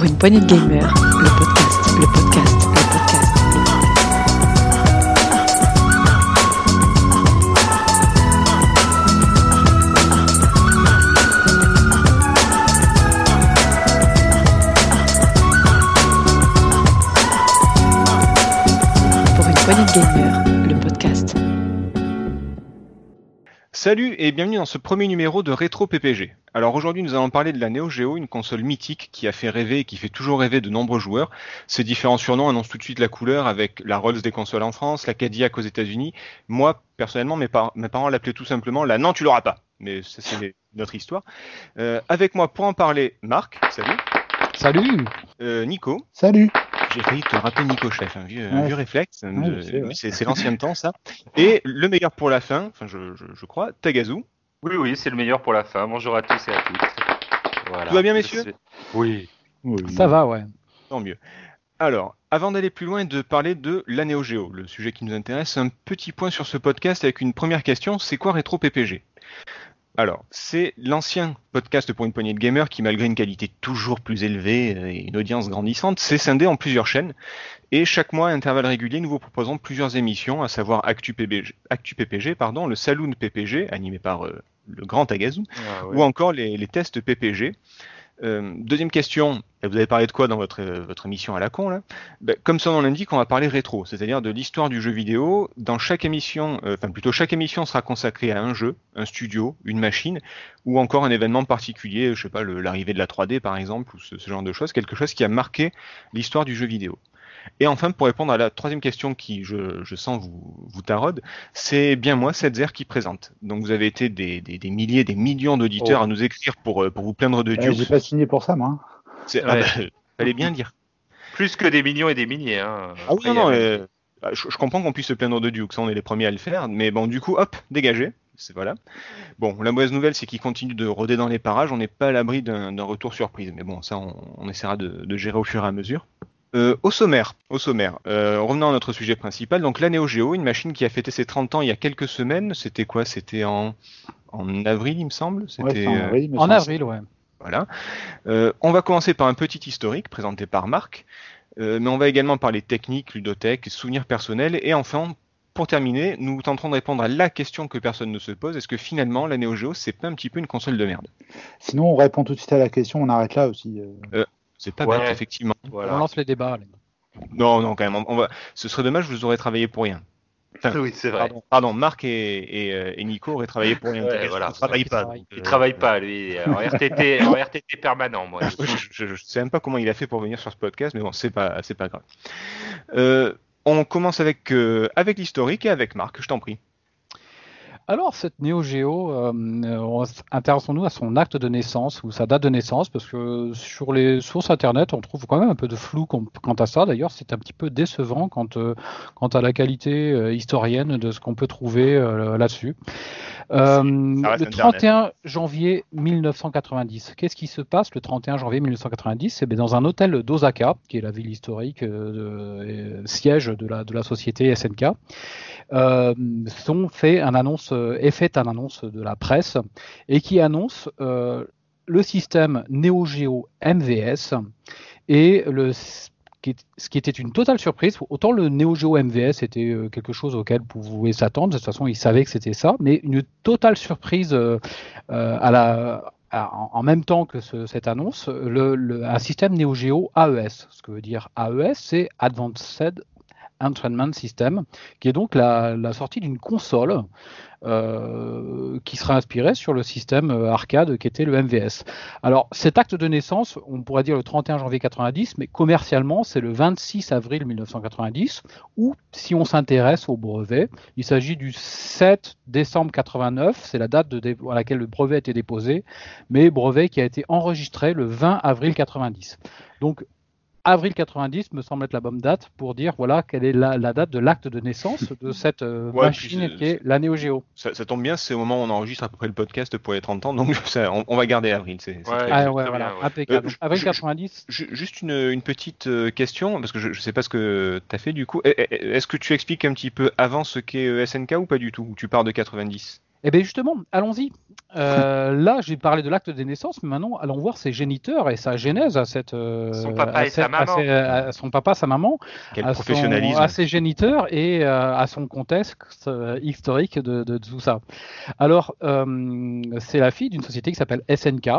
Pour une poignée de gamers, le podcast, le podcast, le podcast. Pour une poignée de gamers, et bienvenue dans ce premier numéro de Rétro PPG. Alors aujourd'hui nous allons parler de la Neo Geo, une console mythique qui a fait rêver et qui fait toujours rêver de nombreux joueurs. Ces différents surnoms annoncent tout de suite la couleur avec la Rolls des consoles en France, la Cadillac aux États-Unis. Moi personnellement mes, par- mes parents l'appelaient tout simplement la Non tu l'auras pas. Mais ça c'est notre histoire. Euh, avec moi pour en parler Marc, salut. Salut Euh, Nico, Salut j'ai failli te rappeler Nico Chef, un vieux, un vieux réflexe. Ouais, ouais. c'est l'ancien temps ça. Et le meilleur pour la fin, enfin je, je, je crois, Tagazu. Oui, oui, c'est le meilleur pour la fin. Bonjour à tous et à toutes. Voilà. Tout va bien, messieurs Oui. Ça va, ouais. Tant mieux. Alors, avant d'aller plus loin et de parler de la Neo Geo, le sujet qui nous intéresse, un petit point sur ce podcast avec une première question, c'est quoi Rétro PPG Alors, c'est l'ancien podcast pour une poignée de gamers qui, malgré une qualité toujours plus élevée euh, et une audience grandissante, s'est scindé en plusieurs chaînes. Et chaque mois, à intervalles réguliers, nous vous proposons plusieurs émissions, à savoir Actu PPG, Actu PPG pardon, le Saloon PPG, animé par euh, le grand Tagazu, Ah, ouais. ou encore les, les tests PPG. Euh, deuxième question, vous avez parlé de quoi dans votre, euh, votre émission à la con là? Ben, Comme son nom l'indique, on va parler rétro, c'est-à-dire de l'histoire du jeu vidéo. Dans chaque émission, euh, enfin plutôt chaque émission sera consacrée à un jeu, un studio, une machine, ou encore un événement particulier, je sais pas, l'arrivée de la 3D par exemple, ou ce genre de choses, quelque chose qui a marqué l'histoire du jeu vidéo. Et enfin, pour répondre à la troisième question qui, je, je sens, vous, vous taraude, c'est bien moi, Setzer, qui présente. Donc vous avez été des, des, des milliers, des millions d'auditeurs Oh. à nous écrire pour, euh, pour vous plaindre de Eh, Dieu. J'ai pas signé pour ça, moi. hein. Ah Ouais. bah, fallait bien le dire. Plus que des millions et des milliers. Hein. Ah oui, non, non, euh, je, je comprends qu'on puisse se plaindre de Duke, ça on est les premiers à le faire, mais bon, du coup, hop, dégagé. C'est voilà. Bon, la mauvaise nouvelle, c'est qu'il continue de rôder dans les parages. On n'est pas à l'abri d'un d'un retour surprise, mais bon, ça, on, on essaiera de, de gérer au fur et à mesure. Euh, au sommaire, au sommaire. Euh, revenons à notre sujet principal. Donc la Neo Geo, une machine qui a fêté ses 30 ans il y a quelques semaines. C'était quoi? C'était en, en avril, il me semble? C'était c'est en euh, avril, En avril, ouais. voilà. Euh, on va commencer par un petit historique présenté par Marc, euh, mais on va également parler technique, ludothèque, souvenirs personnels, et enfin, pour terminer, nous tenterons de répondre à la question que personne ne se pose est-ce que finalement la Neo Geo c'est pas un petit peu une console de merde? Sinon, on répond tout de suite à la question, on arrête là aussi. C'est pas Ouais. bête, effectivement. Voilà. On lance les débats. Non, non, quand même. On va... Ce serait dommage, je vous aurais travaillé pour rien. Enfin, Oui, c'est vrai. Pardon, pardon, Marc et, et, euh, et Nico auraient travaillé pour rien. Ouais, voilà. ne travaille pas. Travaille. Il euh, travaille pas, lui. En RTT, en RTT permanent, moi. je, je sais même pas comment il a fait pour venir sur ce podcast, mais bon, c'est pas, c'est pas grave. Euh, on commence avec, euh, avec l'historique et avec Marc, je t'en prie. Alors, cette Neo Geo, euh, intéressons-nous à son acte de naissance ou sa date de naissance, parce que sur les sources internet, on trouve quand même un peu de flou quant à ça. D'ailleurs, c'est un petit peu décevant quant, euh, quant à la qualité euh, historienne de ce qu'on peut trouver euh, là-dessus. Le Internet. 31 janvier 1990. Qu'est-ce qui se passe le 31 janvier 1990 C'est dans un hôtel d'Osaka, qui est la ville historique, siège de la, de la société SNK sont fait un annonce est faite un annonce de la presse et qui annonce euh, le système Neo Geo MVS et le ce qui était une totale surprise. Autant le Neo Geo MVS était euh, quelque chose auquel vous pouvez s'attendre. De toute façon, ils savaient que c'était ça, mais une totale surprise euh, euh, à la à- en même temps que ce- cette annonce, le, un système Neo Geo AES. Ce que veut dire AES, c'est Advanced Entrainment System, qui est donc la, sortie d'une console euh, qui sera inspirée sur le système euh, arcade qui était le MVS. Alors cet acte de naissance, on pourrait dire le 31 janvier 90, mais commercialement c'est le 26 avril 1990, ou si on s'intéresse au brevet, il s'agit du 7 décembre 89, c'est la date à laquelle le brevet a été déposé, mais brevet qui a été enregistré le 20 avril 90. Donc avril 90 me semble être la bonne date pour dire voilà quelle est la, la date de l'acte de naissance de cette euh, Ouais, machine qui est la Neo Geo. Ça, ça tombe bien, c'est au moment où on enregistre à peu près le podcast pour les 30 ans, donc ça, on, on va garder avril. C'est, Ouais. très Ah ouais, voilà, impeccable. Euh, avril je- 90. Ju- Juste une, une petite euh, question, parce que je ne sais pas ce que tu as fait du coup. Eh, eh, Est-ce que tu expliques un petit peu avant ce qu'est euh, SNK ou pas du tout? Ou tu pars de 90 Eh bien justement, allons-y. Euh, là, j'ai parlé de l'acte des naissances, mais maintenant, allons voir ses géniteurs et sa genèse à cette. euh, Son papa à et sa cette- à maman. ses- à son papa, sa maman, Quel à, son- professionnalisme. à ses géniteurs et euh, à son contexte historique de, de tout ça. Alors, c'est la fille d'une société qui s'appelle SNK.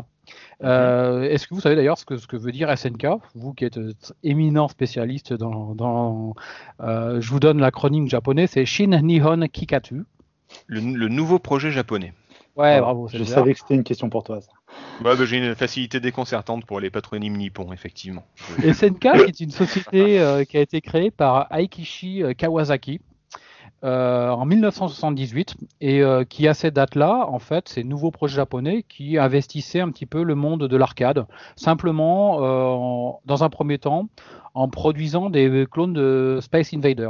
Euh, Est-ce que vous savez d'ailleurs ce que, ce que veut dire SNK Vous qui êtes éminent spécialiste dans. dans euh, je vous donne l'acronyme japonais, c'est Shin Nihon Kikatu. Le, le nouveau projet japonais. Ouais, bravo. Je savais que c'était une question pour toi. Ça. Ouais, bah, J'ai une facilité déconcertante pour les patronymes nippons, effectivement. SNK, qui est une société euh, qui a été créée par Aikishi euh, Kawasaki euh, en 1978 et euh, qui, à cette date-là, en fait, c'est nouveau projet japonais qui investissait un petit peu le monde de l'arcade, simplement, euh, en- dans un premier temps, en produisant des clones de Space Invader.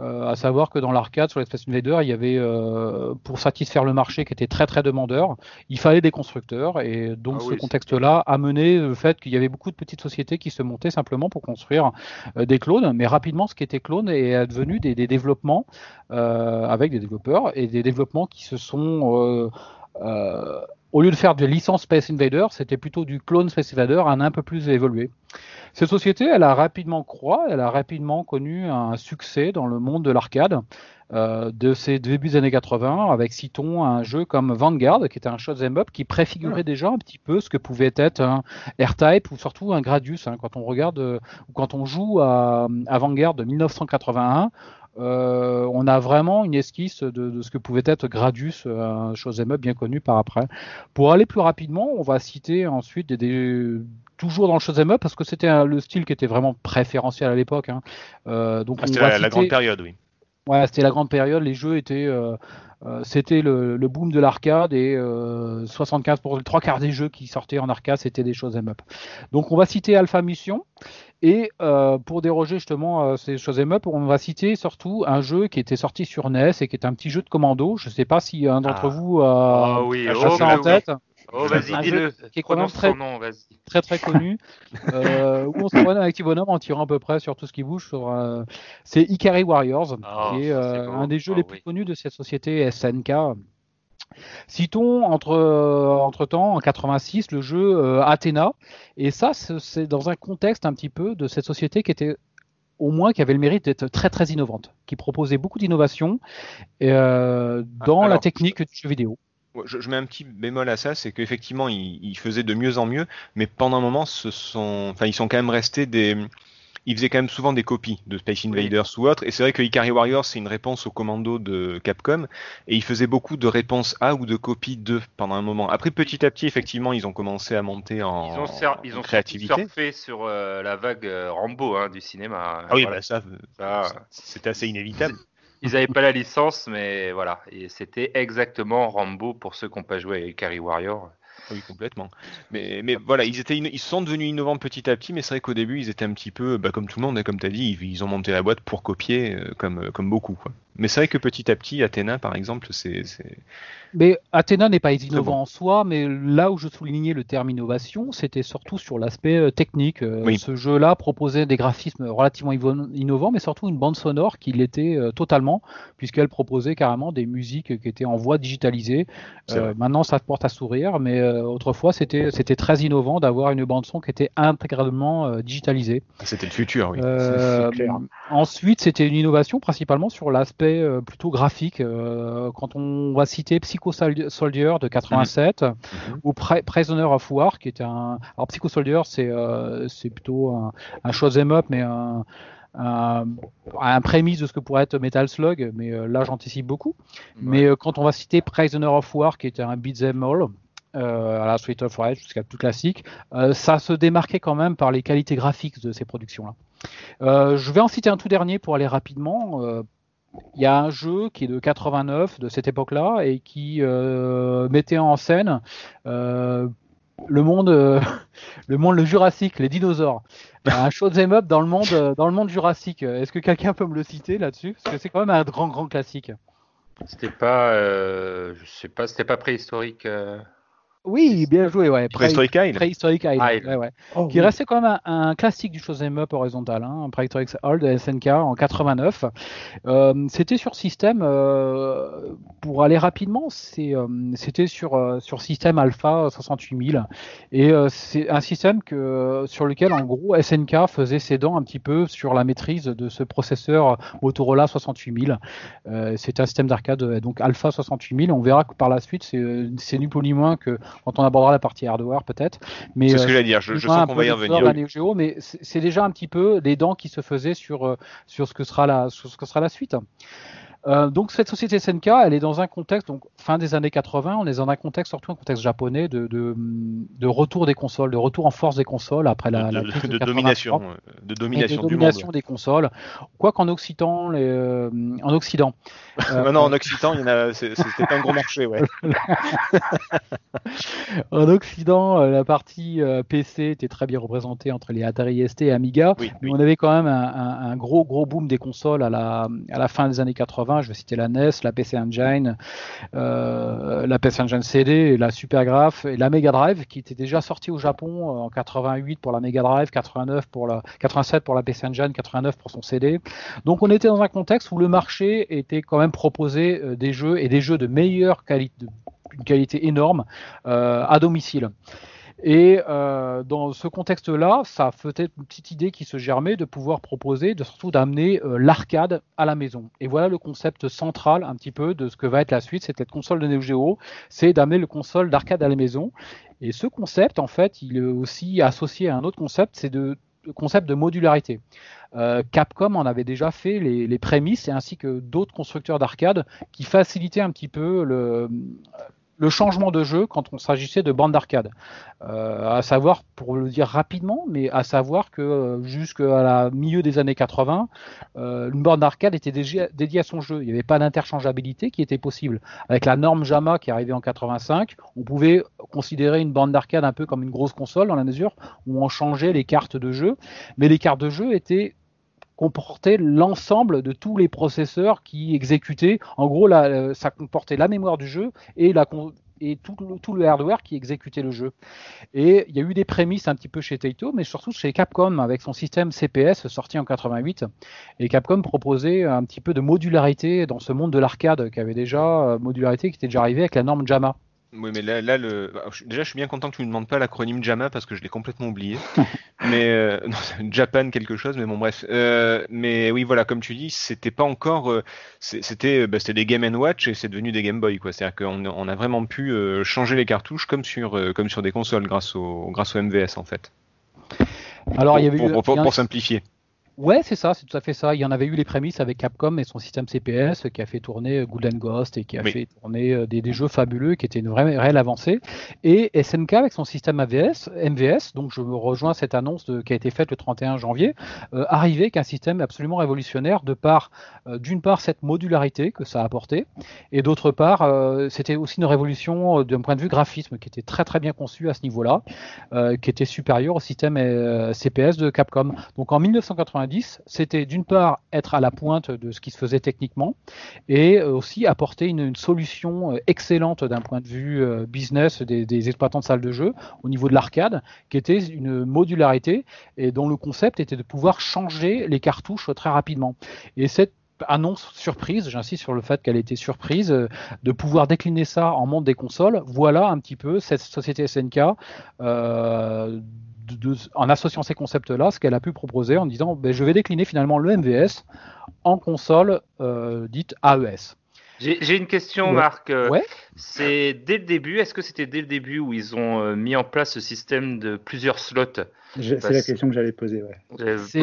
Euh, à savoir que dans l'arcade, sur les Space Invaders, il y avait, euh, pour satisfaire le marché qui était très très demandeur, il fallait des constructeurs. Et donc Ah ce oui, contexte-là a mené le fait qu'il y avait beaucoup de petites sociétés qui se montaient simplement pour construire euh, des clones. Mais rapidement, ce qui était clone est devenu des, des développements euh, avec des développeurs et des développements qui se sont... euh, euh, au lieu de faire de licence Space Invader, c'était plutôt du clone Space Invader, un un peu plus évolué. Cette société, elle a rapidement croît, elle a rapidement connu un succès dans le monde de l'arcade euh, de ses débuts des années 80, avec citons un jeu comme Vanguard, qui était un shoot'em up qui préfigurait déjà un petit peu ce que pouvait être un R-Type ou surtout un Gradius. hein. quand on regarde euh, ou quand on joue à, à Vanguard de 1981, euh, on a vraiment une esquisse de, de ce que pouvait être Gradius, un shoot'em up bien connu par après. Pour aller plus rapidement, on va citer ensuite des, des- toujours dans le shoot'em up parce que c'était le style qui était vraiment préférentiel à l'époque. hein. Euh, donc Ah, on C'était la, grande période, oui. Ouais, c'était la grande période. Les jeux étaient, euh, c'était le, le boom de l'arcade et euh, 75 pour trois quarts des jeux qui sortaient en arcade, c'était des choses up. Donc on va citer Alpha Mission et euh, pour déroger justement à ces choses up, on va citer surtout un jeu qui était sorti sur NES et qui est un petit jeu de commando. Je sais pas si un d'entre Ah. vous a, Oh oui, a oh, ça bah en oui. tête. Oh, vas-y, Un dis-le. jeu qui est quand même très- son nom, vas-y. très très connu, euh, où on se promène avec petit bonhomme en tirant à peu près sur tout ce qui bouge. Sur, euh, c'est Ikari Warriors, Oh, qui est, ça, euh, un des jeux Oh, les plus oui. connus de cette société SNK. Citons entre, entre temps, en 86, le jeu euh, Athena, et ça, c'est dans un contexte un petit peu de cette société qui était au moins qui avait le mérite d'être très très innovante, qui proposait beaucoup d'innovations euh, dans la technique du jeu vidéo. Je, je mets un petit bémol à ça, c'est qu'effectivement, ils, ils faisaient de mieux en mieux, mais pendant un moment, ce sont, enfin, ils sont quand même restés des, ils faisaient quand même souvent des copies de Space Invaders ou autres, et c'est vrai que Ikari Warriors, c'est une réponse au commando de Capcom, et ils faisaient beaucoup de réponses A ou de copies de pendant un moment. Après, petit à petit, effectivement, ils ont commencé à monter en, Ils ont, en ils ont créativité. surfé sur euh, la vague euh, Rambo hein, du cinéma. Ah oui, Voilà. bah ça, Ça, c'était assez inévitable. Ils n'avaient pas la licence, mais voilà. Et c'était exactement Rambo pour ceux qui n'ont pas joué avec Carry Warrior. Oui, complètement. Mais, mais voilà, ils étaient, ils sont devenus innovants petit à petit, mais c'est vrai qu'au début, ils étaient un petit peu, bah, comme tout le monde, hein, comme tu as dit, ils, ils ont monté la boîte pour copier, euh, comme, euh, comme beaucoup. Quoi. Mais c'est vrai que petit à petit, Athéna, par exemple, c'est, Mais Athéna n'est pas innovant bon. en soi, mais là où je soulignais le terme innovation, c'était surtout sur l'aspect euh, technique. Oui. Ce jeu-là proposait des graphismes relativement inno- innovants, mais surtout une bande sonore qui l'était totalement, puisqu'elle proposait carrément des musiques qui étaient en voix digitalisée. Euh, maintenant, ça porte à sourire, mais euh, autrefois, c'était très innovant d'avoir une bande son qui était intégralement euh, digitalisée. c'était le futur, oui. Euh, clair. ensuite, c'était une innovation principalement sur l'aspect euh, plutôt graphique. Euh, quand on va citer Psycho Sol- Soldier de 87 Mhm. ou Pri- Prisoner of War, qui était un. Alors Psycho Soldier, c'est euh, plutôt un, un shoot'em up, mais un, un, un prémisse de ce que pourrait être Metal Slug, mais euh, là j'anticipe beaucoup. Mais euh, quand on va citer Prisoner of War, qui était un beat'em all, euh, à la Street of Rage, jusqu'à plus classique, euh, ça se démarquait quand même par les qualités graphiques de ces productions-là. Euh, je vais en citer un tout dernier pour aller rapidement. Euh, Il y a un jeu qui est de 89 de cette époque-là et qui euh, mettait en scène euh, le monde, euh, le monde, le Jurassique, les dinosaures. Un shoot'em up dans le monde, euh, dans le monde jurassique. Est-ce que quelqu'un peut me le citer là-dessus? Parce que c'est quand même un grand, grand classique. C'était pas, euh, je sais pas, c'était pas préhistorique. euh, Oui, bien joué, ouais. Prehistoric Isle. Prehistoric Isle, Isle. ouais, ouais. Oh, qui oui. restait quand même un, un classique du shoot'em up horizontal, hein, Prehistoric Isle de SNK en 89. Euh, c'était sur système, euh, pour aller rapidement, c'est, euh, c'était sur, euh, sur système Alpha 68000 et euh, c'est un système que, sur lequel en gros SNK faisait ses dents un petit peu sur la maîtrise de ce processeur Motorola 68000. Euh, c'est un système d'arcade donc Alpha 68000. On verra que par la suite c'est, c'est ni plus ni moins que quand on abordera la partie hardware peut-être. Mais C'est ce euh, que j'allais dire. Je, je sens qu'on va y revenir. Neo Geo, mais c'est c'est déjà un petit peu les dents qui se faisaient sur, euh, sur, ce, que sera la, sur ce que sera la suite. Euh, donc cette société SNK, elle est dans un contexte, donc fin des années 80, on est dans un contexte surtout un contexte japonais de, de, de retour des consoles, de retour en force des consoles après la, la de, crise de- de de 83. domination, de domination de du domination monde. des consoles, quoi qu'en Occident, les, euh, en Occident, euh, Maintenant, en Occident, il y en a, c'est- c'était pas un gros marché, ouais. en Occident, euh, la partie euh, PC était très bien représentée entre les Atari ST et Amiga. Oui, Mais oui. on avait quand même un, un- un gros gros boom des consoles à la, à la fin des années 80. Je vais citer la NES, la PC Engine, euh, la PC Engine CD, la Supergraph et la Mega Drive qui était déjà sortie au Japon euh, en 88 pour la Mega Drive, 89 pour la 87 pour la PC Engine, 89 pour son CD. Donc on était dans un contexte où le marché était quand même proposé euh, des jeux et des jeux de meilleure qualité, d'une qualité énorme à domicile. Et euh, dans ce contexte-là, ça faisait une petite idée qui se germait de pouvoir proposer, de surtout d'amener euh, l'arcade à la maison. Et voilà le concept central un petit peu de ce que va être la suite, cette console de Neo Geo, c'est d'amener le console d'arcade à la maison. Et ce concept, en fait, il est aussi associé à un autre concept, c'est de concept de modularité. Euh, Capcom en avait déjà fait les, les prémices, ainsi que d'autres constructeurs d'arcade qui facilitaient un petit peu le, le changement de jeu quand on s'agissait de bandes d'arcade. Euh, à savoir, pour le dire rapidement, mais à savoir que euh, jusqu'à la milieu des années 80, euh, une borne d'arcade était dédiée à son jeu. Il n'y avait pas d'interchangeabilité qui était possible. Avec la norme JAMA qui est arrivée en 85, on pouvait considérer une borne d'arcade un peu comme une grosse console dans la mesure où on changeait les cartes de jeu, mais les cartes de jeu étaient comportaient l'ensemble de tous les processeurs qui exécutaient. En gros, euh, ça comportait la mémoire du jeu et, tout, le, hardware qui exécutait le jeu. Et il y a eu des prémices un petit peu chez Taito, mais surtout chez Capcom avec son système CPS sorti en 88. Et Capcom proposait un petit peu de modularité dans ce monde de l'arcade qui avait déjà euh, modularité qui était déjà arrivé avec la norme JAMA. Oui, mais là, là le... bah, déjà, je suis bien content que tu ne me demandes pas l'acronyme JAMA parce que je l'ai complètement oublié. mais euh, non, Japan quelque chose, mais bon, bref. Euh, mais oui, voilà, comme tu dis, c'était pas encore. euh, c'était, bah, c'était des Game Watch et c'est devenu des Game Boy, quoi. C'est-à-dire qu'on on a vraiment pu changer les cartouches comme sur, comme sur des consoles grâce au, grâce au MVS en fait. Alors pour, il y avait pour- eu, pour simplifier. Ouais, c'est ça, c'est tout à fait ça. Il y en avait eu les prémices avec Capcom et son système CPS qui a fait tourner euh, Good and Ghost et qui a Oui. fait tourner euh, des, des jeux fabuleux qui étaient une vraie réelle avancée. Et SNK avec son système AVS, MVS, donc je me rejoins cette annonce de- qui a été faite le 31 janvier, euh, arrivait avec un système absolument révolutionnaire de par, euh, d'une part, cette modularité que ça a apporté, et d'autre part, euh, c'était aussi une révolution d'un point de vue graphisme qui était très très bien conçu à ce niveau-là, qui était supérieur au système CPS de Capcom. Donc en 1990, c'était d'une part être à la pointe de ce qui se faisait techniquement et euh, aussi apporter une, solution euh, excellente d'un point de vue euh, business des, des exploitants de salles de jeu au niveau de l'arcade, qui était une modularité et dont le concept était de pouvoir changer les cartouches très rapidement. Et cette annonce surprise, j'insiste sur le fait qu'elle était surprise, euh, de pouvoir décliner ça en monde des consoles, voilà un petit peu cette société SNK euh, en associant ces concepts-là, ce qu'elle a pu proposer en disant ben, je vais décliner finalement le MVS en console euh, dite AES. J'ai une question, Ouais. Marc. Euh, Ouais. C'est dès le début, est-ce que c'était dès le début où ils ont euh, mis en place ce système de plusieurs slots? C'est la question que j'allais poser. Ouais. Parce-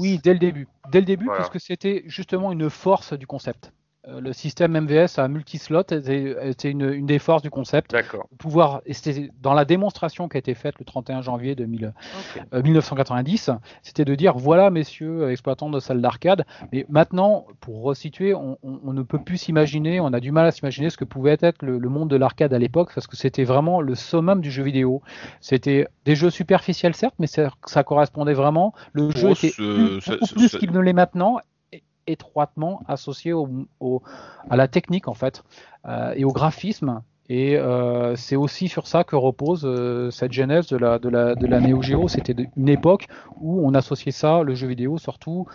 oui dès le début, dès le début Voilà. parce que c'était justement une force du concept. Euh, le système MVS à multi-slot était, était une, une des forces du concept. D'accord. Pouvoir, et c'était dans la démonstration qui a été faite le 31 janvier 2000, Ok. euh, 1990, c'était de dire voilà, messieurs, euh, exploitants de salles d'arcade, mais maintenant, pour resituer, on, on- on ne peut plus s'imaginer, on a du mal à s'imaginer ce que pouvait être le, le monde de l'arcade à l'époque, parce que c'était vraiment le summum du jeu vidéo. C'était des jeux superficiels, certes, mais ça, ça correspondait vraiment. Le jeu était ce- plus- plus qu'il ne l'est maintenant. Étroitement associé à la technique en fait euh, et au graphisme Et euh, c'est aussi sur ça que repose euh, cette genèse de la, de la, de la. C'était une époque où on associait ça, le jeu vidéo, surtout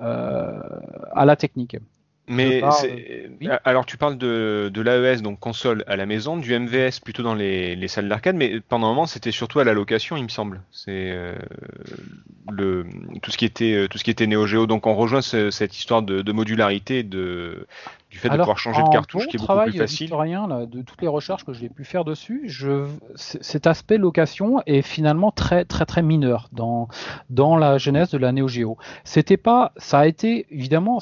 à la technique. Mais parle- c'est- oui. alors tu parles de, de l'AES, donc console à la maison, du MVS plutôt dans les, les salles d'arcade, mais pendant un moment c'était surtout à la location, il me semble. C'est euh, le tout ce qui était euh, tout ce qui était Neo Geo. Donc on rejoint ce- cette histoire de, de modularité, de du fait de pouvoir changer de cartouche bon qui est beaucoup plus facile. historien, là, de toutes les recherches que j'ai pu faire dessus, je, cet aspect location est finalement très très très mineur dans dans la genèse de la Neo Geo. C'était pas, ça a été évidemment,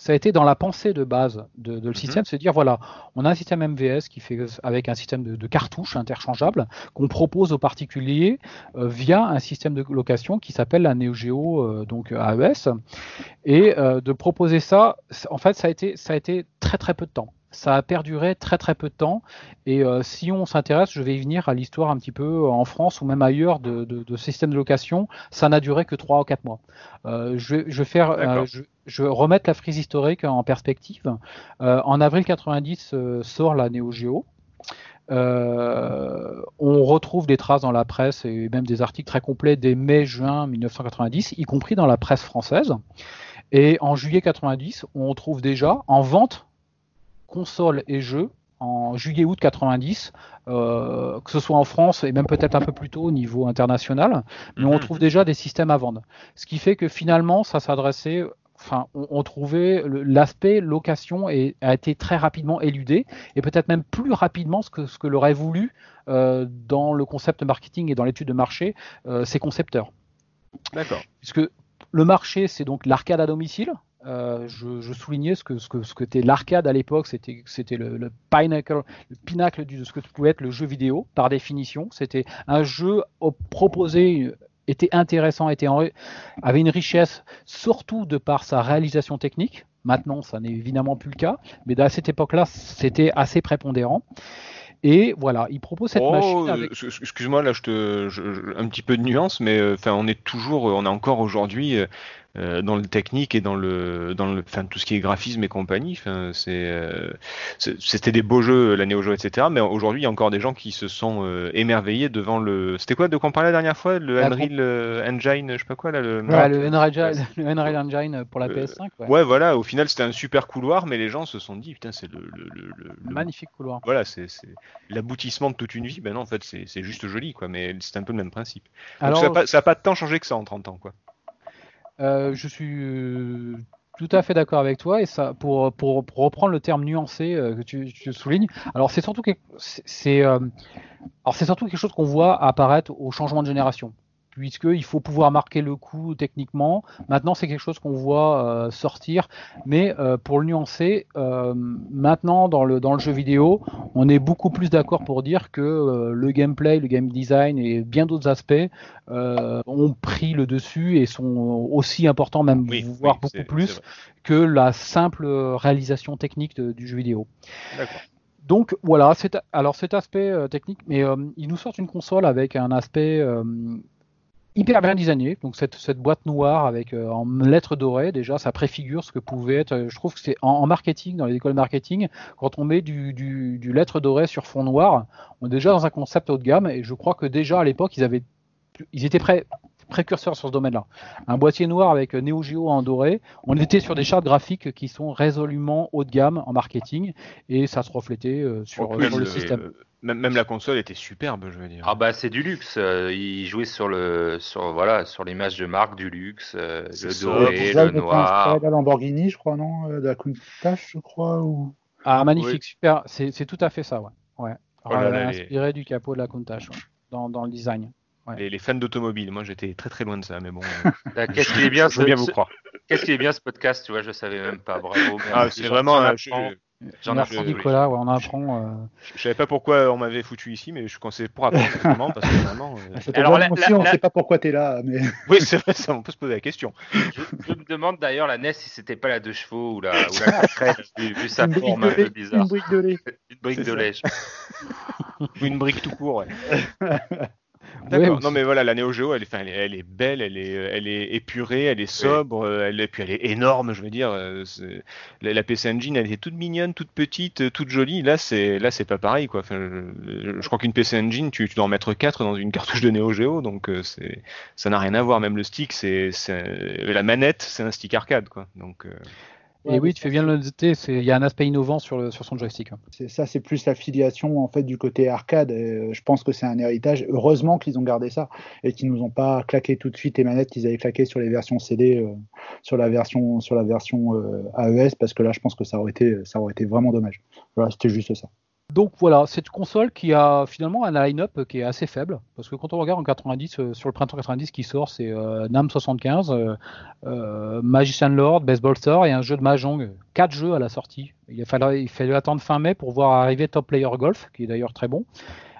ça a été dans la pensée de base de, de le Mhm. système, se dire voilà, on a un système MVS qui fait avec un système de, de cartouches interchangeables qu'on propose aux particuliers euh, via un système de location qui s'appelle la Neo Geo euh, donc AES et euh, de proposer ça, en fait, ça a été, ça a été très très peu de temps. Ça a perduré très très peu de temps. Et euh, si on s'intéresse, je vais y venir à l'histoire un petit peu euh, en France ou même ailleurs de, de, de systèmes de location, ça n'a duré que 3 ou 4 mois. Euh, je, vais- je vais faire, euh, D'accord. je, je vais remettre la frise historique en perspective. En avril 90 euh, sort la Neo Geo. Euh, on retrouve des traces dans la presse et même des articles très complets dès mai-juin 1990, y compris dans la presse française. Et en juillet 90, on trouve déjà en vente consoles et jeux en juillet-août 90, euh, que ce soit en France et même peut-être un peu plus tôt au niveau international, mais on Mhm. trouve déjà des systèmes à vendre. Ce qui fait que finalement, ça s'adressait, enfin, on, on trouvait l'aspect location et a été très rapidement éludé et peut-être même plus rapidement ce que ce que l'aurait voulu euh, dans le concept marketing et dans l'étude de marché euh, ces concepteurs D'accord. puisque le marché, c'est donc l'arcade à domicile. Euh, je, je soulignais ce que ce que ce que était l'arcade à l'époque, c'était c'était le, le pinacle, le pinacle de ce que pouvait être le jeu vidéo par définition. C'était un jeu proposé était intéressant, était en- avait une richesse surtout de par sa réalisation technique. Maintenant, ça n'est évidemment plus le cas, mais à cette époque-là, c'était assez prépondérant. Et voilà, il propose cette Oh, machine euh, avec excuse-moi, là, je te, je- je- un petit peu de nuance, mais euh, on est toujours, on est encore aujourd'hui euh, euh, dans le technique et dans le, dans le, enfin, tout ce qui est graphisme et compagnie. Enfin, c'est, euh, c'est- c'était des beaux jeux, la Neo Geo, etc. Mais aujourd'hui, il y a encore des gens qui se sont euh, émerveillés devant le. C'était quoi de quoi on parlait la dernière fois, le Unreal Engine, je sais pas quoi là. Le... Ouais, le Unreal, le Unreal Engine pour la Euh, PS5. ouais. Ouais, voilà. Au final, c'était un super couloir, mais les gens se sont dit, putain, c'est le, le, Magnifique couloir. voilà, c'est l'aboutissement de toute une vie. Ben non, en fait, c'est juste joli, quoi. Mais c'est un peu le même principe. Donc Alors, ça n'a pas, pas tant changé que ça en 30 ans, quoi. Euh, je suis euh, tout à fait d'accord avec toi et ça, pour, pour, reprendre le terme nuancé euh, que tu, soulignes, alors c'est surtout, c'est alors c'est surtout quelque chose qu'on voit apparaître au changement de génération. Puisqu'il faut pouvoir marquer le coup techniquement. Maintenant, c'est quelque chose qu'on voit euh, sortir. Mais euh, pour le nuancer, euh, maintenant, dans le, dans le jeu vidéo, on est beaucoup plus d'accord pour dire que le gameplay, le game design et bien d'autres aspects ont pris le dessus et sont aussi importants, même Oui, voire oui, beaucoup plus que la simple réalisation technique de- du jeu vidéo. D'accord. Donc voilà, c'est alors cet aspect technique, mais ils nous sortent une console avec un aspect hyper bien designé. Donc cette, cette boîte noire avec euh, en lettres dorées, déjà ça préfigure ce que pouvait être. euh, Je trouve que c'est en, en marketing, dans les écoles marketing, quand on met du, du, du lettre dorée sur fond noir, on est déjà dans un concept haut de gamme. Et je crois que déjà à l'époque ils avaient, ils étaient prêts précurseurs sur ce domaine-là. Un boîtier noir avec euh, Neo Geo en doré, on était sur des chartes graphiques qui sont résolument haut de gamme en marketing et ça se reflétait euh, sur, plus, sur le système. Même la console était superbe, je veux dire. Ah bah c'est du luxe. euh, il jouait sur le sur voilà sur l'image de marque du luxe, euh, le doré, le noir. la Lamborghini, je crois, non euh, De la Countach, je crois ou... Ah, magnifique, super. C'est tout à fait ça, ouais. ouais. Oh là là, Euh, les- inspiré du capot de la Countach ouais, dans, dans le design. ouais. Les, les fans d'automobile, moi j'étais très très loin de ça, mais bon. euh, Qu'est-ce qu'il est bien, je veux ce- bien vous croire. Qu'est-ce qu'il est bien ce podcast, tu vois, je savais même pas. Bravo. Ah, c'est vraiment. j'en euh, je, apprends. je- Merci Nicolas, ouais, on apprend. euh, je savais pas pourquoi on m'avait foutu ici, mais je pensais pour apprendre vraiment parce que vraiment. euh, Alors, la- aussi, la- on la- sait pas pourquoi t'es là, mais Oui, c'est vrai, ça, on peut se poser la question. Je, je me demande d'ailleurs la NES si c'était pas la deux chevaux ou la, ou la crête, vu, vu sa une forme un peu bizarre. une brique de lait. Une brique de lait. je- Ou une brique tout court, ouais. D'accord. non mais voilà, la Neo Geo, elle, elle, elle est belle, elle est, elle est épurée, elle est sobre, euh, elle, et puis elle est énorme, je veux dire. euh, La, la PC Engine, elle était toute mignonne, toute petite, euh, toute jolie. Là, c'est là, c'est pas pareil, quoi. Enfin, je, je crois qu'une PC Engine, tu, tu dois en mettre 4 dans une cartouche de Neo Geo, donc euh, c'est, ça n'a rien à voir. Même le stick, c'est, c'est- la manette, c'est un stick arcade, quoi. Donc, euh, Et oui, tu fais bien de le noter, il y a un aspect innovant sur, le, sur son joystick. hein. Ça, c'est plus l'affiliation en fait du côté arcade. Et, euh, je pense que c'est un héritage. Heureusement qu'ils ont gardé ça et qu'ils nous ont pas claqué tout de suite les manettes qu'ils avaient claquées sur les versions CD, euh, sur la version sur la version euh, AES, parce que là, je pense que ça aurait été ça aurait été vraiment dommage. Voilà, c'était juste ça. Donc voilà, cette console qui a finalement un line-up qui est assez faible, parce que quand on regarde en 90, euh, sur le printemps 90 qui sort, c'est euh, NAM 75, euh, euh, Magician Lord, Baseball Star et un jeu de Mahjong. Quatre jeux à la sortie. Il fallait attendre fin mai pour voir arriver Top Player Golf, qui est d'ailleurs très bon.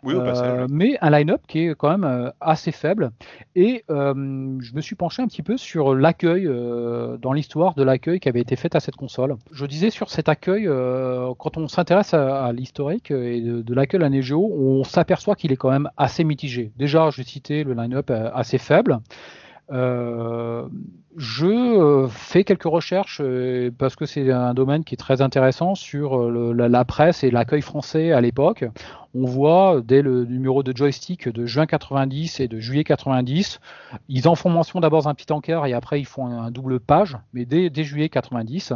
Oui, au Euh, passage. ouais. mais un line-up qui est quand même euh, assez faible. Et euh, je me suis penché un petit peu sur l'accueil, euh, dans l'histoire de l'accueil qui avait été fait à cette console. Je disais sur cet accueil, euh, quand on s'intéresse à, à l'historique et de, de l'accueil à Neo Geo, on s'aperçoit qu'il est quand même assez mitigé. Déjà, je citais le line-up euh, assez faible. Euh, je euh, fais quelques recherches euh, parce que c'est un domaine qui est très intéressant sur euh, le- la, la presse et l'accueil français à l'époque. On voit dès le numéro de joystick de juin 90 et de juillet 90, ils en font mention d'abord d'un petit encart et après ils font un, un double page, mais dès, dès juillet 90,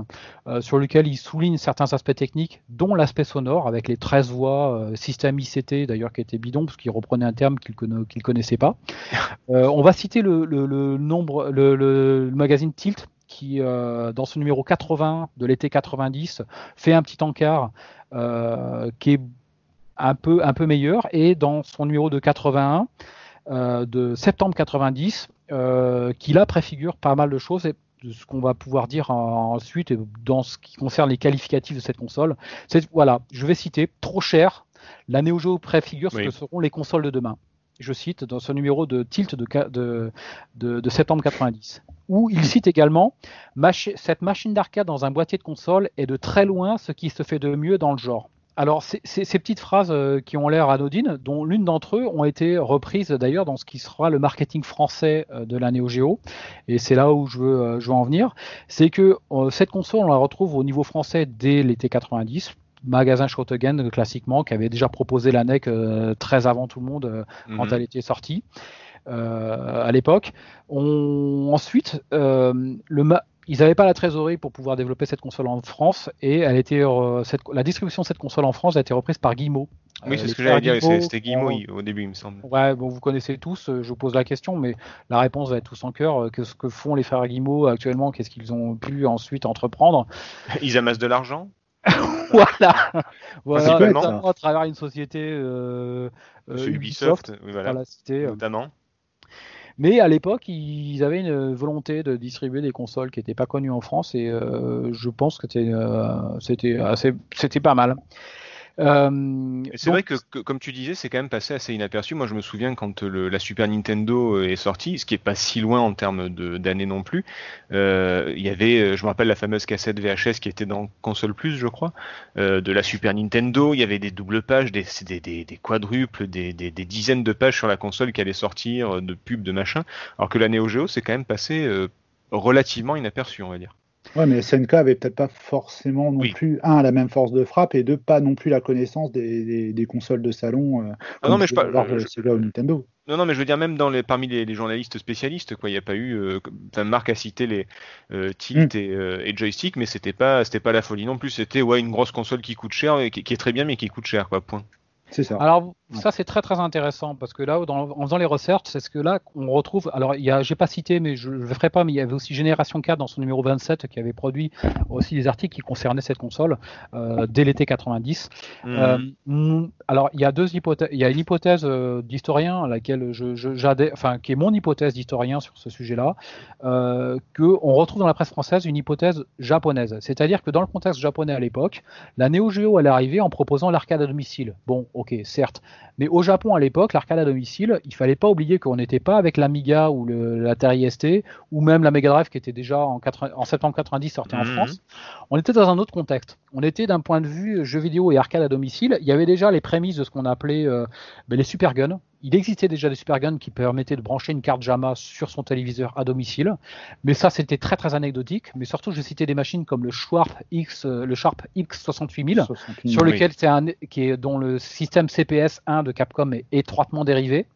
euh, sur lequel ils soulignent certains aspects techniques, dont l'aspect sonore avec les 13 voix, euh, système ICT d'ailleurs qui était bidon parce qu'il reprenait un terme qu'il ne connaissait pas. Euh, on va citer le, le- le nombre, le, le- le magazine Tilt qui, euh, dans ce numéro 80 de l'été 90, fait un petit encart euh, qui est un peu, un peu meilleur. Et dans son numéro de 81 euh, de septembre 90, euh, qui là préfigure pas mal de choses et de ce qu'on va pouvoir dire en- ensuite et dans ce qui concerne les qualificatifs de cette console. C'est voilà, je vais citer trop cher. La Neo Geo préfigure ce que seront les consoles de demain. Je cite dans ce numéro de Tilt de, de, de, de septembre 90, où il cite également cette machine d'arcade dans un boîtier de console est de très loin ce qui se fait de mieux dans le genre. Alors, ces petites phrases euh, qui ont l'air anodines, dont l'une d'entre eux ont été reprises d'ailleurs dans ce qui sera le marketing français euh, de la Neo Geo, et c'est là où je veux, euh, je veux en venir, c'est que euh, cette console, on la retrouve au niveau français dès l'été 90, magasin Schottegen classiquement, qui avait déjà proposé la NEC euh, très avant tout le monde euh, quand Mhm. elle était sortie euh, à l'époque. Ensuite, le ma- ils n'avaient pas la trésorerie pour pouvoir développer cette console en France et elle était, euh, cette- la distribution de cette console en France a été reprise par Guillemot. Oui, Euh, c'est les ce que j'allais dire. C'était Guillemot au début, il me semble. Ouais, bon, vous connaissez tous, euh, je vous pose la question, mais la réponse va être tous en cœur. Euh, Qu'est-ce que font les frères Guillemot actuellement Qu'est-ce qu'ils ont pu ensuite entreprendre Ils amassent de l'argent. Voilà, voilà notamment à travers une société euh, euh, Ubisoft, Ubisoft, oui, voilà, voilà, cité, euh, notamment. Mais à l'époque, ils avaient une volonté de distribuer des consoles qui n'étaient pas connues en France et euh, je pense que euh, c'était assez c'était pas mal. Euh, C'est donc, vrai que, que, comme tu disais, c'est quand même passé assez inaperçu. Moi, je me souviens quand le, la Super Nintendo euh, est sortie, ce qui est pas si loin en termes d'années non plus. euh, Il y avait, euh, je me rappelle la fameuse cassette VHS qui était dans Console Plus, je crois, euh, de la Super Nintendo. Il y avait des doubles pages, des, des, des, des quadruples, des, dizaines de pages sur la console qui allaient sortir, euh, de pubs, de machin. Alors que la Neo Geo, c'est quand même passé euh, relativement inaperçu, on va dire. Ouais, mais SNK avait peut-être pas forcément non Oui. plus, un, la même force de frappe, et deux, pas non plus la connaissance des, des, des consoles de salon. euh, Ah non, mais je pouvait par- avoir je- Sega ou Nintendo. Non, non, mais je veux dire, même dans les, parmi les, les journalistes spécialistes, quoi, il n'y a pas eu. Euh, Marc a cité les euh, Tilt et, euh, et Joystick, mais c'était pas, c'était pas la folie non plus. C'était ouais, une grosse console qui coûte cher, et qui, qui est très bien, mais qui coûte cher, quoi. Point. C'est ça. Alors ça c'est très très intéressant parce que là dans- en faisant les recherches c'est ce que là on retrouve alors il y a j'ai pas cité mais je, je le ferai pas mais il y avait aussi Génération 4 dans son numéro 27 qui avait produit aussi des articles qui concernaient cette console euh, dès l'été 90 Mhm. Euh, alors, il y a deux hypothèses. Il y a une hypothèse euh, d'historien à laquelle je, je- j'adhère- enfin, qui est mon hypothèse d'historien sur ce sujet-là, euh, que on retrouve dans la presse française une hypothèse japonaise. C'est-à-dire que dans le contexte japonais à l'époque, la Neo Geo elle est arrivée en proposant l'arcade à domicile. Bon, ok, certes, mais au Japon à l'époque, l'arcade à domicile, il fallait pas oublier qu'on n'était pas avec l'Amiga ou le, l'Atari ST ou même la Mega Drive qui était déjà en, 80 en septembre 90 sortie en Mhm. France. On était dans un autre contexte. On était d'un point de vue jeux vidéo et arcade à domicile. Il y avait déjà les prémices de ce qu'on appelait euh, ben, les super guns. Il existait déjà des Supergun qui permettaient de brancher une carte JAMA sur son téléviseur à domicile, mais ça c'était très très anecdotique. Mais surtout, je citais des machines comme le Sharp X, euh, le Sharp X68000, 68 sur Oui. lequel c'est un qui est dont le système CPS 1 de Capcom est étroitement dérivé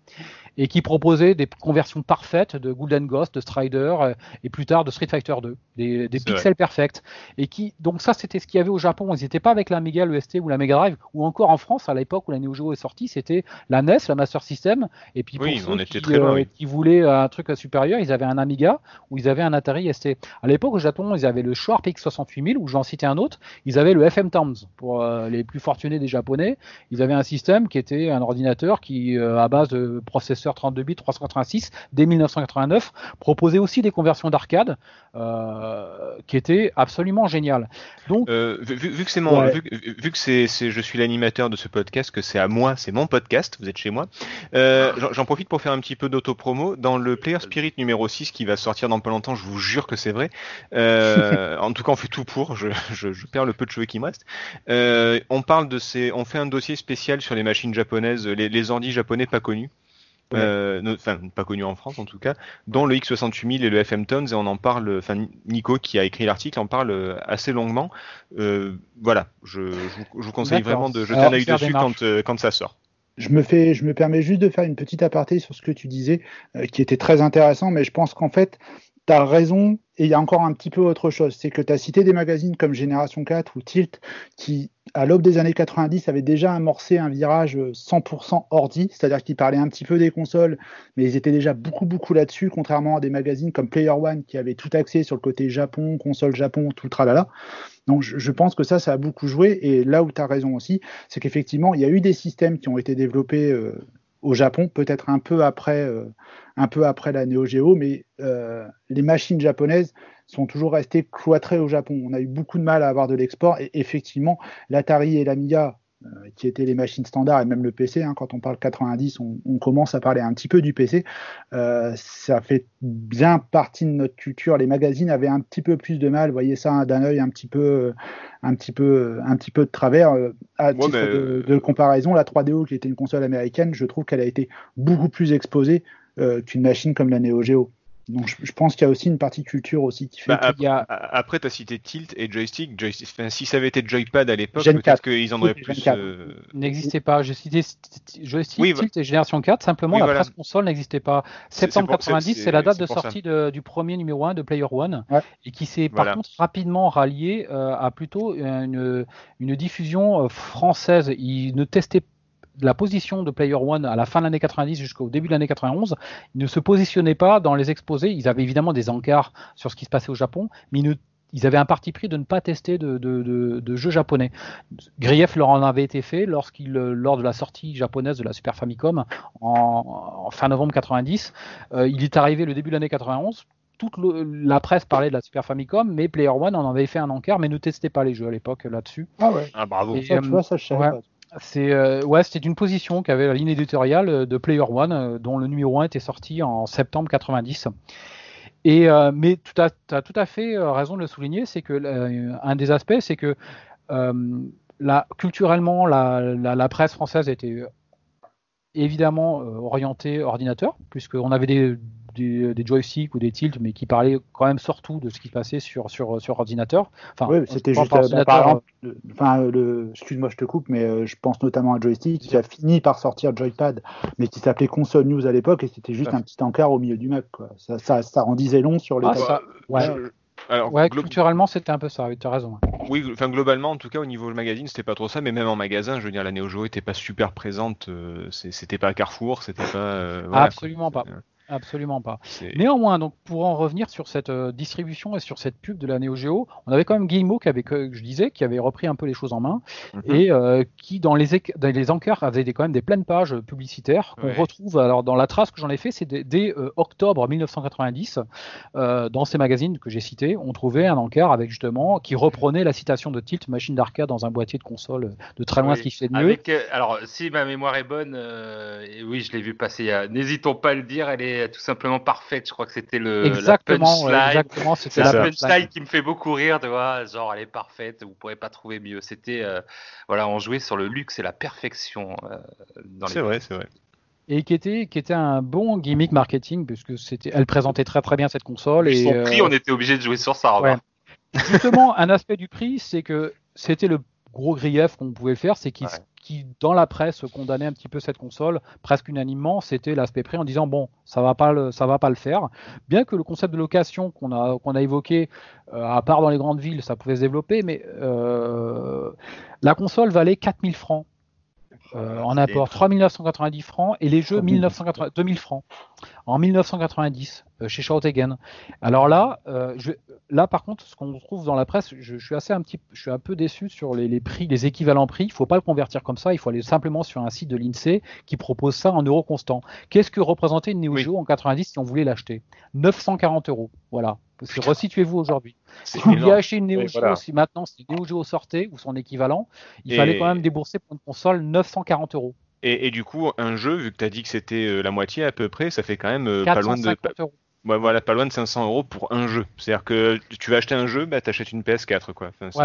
et qui proposait des conversions parfaites de Golden Ghost, de Strider euh, et plus tard de Street Fighter 2, des, pixels perfects. Et qui donc ça c'était ce qu'il y avait au Japon. Ils n'étaient pas avec l'Amiga, le ST ou la Mega Drive, ou encore en France à l'époque où la Neo Geo est sortie, c'était la NES, la Master System. Et puis pour Oui, ceux on était qui, très loin, euh, oui. qui voulaient un truc supérieur, ils avaient un Amiga ou ils avaient un Atari ST. À l'époque au Japon, ils avaient le Sharp X68000 ou j'en citais un autre. Ils avaient le FM Towns pour euh, les plus fortunés des Japonais. Ils avaient un système qui était un ordinateur qui, euh, à base de processeur 32 bits 386, dès 1989, proposait aussi des conversions d'arcade euh, qui étaient absolument géniales. Donc, Euh, vu, que c'est mon, Ouais. vu, que- vu que c'est, je suis l'animateur de ce podcast, que c'est à moi, c'est mon podcast, vous êtes chez moi. euh, j'en, profite pour faire un petit peu d'autopromo dans le Player Spirit numéro 6 qui va sortir dans pas longtemps. Je vous jure que c'est vrai. En tout cas, on fait tout pour. Je, je, je perds le peu de cheveux qui me reste. On parle de ces, on fait un dossier spécial sur les machines japonaises, les, les ordi japonais pas connus. Ouais. Euh, no- enfin pas connus en France en tout cas, dont le X68000 et le FM Tones et on en parle, enfin Nico qui a écrit l'article en parle euh, assez longuement. Euh, voilà, je, je vous, je vous conseille vraiment de jeter un œil dessus quand, euh, quand ça sort. Je me fais, je me permets juste de faire une petite aparté sur ce que tu disais, euh, qui était très intéressant, mais je pense qu'en fait, tu as raison, et il y a encore un petit peu autre chose. C'est que tu as cité des magazines comme Génération 4 ou Tilt, qui, à l'aube des années 90, avaient déjà amorcé un virage euh, 100% ordi, c'est-à-dire qu'ils parlaient un petit peu des consoles, mais ils étaient déjà beaucoup, beaucoup là-dessus, contrairement à des magazines comme Player One, qui avaient tout axé sur le côté Japon, console Japon, tout le tralala. Donc je, je pense que ça, ça a beaucoup joué, et là où tu as raison aussi, c'est qu'effectivement, il y a eu des systèmes qui ont été développés euh, au Japon, peut-être un peu après, euh, un peu après la Neo Geo, mais euh, les machines japonaises sont toujours restées cloîtrées au Japon. On a eu beaucoup de mal à avoir de l'export, et effectivement, l'Atari et l'Amiga, qui étaient les machines standards, et même le PC, hein, quand on parle 90, on, on commence à parler un petit peu du PC, euh, ça fait bien partie de notre culture. Les magazines avaient un petit peu plus de mal, voyez ça d'un œil un petit peu, un petit peu, un petit peu de travers. Euh, À Ouais, titre mais, de, de comparaison, la 3DO, qui était une console américaine, je trouve qu'elle a été beaucoup plus exposée euh, qu'une machine comme la Neo Geo. Donc je, je pense qu'il y a aussi une partie culture aussi qui fait Bah, que- il y a, Après, tu as cité Tilt et Joystick. Joystick enfin, si ça avait été Joypad à l'époque, Gen peut-être 4. qu'ils en auraient plus. 4. euh, n'existait pas. J'ai cité st- joystick, Oui, tilt et génération 4. Simplement, Oui, la voilà. presse console n'existait pas. Septembre c'est pour- 90, c'est- c'est la date c'est de sortie de- du premier numéro 1 de Player One, Ouais. et qui s'est par Voilà. contre rapidement rallié euh, à plutôt une, une diffusion euh, française. Il ne la position de Player One à la fin de l'année 90 jusqu'au début de l'année 91, ils ne se positionnaient pas dans les exposés. Ils avaient évidemment des encarts sur ce qui se passait au Japon, mais ils, ne- ils avaient un parti pris de ne pas tester de, de- de- de jeux japonais. Grief leur en avait été fait lorsqu'il, euh, lors de la sortie japonaise de la Super Famicom en, en fin novembre 90. Euh, il est arrivé le début de l'année 91. Toute le- la presse parlait de la Super Famicom, mais Player One en avait fait un encart, mais ne testait pas les jeux à l'époque là-dessus. Ah ouais. Ah, bravo. Et, Ça, tu euh, vois, ça, je ouais. pas. C'est euh, ouais, c'était une position qu'avait la ligne éditoriale euh, de Player One, euh, dont le numéro 1 était sorti en septembre 90. Et mais tu as, tout à fait raison de le souligner, c'est que un des aspects, c'est que culturellement, la, la, presse française était évidemment orientée ordinateur, puisqu'on avait des, des, des joysticks ou des tilts, mais qui parlaient quand même surtout de ce qui se passait sur, sur, sur ordinateur. Enfin, Oui, c'était juste, parle euh, ordinateur, par exemple, le- enfin, le, excuse-moi, je te coupe, mais euh, je pense notamment à Joystick qui a fini par sortir Joypad, mais qui s'appelait Console News à l'époque, et c'était juste Ouais. un petit encart au milieu du Mac, quoi. Ça, ça, ça en disait long sur les. Ah, ça- ouais. Je- alors, Ouais, glo- culturellement, c'était un peu ça, oui, tu as raison. Oui, enfin globalement, en tout cas au niveau magazine, c'était pas trop ça, mais même en magasin, je veux dire, la Neo Geo était pas super présente. euh, c'était pas Carrefour, c'était pas. euh, voilà, Absolument pas. Absolument pas. Néanmoins, donc pour en revenir sur cette euh, distribution et sur cette pub de la Neo Geo, on avait quand même Guillemot qui avait, que je disais, qui avait repris un peu les choses en main Mhm. et euh, qui dans les, dans les encarts avait des, quand même des pleines pages publicitaires qu'on Ouais. retrouve. Alors dans la trace que j'en ai fait, c'est dès, euh, octobre 1990, euh, dans ces magazines que j'ai cités, on trouvait un encart avec justement qui reprenait la citation de Tilt, machine d'arcade dans un boîtier de console de très loin Oui. ce qui fait de mieux. Avec, alors, si ma mémoire est bonne, oui, je l'ai vu passer. N'hésitons pas à le dire, elle est tout simplement parfaite. Je crois que c'était le Exactement, la ouais, exactement, C'est c'était la ça. punchline qui me fait beaucoup rire, tu vois. Genre, elle est parfaite, vous pourrez pas trouver mieux. C'était, euh, voilà, on jouait sur le luxe et la perfection euh, dans les. C'est vrai, c'est vrai. et qui était qui était un bon gimmick marketing puisque c'était elle présentait très très bien cette console et Son prix, euh, on était obligé de jouer sur ça. Ouais. remarque. justement un aspect du prix c'est que c'était le gros grief qu'on pouvait faire c'est qu'il Ouais. Qui dans la presse condamnait un petit peu cette console presque unanimement c'était l'aspect prix en disant bon ça va pas le, ça va pas le faire. Bien que le concept de location qu'on a qu'on a évoqué euh, à part dans les grandes villes ça pouvait se développer mais euh, la console valait 4000 francs euh, en apport 3990 francs et les jeux 1980, 2000 francs en 1990 euh, chez Shoutegen. Alors là, euh, je, là par contre, ce qu'on trouve dans la presse, je, je suis assez un petit, je suis un peu déçu sur les, les prix, les équivalents prix. Il faut pas le convertir comme ça. Il faut aller simplement sur un site de l'Insee qui propose ça en euros constants. Qu'est-ce que représentait une Neo Oui. Geo en 90 si on voulait l'acheter? 940 euros. Voilà. Parce que Resituez-vous aujourd'hui. Si vous vouliez acheter une Neo Geo, voilà. si maintenant si Neo Geo sortait ou son équivalent, il Et- fallait quand même débourser pour une console 940 euros. Et, et du coup, un jeu, vu que tu as dit que c'était euh, la moitié à peu près, ça fait quand même euh, pas loin de 450 euros. ouais, voilà, pas loin de 500 euros pour un jeu. C'est-à-dire que tu vas acheter un jeu, bah t'achètes une PS4 quoi. Enfin, c'est-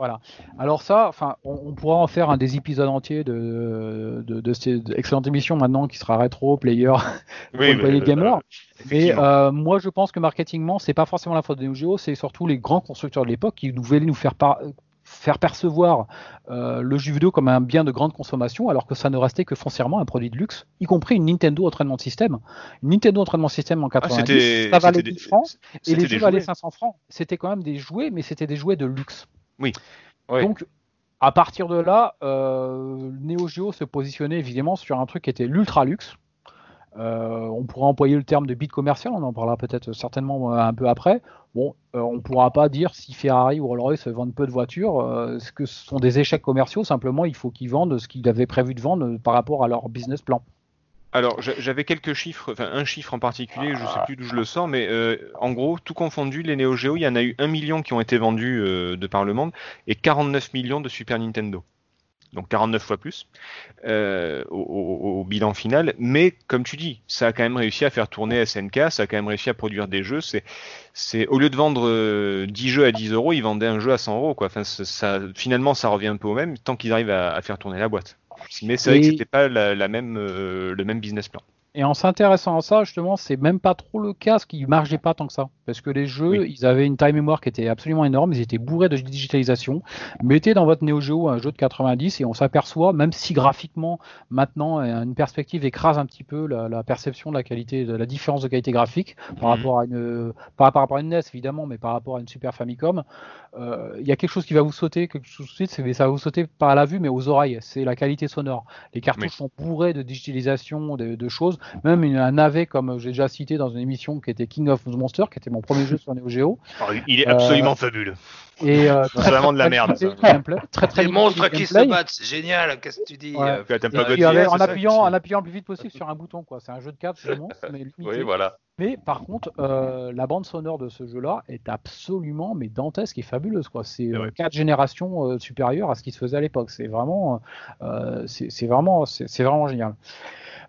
Voilà. Alors ça, enfin, on, on pourra en faire un des épisodes entiers de, de, de cette excellente émission maintenant qui sera rétro player pour Oui, Planet mais, Gamer. euh, Mais effectivement. euh, moi, je pense que marketingement, c'est pas forcément la faute de Neo Geo, c'est surtout les grands constructeurs de l'époque qui nous voulaient nous faire par- faire percevoir euh, le jeu vidéo comme un bien de grande consommation, alors que ça ne restait que foncièrement un produit de luxe, y compris une Nintendo Entraînement System. Une Nintendo Entraînement System en Ah, 90, c'était ça valait c'était 10 des- francs, et les jeux valaient jouets. 500 francs. C'était quand même des jouets, mais c'était des jouets de luxe. Oui. Donc, à partir de là, euh, Neo Geo se positionnait évidemment sur un truc qui était l'ultra luxe. Euh, on pourra employer le terme de bit commercial, on en parlera peut-être certainement euh, un peu après. Bon, euh, on ne pourra pas dire si Ferrari ou Rolls-Royce vendent peu de voitures, ce que ce sont des échecs commerciaux. Simplement, il faut qu'ils vendent ce qu'ils avaient prévu de vendre par rapport à leur business plan. Alors, j'a- j'avais quelques chiffres, enfin un chiffre en particulier, je sais plus d'où je le sors, mais euh, en gros, tout confondu, les Neo Geo, il y en a eu 1 million qui ont été vendus euh, de par le monde et 49 millions de Super Nintendo. Donc 49 fois plus euh, au, au- au bilan final. Mais comme tu dis, ça a quand même réussi à faire tourner SNK, ça a quand même réussi à produire des jeux. C'est, c'est au lieu de vendre euh, 10 jeux à 10 euros, ils vendaient un jeu à 100 euros. Quoi. Enfin, ça, finalement, ça revient un peu au même tant qu'ils arrivent à, à faire tourner la boîte. Mais c'est vrai Et- que c'était pas la, la même, euh, le même business plan. Et en s'intéressant à ça, justement, c'est même pas trop le cas, ce qui marchait pas tant que ça. Parce que les jeux, Oui. ils avaient une time mémoire qui était absolument énorme, ils étaient bourrés de digitalisation. Mettez dans votre Neo Geo un jeu de 90 et on s'aperçoit, même si graphiquement, maintenant, euh, une perspective écrase un petit peu la, la perception de la qualité, de la différence de qualité graphique par Mhm. rapport à une, par, par rapport à une NES, évidemment, mais par rapport à une Super Famicom. Euh, Il y a quelque chose qui va vous sauter, quelque chose de suite, c'est- ça va vous sauter pas à la vue, mais aux oreilles. C'est la qualité sonore. Les cartouches Oui. sont bourrées de digitalisation, de, de choses. Même une- un navet, comme j'ai déjà cité dans une émission qui était King of the Monster, qui était mon premier jeu sur Neo Geo. il est Euh, absolument fabuleux. Et euh, C'est vraiment de la merde. très très Des monstres qui se battent, c'est génial, qu'est-ce que tu dis Ouais. euh, Et en appuyant, en appuyant le plus vite possible sur un bouton, quoi. C'est un jeu de cartes, je monstre, mais limité. Oui, voilà. Mais par contre, euh, la bande sonore de ce jeu-là est absolument mais dantesque et fabuleuse. quoi. C'est euh, quatre générations euh, supérieures à ce qui se faisait à l'époque. C'est vraiment, euh, c'est vraiment, c'est vraiment génial.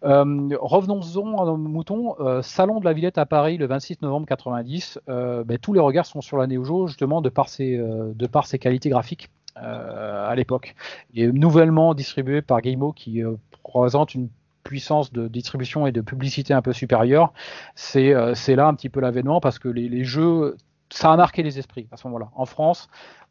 Euh, Revenons-en à nos moutons. Euh, Salon de la Villette à Paris le 26 novembre 90. Euh, ben, tous les regards sont sur la Neo Geo justement de par ses, euh, de par ses qualités graphiques euh, à l'époque. Est nouvellement distribué par Gameo qui euh, présente une puissance de distribution et de publicité un peu supérieure, c'est euh, là un petit peu l'avènement parce que les, jeux, ça a marqué les esprits à ce moment-là, en France,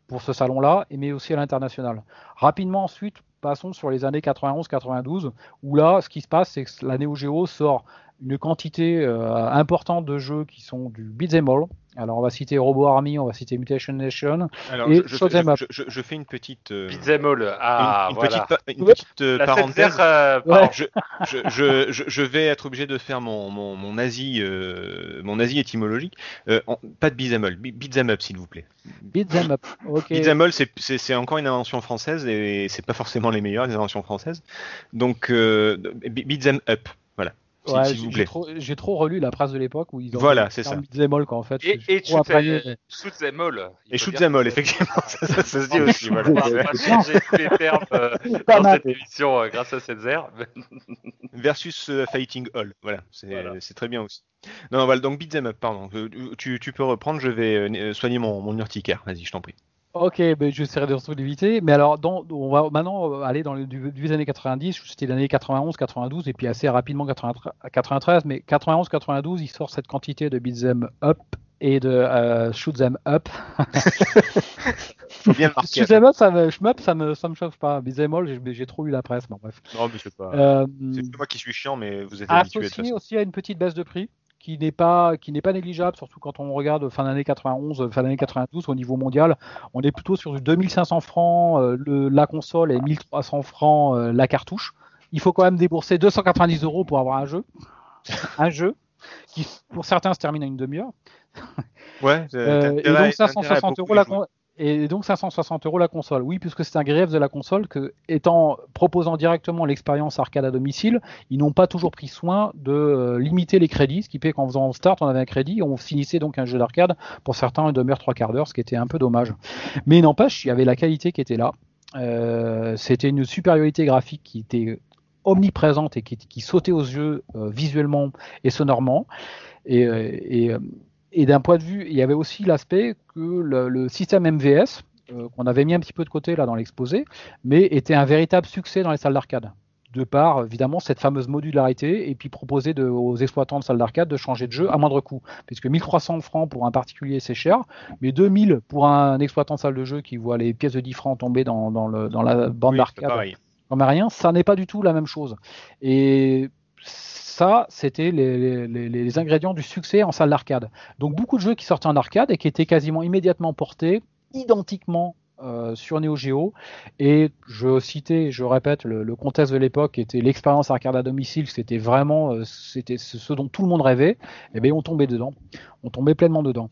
pour ce salon-là, et mais aussi à l'international. Rapidement ensuite, passons sur les années 91-92, où là, ce qui se passe, c'est que la Neo Geo sort une quantité euh, importante de jeux qui sont du beat'em all. Alors on va citer Robo Army, on va citer Mutation Nation. Alors, Et je, je, je- up. je- fais une petite, euh, Beat'em. Ah, une, une voilà. petite, une euh, parenthèse. 7 euh, Ouais. Je, je, je, je, je vais être obligé de faire mon, mon, mon nazi, euh, mon nazi étymologique. Euh, en- pas de beat'em all, be- beat'em up s'il vous plaît. Beat'em up. Ok. Beat'em all, c'est- encore une invention française et c'est pas forcément les meilleures les inventions françaises. Donc euh, be- beat'em up, Ouais, s'il vous j'ai plaît. trop, j'ai trop relu la presse de l'époque où ils ont Voilà, c'est ça. All, quoi, en fait. Et, et trop shoot, them- shoot them all. Et shoot them all, effectivement, ça, ça- ça se dit On aussi. Voilà. va pas changer tous les termes euh, Pas dans mal. cette émission euh, grâce à cette zère. Versus euh, fighting all, voilà, c'est Voilà. c'est très bien aussi. Non, voilà, donc beat'em up, pardon. Euh, Tu, tu peux reprendre, je vais euh, soigner mon, mon urticaire. Vas-y, je t'en prie. Ok, ben j'essaierai de retrouver l'éviter. Mais alors, dans, on va maintenant aller dans le début des années 90. C'était l'année 91, 92, et puis assez rapidement 93. 93 mais 91, 92, il sort cette quantité de beat'em up et de euh, shoot them up. Faut bien le marquer. shoot them up, ça me, shmup, ça me, ça me chauffe pas. Beat'em all, j'ai trop eu la presse. Bon, bref. Non, mais c'est pas. Euh, C'est moi qui suis chiant, mais vous êtes habitué associé aussi à une petite baisse de prix qui n'est pas qui n'est pas négligeable surtout quand on regarde fin d'année 91 fin d'année 92 au niveau mondial on est plutôt sur du 2500 francs euh, le- la console et 1300 francs euh, la cartouche. Il faut quand même débourser 290 euros pour avoir un jeu. Un jeu qui pour certains se termine en une demi-heure. Ouais, euh, et donc 560 euros la et donc 560 euros la console. Oui, puisque c'est un grief de la console que, étant proposant directement l'expérience arcade à domicile, ils n'ont pas toujours pris soin de euh, limiter les crédits, ce qui fait qu'en faisant start, on avait un crédit, on finissait donc un jeu d'arcade pour certains une demi-heure, trois quarts d'heure, ce qui était un peu dommage. Mais n'empêche, il y avait la qualité qui était là. Euh, C'était une supériorité graphique qui était omniprésente et qui, sautait aux yeux euh, visuellement et sonorement. Et, et d'un point de vue, il y avait aussi l'aspect que le, le système MVS, euh, qu'on avait mis un petit peu de côté là dans l'exposé, mais était un véritable succès dans les salles d'arcade. De par, évidemment, cette fameuse modularité, et puis proposer de- aux exploitants de salles d'arcade de changer de jeu à moindre coût. Puisque 1300 francs pour un particulier, c'est cher, mais 2000 pour un exploitant de salle de jeu qui voit les pièces de 10 francs tomber dans, dans, le, dans la bande Oui, d'arcade comme rien, ça n'est pas du tout la même chose. Et ça, c'était les, les- les- les ingrédients du succès en salle d'arcade. Donc beaucoup de jeux qui sortaient en arcade et qui étaient quasiment immédiatement portés identiquement euh, sur Neo Geo. Et je citais, je répète, le, le contexte de l'époque était l'expérience arcade à domicile, c'était vraiment euh, c'était ce dont tout le monde rêvait. Et bien on tombait dedans, on tombait pleinement dedans.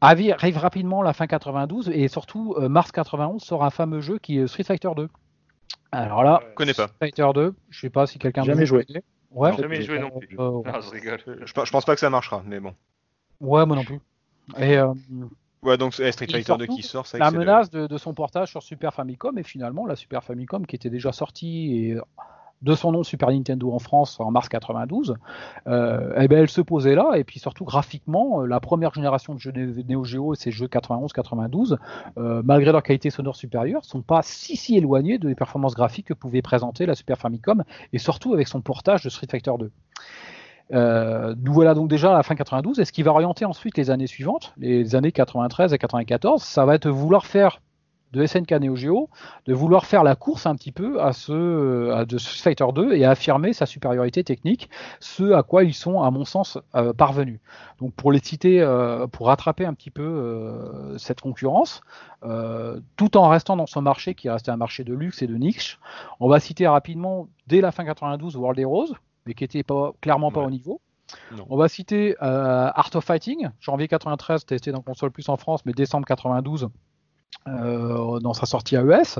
Arrive arrive rapidement la fin 92 et surtout euh, mars 91 sort un fameux jeu qui est Street Fighter 2. Alors là, Je connais pas. Street Fighter 2, je sais pas si quelqu'un Jamais joué. Ouais. Jamais joué non plus. Euh, Non, je rigole. Je, pense- je pense pas que ça marchera, mais bon. ouais, moi non plus. Et euh, Ouais, donc c'est Street Et Fighter 2 surtout, qui sort, ça la menace de, de son portage sur Super Famicom et finalement la Super Famicom qui était déjà sortie et de son nom Super Nintendo en France en mars 92, euh, eh ben elle se posait là et puis surtout graphiquement euh, la première génération de jeux Neo Geo et ces jeux 91-92 euh, malgré leur qualité sonore supérieure sont pas si si éloignés des performances graphiques que pouvait présenter la Super Famicom et surtout avec son portage de Street Fighter 2. Euh, nous voilà donc déjà à la fin 92 et ce qui va orienter ensuite les années suivantes, les années 93 et 94, ça va être vouloir faire de SNK Neo Geo, de vouloir faire la course un petit peu à ce à de Street Fighter 2 et à affirmer sa supériorité technique, ce à quoi ils sont à mon sens euh, parvenus. Donc pour les citer, euh, pour rattraper un petit peu euh, cette concurrence, tout en restant dans ce marché qui restait un marché de luxe et de niche, on va citer rapidement dès la fin 92 World Heroes, mais qui était pas clairement pas Ouais. au niveau. Non. On va citer Art of Fighting, janvier 93, testé dans console plus en France, mais décembre 92 euh, dans sa sortie AES,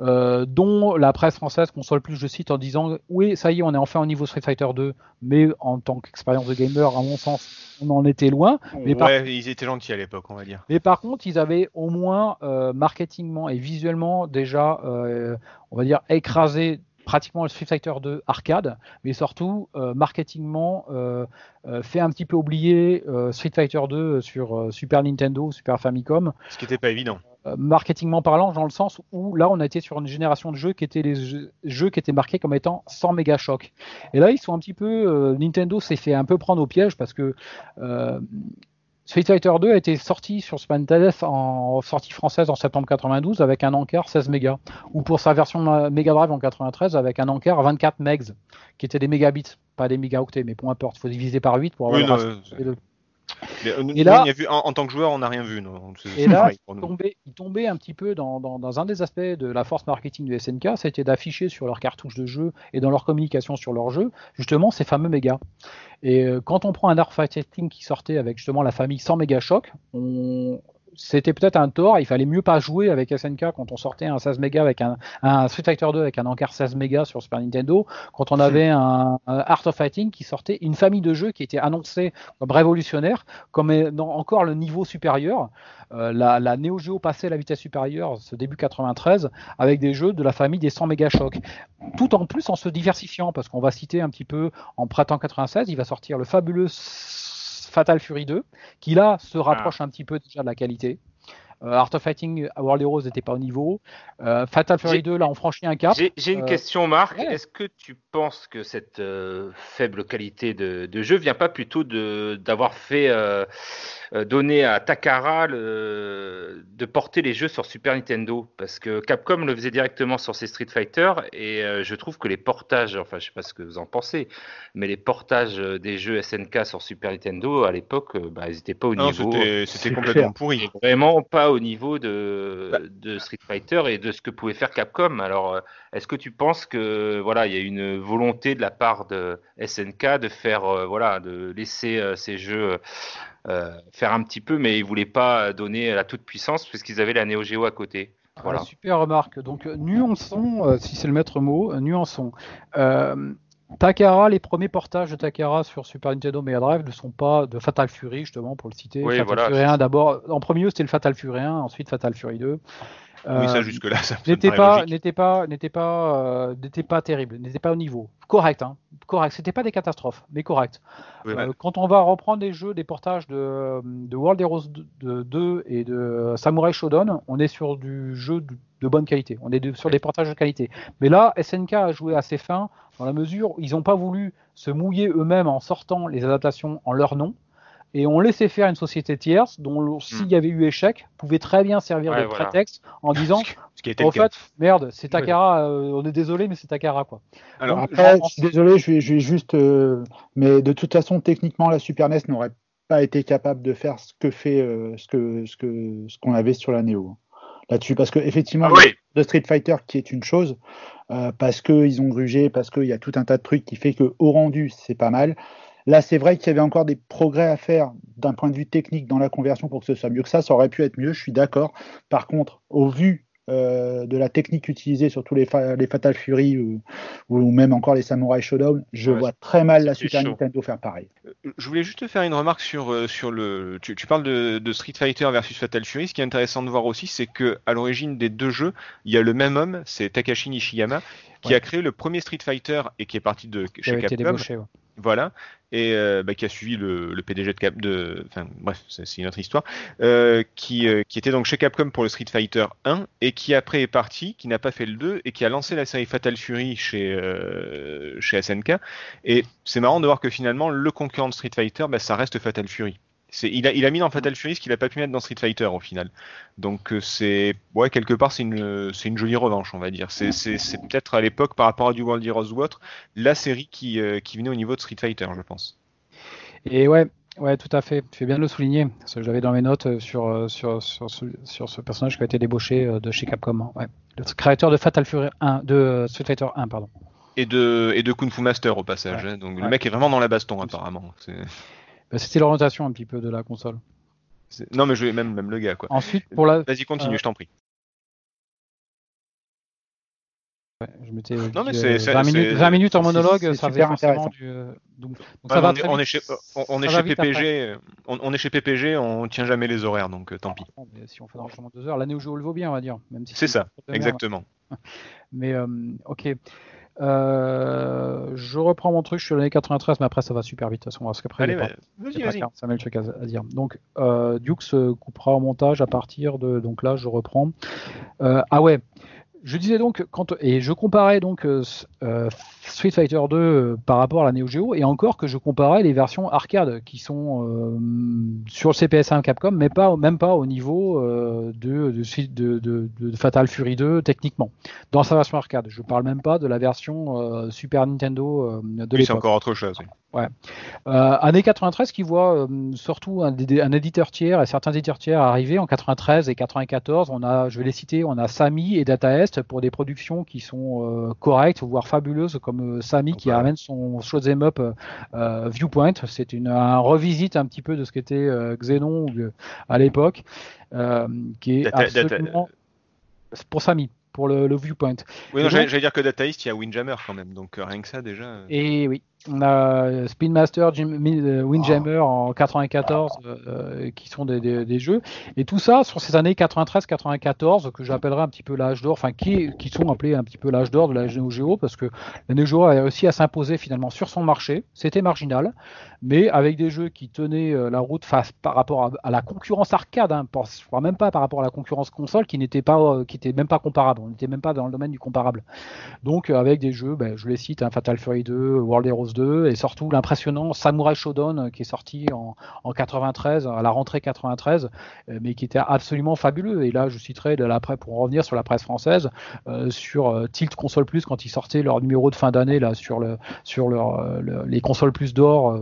euh, dont la presse française console plus, je cite, en disant oui, ça y est, on est enfin au niveau Street Fighter 2, mais en tant qu'expérience de gamer, à mon sens, on en était loin. Mais par- ils étaient gentils à l'époque, on va dire. Mais par contre, ils avaient au moins euh, marketingement et visuellement déjà, euh, on va dire, écrasé pratiquement le Street Fighter 2 arcade, mais surtout euh, marketingement euh, euh, fait un petit peu oublier euh, Street Fighter 2 sur Super Nintendo, Super Famicom, Ce qui n'était pas évident. marketingement parlant, dans le sens où là on a été sur une génération de jeux qui étaient les jeux, jeux qui étaient marqués comme étant sans méga choc. Et là ils sont un petit peu, Nintendo s'est fait un peu prendre au piège parce que Street Fighter 2 a été sorti sur Nintendo en sortie française en septembre 92 avec un encart 16 mégas, ou pour sa version euh, Mega Drive en 93 avec un encart 24 megs, qui étaient des mégabits, pas des mégaoctets, mais peu importe, il faut diviser par 8 pour avoir Oui, non, ratio. euh, Et le- mais, euh, nous, Et là- on y a vu, en, en tant que joueur, on n'a rien vu. C'est- Et là, il tombait, il tombait un petit peu dans, dans- dans un des aspects de la force marketing du SNK, c'était d'afficher sur leurs cartouches de jeu et dans leur communication sur leurs jeux, justement ces fameux mégas. Et euh, quand on prend un Art Fighting qui sortait avec justement la famille sans méga choc, on... c'était peut-être un tort, il fallait mieux pas jouer avec SNK quand on sortait un 16 mégas avec un, un Street Fighter 2 avec un encart 16 mégas sur Super Nintendo, quand on avait un, un Art of Fighting qui sortait une famille de jeux qui était annoncée comme révolutionnaire, comme dans encore le niveau supérieur. Euh, la, la Neo Geo passait à la vitesse supérieure ce début 93 avec des jeux de la famille des 100 méga chocs. Tout en plus en se diversifiant parce qu'on va citer un petit peu en printemps 96, il va sortir le fabuleux Fatal Fury 2 qui là se rapproche un petit peu déjà de la qualité. Euh, Art of Fighting World Heroes n'était pas au niveau. Euh, Fatal Fury J'ai- 2, là, on franchit un cap. J'ai une Euh, question, Marc. ouais. Est-ce que tu penses que cette euh, faible qualité de, de jeu vient pas plutôt de d'avoir fait euh, euh, donner à Takara le- de porter les jeux sur Super Nintendo? Parce que Capcom le faisait directement sur ses Street Fighter et euh, je trouve que les portages, enfin je sais pas ce que vous en pensez, mais les portages euh, des jeux SNK sur Super Nintendo à l'époque, euh, bah, ils étaient pas au Non, niveau. c'était complètement clair. pourri. Vraiment pas au niveau de, Bah. de Street Fighter et de ce que pouvait faire Capcom. Alors, euh, est-ce que tu penses que voilà, il y a une volonté de la part de SNK de faire euh, voilà, de laisser euh, ces jeux euh, faire un petit peu, mais ils voulaient pas donner la toute puissance puisqu'ils avaient la Neo Geo à côté. Voilà. Ah, super remarque. Donc, nuançons, euh, si c'est le maître mot, euh, nuançons. Takara, les premiers portages de Takara sur Super Nintendo Mega Drive ne sont pas de Fatal Fury, justement, pour le citer. Oui, Fatal voilà, Fury c'est 1, ça. d'abord, en premier lieu, c'était le Fatal Fury 1, ensuite Fatal Fury 2. Oui, ça Euh, jusque-là, ça, n'était pas n'était pas n'était pas euh, n'était pas terrible n'était pas au niveau. Correct hein. Correct. C'était pas des catastrophes mais correct. Oui, Euh, ouais. quand on va reprendre des jeux des portages de, de World Heroes 2, 2 et de Samurai Shodown on est sur du jeu de, de bonne qualité. On est de- sur des portages de qualité. Mais là SNK a joué assez fin dans la mesure où ils n'ont pas voulu se mouiller eux-mêmes en sortant les adaptations en leur nom et ont laissé faire une société tierce dont le- s'il y avait eu échec pouvait très bien servir Ouais, de voilà. prétexte en disant Ce qui était en le fait, merde, c'est Takara, euh, on est désolé, mais c'est Takara, quoi. Alors, Donc, Après, je- je suis désolé, je vais, je vais juste. euh, mais de toute façon, techniquement, la Super NES n'aurait pas été capable de faire ce que fait euh, ce que ce que ce qu'on avait sur la Neo là-dessus, parce que effectivement, Ah oui. de Street Fighter qui est une chose, euh, parce que ils ont grugé, parce qu'il y a tout un tas de trucs qui fait que au rendu, c'est pas mal. Là, c'est vrai qu'il y avait encore des progrès à faire d'un point de vue technique dans la conversion pour que ce soit mieux que ça. Ça aurait pu être mieux, je suis d'accord. Par contre, au vu euh, de la technique utilisée sur tous les, fa- les Fatal Fury euh, ou même encore les Samurai Shodown, je Ouais, vois très mal la Super chaud. Nintendo faire pareil. Je voulais juste te faire une remarque sur, euh, sur le. Tu, tu parles de, de Street Fighter versus Fatal Fury. Ce qui est intéressant de voir aussi, c'est que à l'origine des deux jeux, il y a le même homme, c'est Takashi Nishiyama, qui Ouais. a créé le premier Street Fighter et qui est parti de chez Capcom. Voilà, et euh, bah, qui a suivi le, PDG de Cap, enfin bref, c'est une autre histoire, euh, qui, euh, qui était donc chez Capcom pour le Street Fighter 1 et qui après est parti, qui n'a pas fait le 2 et qui a lancé la série Fatal Fury chez chez SNK. Et c'est marrant de voir que finalement le concurrent de Street Fighter, bah, ça reste Fatal Fury. Il, a, il a mis dans Fatal Fury ce qu'il a pas pu mettre dans Street Fighter au final. Donc euh, c'est ouais quelque part c'est une c'est une jolie revanche on va dire. C'est, c'est, c'est peut-être à l'époque par rapport à du World Heroes ou autre la série qui, euh, qui venait au niveau de Street Fighter je pense. Et ouais, ouais, tout à fait. Tu fais bien de le souligner. Parce que je l'avais dans mes notes euh, sur, sur, sur, ce, sur ce personnage qui a été débauché de chez Capcom. hein. Ouais. Le créateur de Fatal Fury 1, de Street Fighter 1, pardon. Et de, et de Kung Fu Master au passage. Ouais. hein. Donc Ouais. le mec est vraiment dans la baston apparemment. Bah, C'était l'orientation un petit peu de la console. Non mais je même même le gars quoi. Ensuite, pour la. Vas-y continue Euh, je t'en prie. ouais, je m'étais Non, mais dit, c'est- euh, c'est- 20, minutes, 20 en monologue, ça faisait forcément intéressant. du. euh, Donc, donc Bah, ça va on, est, on est chez, on, on est chez. PPG, on, est chez PPG, on tient jamais les horaires donc euh, tant pis. Bon, mais si on fait largement deux heures, la Neo Geo le vaut bien, on va dire. Si C'est ça, exactement. Mais euh, ok. Euh, je reprends mon truc, je suis l'année 93, mais après ça va super vite de toute façon, parce qu'après Allez vas-y vas-y. ça met le truc à, à dire. Donc euh, Dukes euh, coupera au montage à partir de donc là je reprends. Euh, ah ouais, je disais donc quand et je comparais donc euh, euh, Street Fighter 2 euh, par rapport à la Neo Geo et encore que je comparais les versions arcade qui sont euh, sur le CPS1 Capcom, mais pas même pas au niveau euh, de, de, de, de- Fatal Fury 2 techniquement dans sa version arcade. Je parle même pas de la version euh, Super Nintendo de Oui, c'est encore autre chose. oui. Euh, année 93 qui voit euh, surtout un, éditeur tiers et certains éditeurs tiers arriver en 93 et 94. On a, je vais les citer, on a Samy et Data Est pour des productions qui sont euh, correctes voire fabuleuses comme euh, Samy qui Ouais. ramène son shoot'em up Viewpoint. C'est une un revisite un petit peu de ce qu'était Xenon à l'époque, qui est Data- absolument pour Samy pour le, le Viewpoint. Oui, j'allais dire que Data East, il y a Windjammer quand même, donc rien que ça déjà. Et oui. On a Spin Master, Jim- Mi- euh, Windjammer en 94, euh, euh, qui sont des, des- des jeux. Et tout ça sur ces années 93-94, que j'appellerais un petit peu l'âge d'or, enfin qui, qui sont appelés un petit peu l'âge d'or de la Neo Geo, parce que la Neo Geo a réussi à s'imposer finalement sur son marché. C'était marginal, mais avec des jeux qui tenaient euh, la route face par rapport à, à la concurrence arcade, hein, je crois même pas par rapport à la concurrence console, qui n'était pas, euh, qui était même pas comparable. On n'était même pas dans le domaine du comparable. Donc euh, avec des jeux, ben, je les cite, hein, Fatal Fury 2, World Heroes 2, et surtout l'impressionnant Samurai Shodown euh, qui est sorti en, en 93, à la rentrée 93, euh, mais qui était absolument fabuleux. Et là, je citerai de la presse pour en revenir sur la presse française, euh, sur Tilt Console Plus quand ils sortaient leur numéro de fin d'année là sur les consoles plus d'or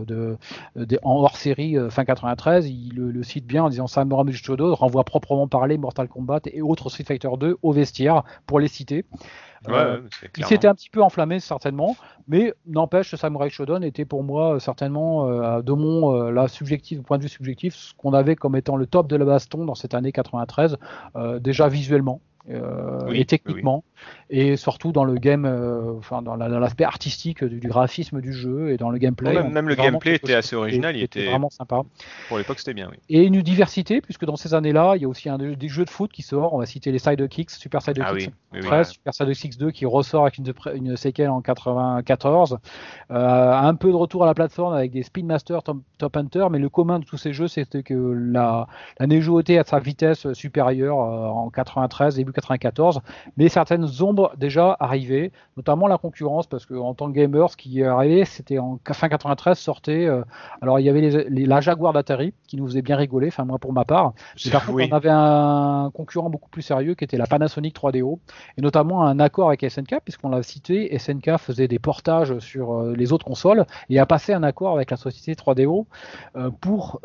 en hors série fin 93, il le, le cite bien en disant Samurai Shodown renvoie proprement parler Mortal Kombat et autres Street Fighter 2 au vestiaire pour les citer. Ouais, Euh, il s'était un petit peu enflammé certainement, mais n'empêche, Samurai Shodown était pour moi euh, certainement euh, de mon subjectif, point de vue subjectif, ce qu'on avait comme étant le top de la baston dans cette année 93, euh, déjà visuellement. Oui, et techniquement et surtout dans le game euh, enfin dans la- dans l'aspect artistique du, du graphisme du jeu et dans le gameplay Ouais, même- le gameplay était assez original, il était- vraiment sympa Pour l'époque, c'était bien, oui. et une diversité puisque dans ces années-là il y a aussi un des jeux de foot qui sort on va citer les Sidekicks Super Sidekicks Ah oui, oui, oui. 13, Super Sidekicks 2 qui ressort avec une, une séquelle en 94. Euh, un peu de retour à la plateforme avec des Speed Master Top, Top Hunter, mais le commun de tous ces jeux, c'était que la, la était à sa vitesse supérieure euh, en 93, début 94, mais certaines ombres déjà arrivaient, notamment la concurrence, parce que en tant que gamers, ce qui est arrivé, c'était en fin 93, sortait, euh, alors il y avait les, les- la Jaguar d'Atari, qui nous faisait bien rigoler, enfin moi pour ma part, mais par contre, Oui. on avait un concurrent beaucoup plus sérieux qui était la Panasonic 3DO, et notamment un accord avec SNK, puisqu'on l'a cité, SNK faisait des portages sur euh, les autres consoles et a passé un accord avec la société 3DO euh, pour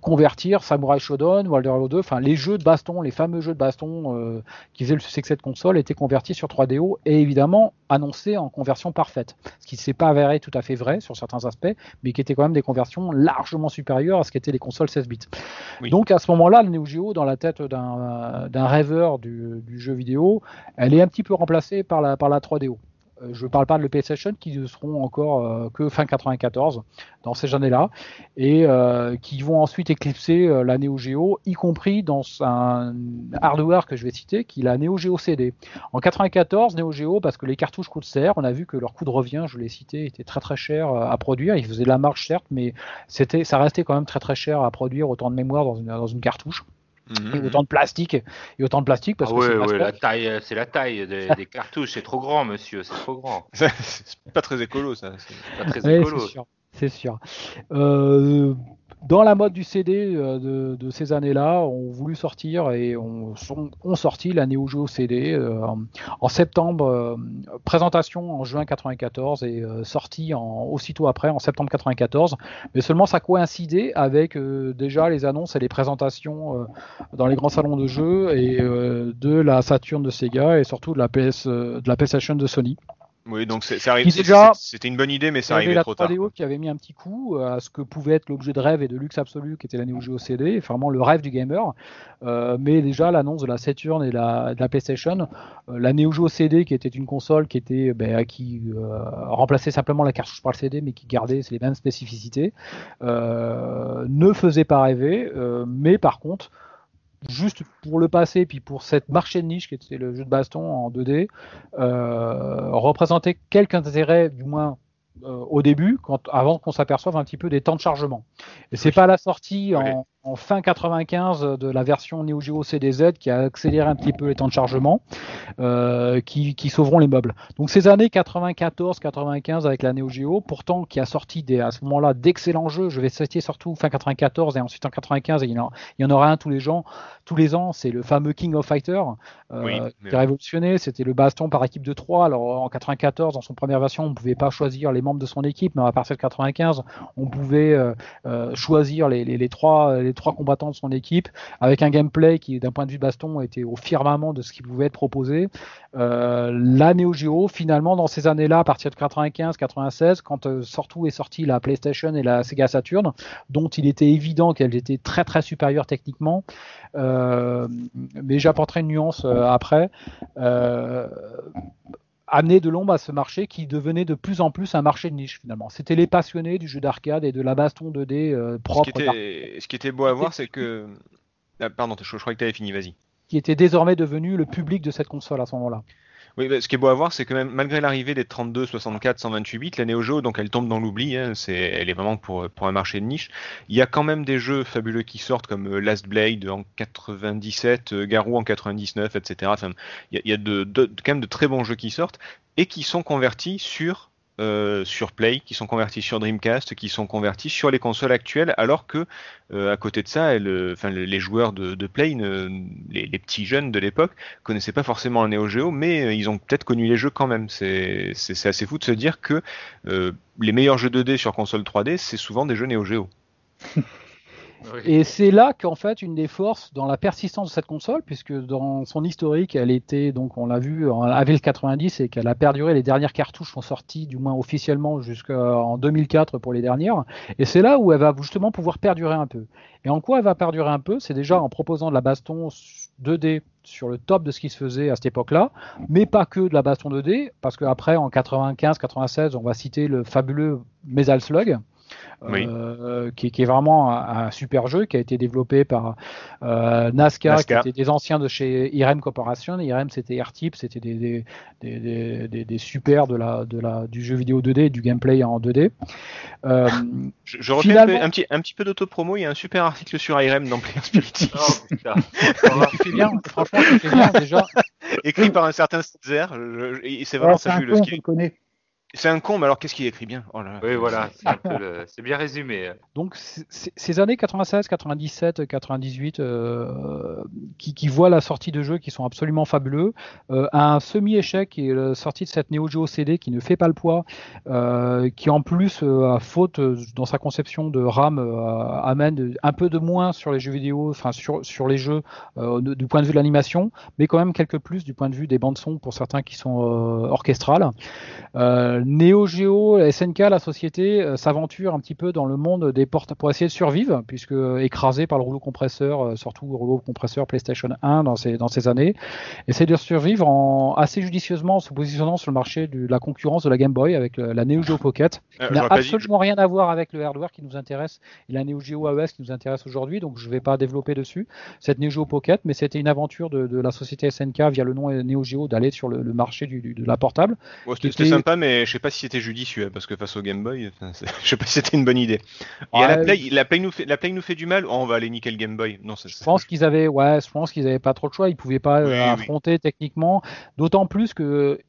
convertir Samurai Shodown, World Hero 2, enfin les jeux de baston, les fameux jeux de baston qui faisaient le succès de console étaient convertis sur 3DO et évidemment annoncés en conversion parfaite, ce qui ne s'est pas avéré tout à fait vrai sur certains aspects, mais qui étaient quand même des conversions largement supérieures à ce qu'étaient les consoles 16 bits. Oui. Donc à ce moment-là, le Neo Geo, dans la tête d'un d'un rêveur du, du jeu vidéo, elle est un petit peu remplacée par la, par la 3DO. Euh, Je ne parle pas de le PlayStation qui ne seront encore euh, que fin 94 dans ces années-là et euh, qui vont ensuite éclipser la Neo y compris dans un hardware que je vais citer, qui est la Neo Geo CD. En 94, Neo Geo, parce que les cartouches coûtent cher, on a vu que leur coût de revient, je l'ai cité, était très très cher à produire. Ils faisaient de la marge certes, mais ça restait quand même très très cher à produire autant de mémoire dans une cartouche Mhm. et autant de plastique et autant de plastique parce Ah que ouais, c'est ouais, la taille, euh, c'est la taille des, des cartouches, c'est trop grand, monsieur, c'est trop grand. c'est pas très écolo, ça. c'est- Pas très Ouais, écolo. c'est sûr. C'est sûr. Euh, dans la mode du CD euh, de, ces années-là, on voulu sortir et on, sont- on sorti la Neo CD euh, en, septembre, euh, présentation en juin 94 et sortie en, aussitôt après en septembre 94. Mais seulement ça coïncidait avec déjà les annonces et les présentations dans les grands salons de jeux et de la Saturn de Sega et surtout de la PS, de la PlayStation de Sony. Oui, donc c'est- C'était une bonne idée, mais ça arrivait la trop tard. 3DO quoi. qui avait mis un petit coup à ce que pouvait être l'objet de rêve et de luxe absolu qui était la Neo Geo CD, vraiment le rêve du gamer. Euh, mais déjà l'annonce de la Saturn et la, de la PlayStation, euh, la Neo Geo CD qui était une console qui était ben, qui euh, remplaçait simplement la cartouche par le CD mais qui gardait les mêmes spécificités, euh, ne faisait pas rêver. mais par contre juste pour le passé, puis pour cette marché de niche qui était le jeu de baston en 2D, euh, représentait quelque intérêt, du moins euh, au début, quand, avant qu'on s'aperçoive un petit peu des temps de chargement. Et c'est pas la sortie Oui. en, en fin 95 de la version Neo Geo CDZ qui a accéléré un petit peu les temps de chargement, euh, qui, qui sauveront les meubles. Donc ces années 94-95 avec la Neo Geo, pourtant qui a sorti des, à ce moment-là d'excellents jeux, je vais citer surtout fin 94 et ensuite en 95, et il y en, il y en aura un tous les gens, tous les ans, c'est le fameux King of Fighter euh, Oui, qui a révolutionné, c'était le baston par équipe de 3. Alors en 94, dans son première version, on ne pouvait pas choisir les membres de son équipe, mais à partir de 95, on pouvait euh, euh, choisir les, les, les trois, les trois combattants de son équipe avec un gameplay qui, d'un point de vue baston, était au firmament de ce qui pouvait être proposé. Euh, la Neo Geo, finalement, dans ces années-là, à partir de 95-96, quand euh, surtout est sortie la PlayStation et la Sega Saturn, dont il était évident qu'elles étaient très très supérieures techniquement, euh, mais j'apporterai une nuance euh, après. Amener de l'ombre à ce marché qui devenait de plus en plus un marché de niche finalement. C'était les passionnés du jeu d'arcade et de la baston 2D euh, Ce propre. qui, était, ce qui était beau à voir, c'est que. Ah, pardon, je, je crois que tu avais fini, vas-y. qui était désormais devenu le public de cette console à ce moment-là. Oui, bah, ce qui est beau à voir, c'est que même malgré l'arrivée des 32, 64, 128 bits, la Neo Geo, donc elle tombe dans l'oubli, hein, c'est, elle est vraiment pour, pour un marché de niche. Il y a quand même des jeux fabuleux qui sortent comme euh, Last Blade en 97, euh, Garou en 99, etc. Il y a, il y a quand même de très bons jeux qui sortent et qui sont convertis sur euh, sur Play, qui sont convertis sur Dreamcast, qui sont convertis sur les consoles actuelles, alors que euh, à côté de ça, euh, les joueurs de, Play, les, petits jeunes de l'époque, connaissaient pas forcément le Neo Geo, mais ils ont peut-être connu les jeux quand même. C'est assez fou de se dire que les meilleurs jeux 2D sur console 3D, c'est souvent des jeux Neo Geo. Et c'est là qu'en fait une des forces dans la persistance de cette console, puisque dans son historique, elle était donc on l'a vu en avril 90 et qu'elle a perduré. Les dernières cartouches sont sorties, du moins officiellement, jusqu'en 2004 pour les dernières. Et c'est là où elle va justement pouvoir perdurer un peu. Et en quoi elle va perdurer un peu? C'est déjà en proposant de la baston 2D sur le top de ce qui se faisait à cette époque-là, mais pas que de la baston 2D, parce qu'après en 95-96, on va citer le fabuleux Metal Slug. Oui. euh, qui, qui est vraiment un, un super jeu qui a été développé par euh, Nazca, Nazca. qui était des anciens de chez Irem Corporation. Irem, c'était R-Type, c'était des, des, des, des, des- des super de la, de la, du jeu vidéo 2D, du gameplay en 2D. Euh, Je, je refais Finalement- un, petit, un petit peu d'autopromo, il y a un super article sur IRM dans Player Spirit, Oh, putain. tu fais bien, franchement, tu fais bien déjà. écrit par un certain je- je- et c'est vraiment c'est on qu'il- le connaît. C'est un con, mais alors qu'est-ce qu'il écrit bien? Oh là là. Oui, voilà, c'est le- bien résumé. Donc c- c- ces années 96, 97, 98 euh, qui, qui voient la sortie de jeux qui sont absolument fabuleux, euh, un semi-échec qui est la sortie de cette Neo Geo CD qui ne fait pas le poids, euh, qui en plus euh, à faute dans sa conception de RAM euh, amène un peu de moins sur les jeux vidéo, enfin sur, sur les jeux euh, du point de vue de l'animation, mais quand même quelques plus du point de vue des bandes son pour certains qui sont euh, orchestrales. Euh, Neo Geo, la SNK, la société, euh, s'aventure un petit peu dans le monde des portes pour essayer de survivre, puisque euh, écrasé par le rouleau compresseur, euh, surtout le rouleau compresseur PlayStation 1 dans ces, dans ces années, essaie de survivre en, assez judicieusement en se positionnant sur le marché de la concurrence de la Game Boy avec la Neo Geo Pocket, Euh, qui n'a dit- absolument rien à voir avec le hardware qui nous intéresse et la Neo Geo AES qui nous intéresse aujourd'hui, donc je ne vais pas développer dessus cette Neo Geo Pocket, mais c'était une aventure de, de la société SNK via le nom Neo Geo d'aller sur le, le marché du, du- de la portable. C'était sympa, mais sais pas si c'était judicieux, parce que face au Game Boy, je sais pas si c'était une bonne idée. Et à la. Play, la Play nous fait, la Play nous fait du mal. Oh, on va aller niquer le Game Boy. Non, Je pense qu'ils avaient, ouais, je pense qu'ils avaient pas trop de choix. Ils pouvaient pas euh, oui. affronter techniquement. D'autant plus que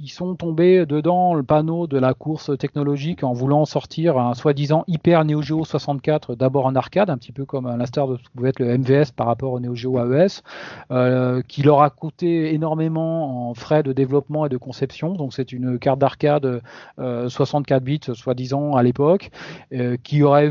ils sont tombés dedans le panneau de la course technologique en voulant sortir un soi-disant hyper Neo Geo 64, d'abord en arcade, un petit peu comme à l'instar de ce que pouvait être le MVS par rapport au Neo Geo AES, euh, qui leur a coûté énormément en frais de développement et de conception. Donc c'est une carte d'arcade euh, 64 bits, soi-disant à l'époque, euh, qui aurait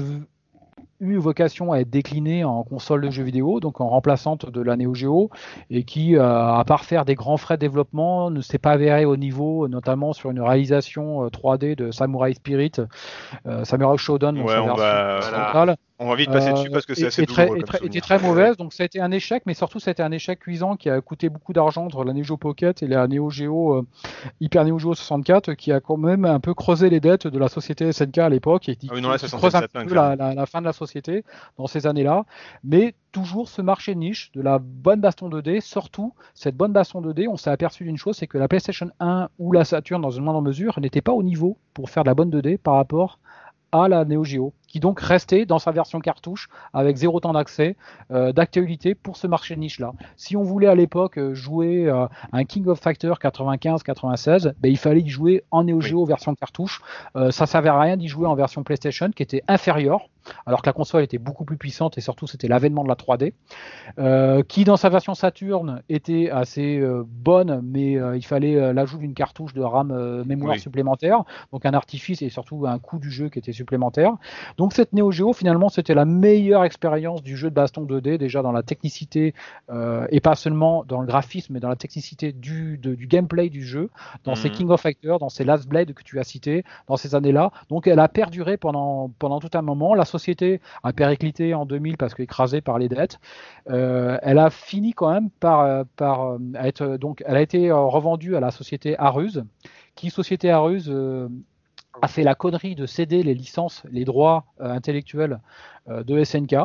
eu vocation à être déclinée en console de jeux vidéo, donc en remplaçante de la Neo Geo, et qui, euh, à part faire des grands frais de développement, ne s'est pas avéré au niveau, notamment sur une réalisation euh, 3D de Samurai Spirit, euh, Samurai Shodown, dans Ouais, sa on version va-. On va vite passer Euh, dessus parce que c'est assez très, douloureux comme était très mauvaise, donc ça a été un échec, mais surtout c'était un échec cuisant qui a coûté beaucoup d'argent entre la Neo Pocket et la Neo Geo euh, Hyper Neo Geo 64, qui a quand même un peu creusé les dettes de la société SNK à l'époque et qui, Ah oui, non, là, qui 67, creuse un ça peu la, la- la fin de la société dans ces années-là, mais toujours ce marché de niche de la bonne baston 2D, surtout cette bonne baston 2D, on s'est aperçu d'une chose, c'est que la PlayStation 1 ou la Saturn dans une moindre mesure n'était pas au niveau pour faire de la bonne 2D par rapport à la Neo Geo, qui donc restait dans sa version cartouche avec zéro temps d'accès, euh, d'actualité pour ce marché de niche-là. Si on voulait à l'époque euh, jouer euh, un King of Fighter 95-96, ben, il fallait y jouer en Neo Geo version cartouche. Euh, ça servait à rien d'y jouer en version PlayStation qui était inférieure, alors que la console était beaucoup plus puissante et surtout c'était l'avènement de la 3D, euh, qui dans sa version Saturn était assez euh, bonne, mais euh, il fallait l'ajout d'une cartouche de RAM mémoire Oui. supplémentaire, donc un artifice et surtout un coût du jeu qui était supplémentaire. Donc cette Neo Geo, finalement, c'était la meilleure expérience du jeu de baston 2D, déjà dans la technicité, et pas seulement dans le graphisme, mais dans la technicité du, de- du gameplay du jeu, dans ces Mhm. King of Fighters, dans ces Last Blade que tu as cités, dans ces années-là. Donc elle a perduré pendant, pendant tout un moment. La société a périclité en 2000 parce qu'écrasée par les dettes. Euh, elle a fini quand même par, euh, par euh, être donc elle a été revendue à la société Aruse, qui société Aruse a fait la connerie de céder les licences, les droits intellectuels de SNK.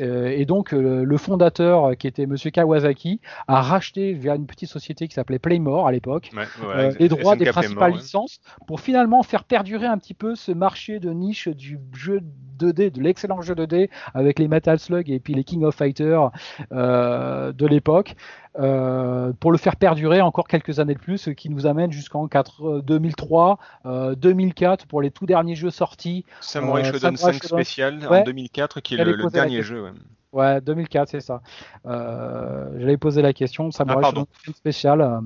Euh, et donc euh, le fondateur, euh, qui était Monsieur Kawasaki, a racheté via une petite société qui s'appelait Playmore à l'époque Ouais, les droits SNK des principales ouais. licences pour finalement faire perdurer un petit peu ce marché de niche du jeu 2D, de l'excellent jeu 2D avec les Metal Slug et puis les King of Fighters de l'époque, euh, pour le faire perdurer encore quelques années de plus, ce qui nous amène jusqu'en 4 2003, euh, 2004 pour les tout derniers jeux sortis. Samurai Euh, Shodown Samurai 5 Shodown. spécial en Ouais. 2004, qui est le, le dernier jeu. ouais. Ouais, 2004, c'est ça. Euh, J'allais poser la question. Samurai Ah. Shodown spécial euh,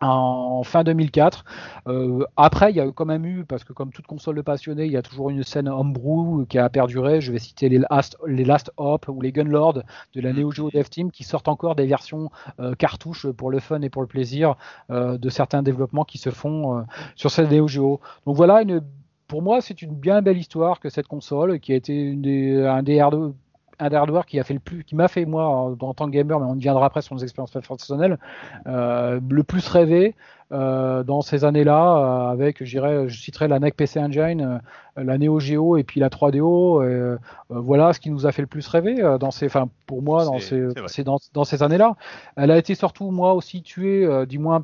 en fin 2004. Euh, après, il y a quand même eu, parce que comme toute console de passionnés, il y a toujours une scène homebrew qui a perduré. Je vais citer les Last, les Last Hop ou les Gunlord de la Mhm. Neo Geo Dev Team qui sortent encore des versions euh, cartouches pour le fun et pour le plaisir euh, de certains développements qui se font sur cette Neo Geo. Donc voilà, une, pour moi, c'est une bien belle histoire que cette console, qui a été une des, un des hard- un des hardware qui a fait le plus, qui m'a fait moi en, en tant que gamer, mais on y viendra après sur nos expériences personnelles, euh, le plus rêvé euh, dans ces années-là, euh, avec, je citerai la NEC PC Engine, euh, la Neo Geo et puis la 3DO. euh, euh, voilà ce qui nous a fait le plus rêver dans ces, enfin pour moi dans ces, dans, dans ces années-là. Elle a été surtout moi aussi tuée, du moins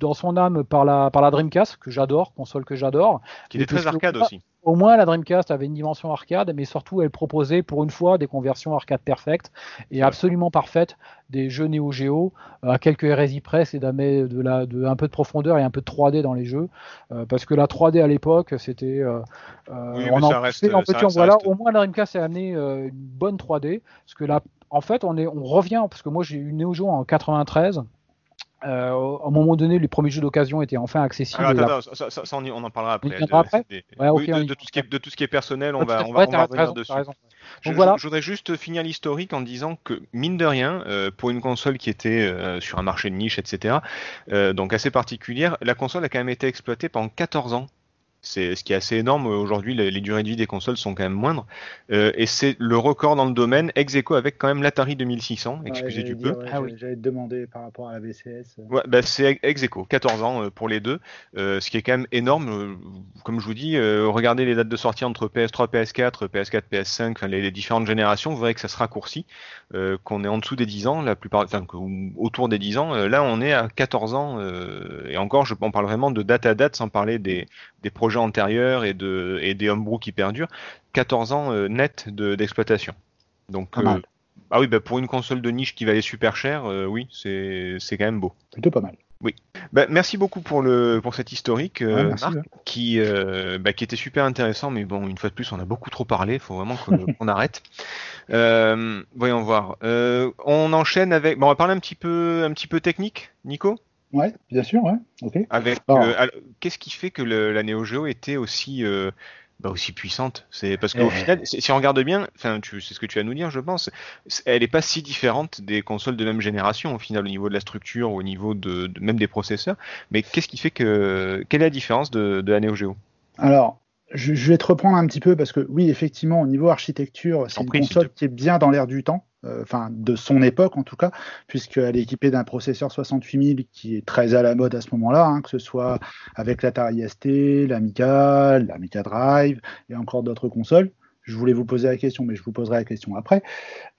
dans son âme par la par la Dreamcast que j'adore, console que j'adore. Qui était très arcade aussi. Au moins, la Dreamcast avait une dimension arcade, mais surtout, elle proposait pour une fois des conversions arcade perfectes et absolument parfaites des jeux Neo Geo, euh, à quelques hérésies près, et d'amener de la, de, un peu de profondeur et un peu de 3D dans les jeux, euh, parce que la 3D à l'époque, c'était, euh, euh, Oui, on mais en ça reste- poussait en ça- petit, en ça voilà. reste- Au moins, la Dreamcast a amené euh, une bonne 3D, parce que là, en fait, on est, on revient, parce que moi, j'ai eu une Neo Geo en 93. Euh, au- à un moment donné, les premiers jeux d'occasion étaient enfin accessibles. Alors, attends, attends, ça, ça- ça, on, en parlera après. des- Ouais, oui, de, on y de tout ce qui est, de tout ce qui est personnel, on Ouais, va, on va, on va raison, revenir t'as dessus. raison. Je, Donc voilà. je voudrais juste finir l'historique en disant que, mine de rien, euh, pour une console qui était euh, sur un marché de niche, etc., euh, donc assez particulière, la console a quand même été exploitée pendant 14 ans. C'est ce qui est assez énorme. Aujourd'hui, les, les durées de vie des consoles sont quand même moindres. Euh, et c'est le record dans le domaine, ex aequo avec quand même l'Atari 2600, excusez Ouais, du j'allais peu. ouais, Ah oui. j'allais- te demander par rapport à la VCS. euh. Ouais, bah c'est ex aequo, 14 ans euh, pour les deux, euh, ce qui est quand même énorme. euh, comme je vous dis, euh, regardez les dates de sortie entre PS3, PS4, PS4, PS5, enfin, les, les différentes générations, vous verrez que ça se raccourcit, euh, qu'on est en dessous des 10 ans, la plupart, enfin, autour des 10 ans. Euh, là, on est à 14 ans, euh, et encore, je, on parle vraiment de date à date, sans parler des, des projets antérieurs et, de, et des homebrew qui perdurent. 14 ans net de- d'exploitation. Donc, ah oui, bah, pour une console de niche qui valait super cher, oui, c'est c'est quand même beau. Plutôt pas mal. Bah, merci beaucoup pour le pour cet historique, euh, Ouais, merci, Marc, ouais. qui euh, bah, qui était super intéressant, mais bon, une fois de plus, on a beaucoup trop parlé. Il faut vraiment qu'on arrête. Euh, voyons voir. On enchaîne avec. Bon, on va parler un petit peu un petit peu technique, Nico? Ouais, bien sûr, ouais. Ok. Avec qu'est-ce qui fait que le- la Neo Geo était aussi bah, aussi puissante C'est parce qu'au Eh. final, si on regarde bien, enfin, c'est ce que tu vas nous dire, je pense. Elle n'est pas si différente des consoles de même génération au final au niveau de la structure, au niveau de, de- même des processeurs. Mais qu'est-ce qui fait que quelle est la différence de, de la Neo Geo? Alors, je, je vais te reprendre un petit peu parce que oui, effectivement, au niveau architecture, c'est une prie, console qui est bien dans l'air du temps, enfin de son époque en tout cas, puisqu'elle est équipée d'un processeur 68000 qui est très à la mode à ce moment-là, hein, que ce soit avec l'Atari ST, l'Amiga, l'Amiga Drive et encore d'autres consoles. Je voulais vous poser la question, mais je vous poserai la question après.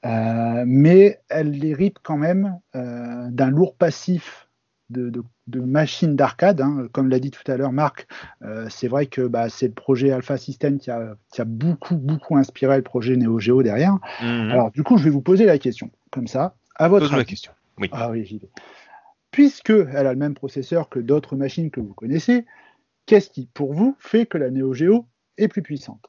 Euh, mais elle hérite quand même euh, d'un lourd passif de, de, de machines d'arcade. hein. Comme l'a dit tout à l'heure Marc, euh, c'est vrai que bah, c'est le projet Alpha System qui a, qui a beaucoup, beaucoup inspiré le projet Neo Geo derrière. Alors, du coup, je vais vous poser la question, comme ça, à votre la avis. question. Oui. Ah oui, j'y vais. Puisque elle a le même processeur que d'autres machines que vous connaissez, qu'est-ce qui, pour vous, fait que la Neo Geo est plus puissante?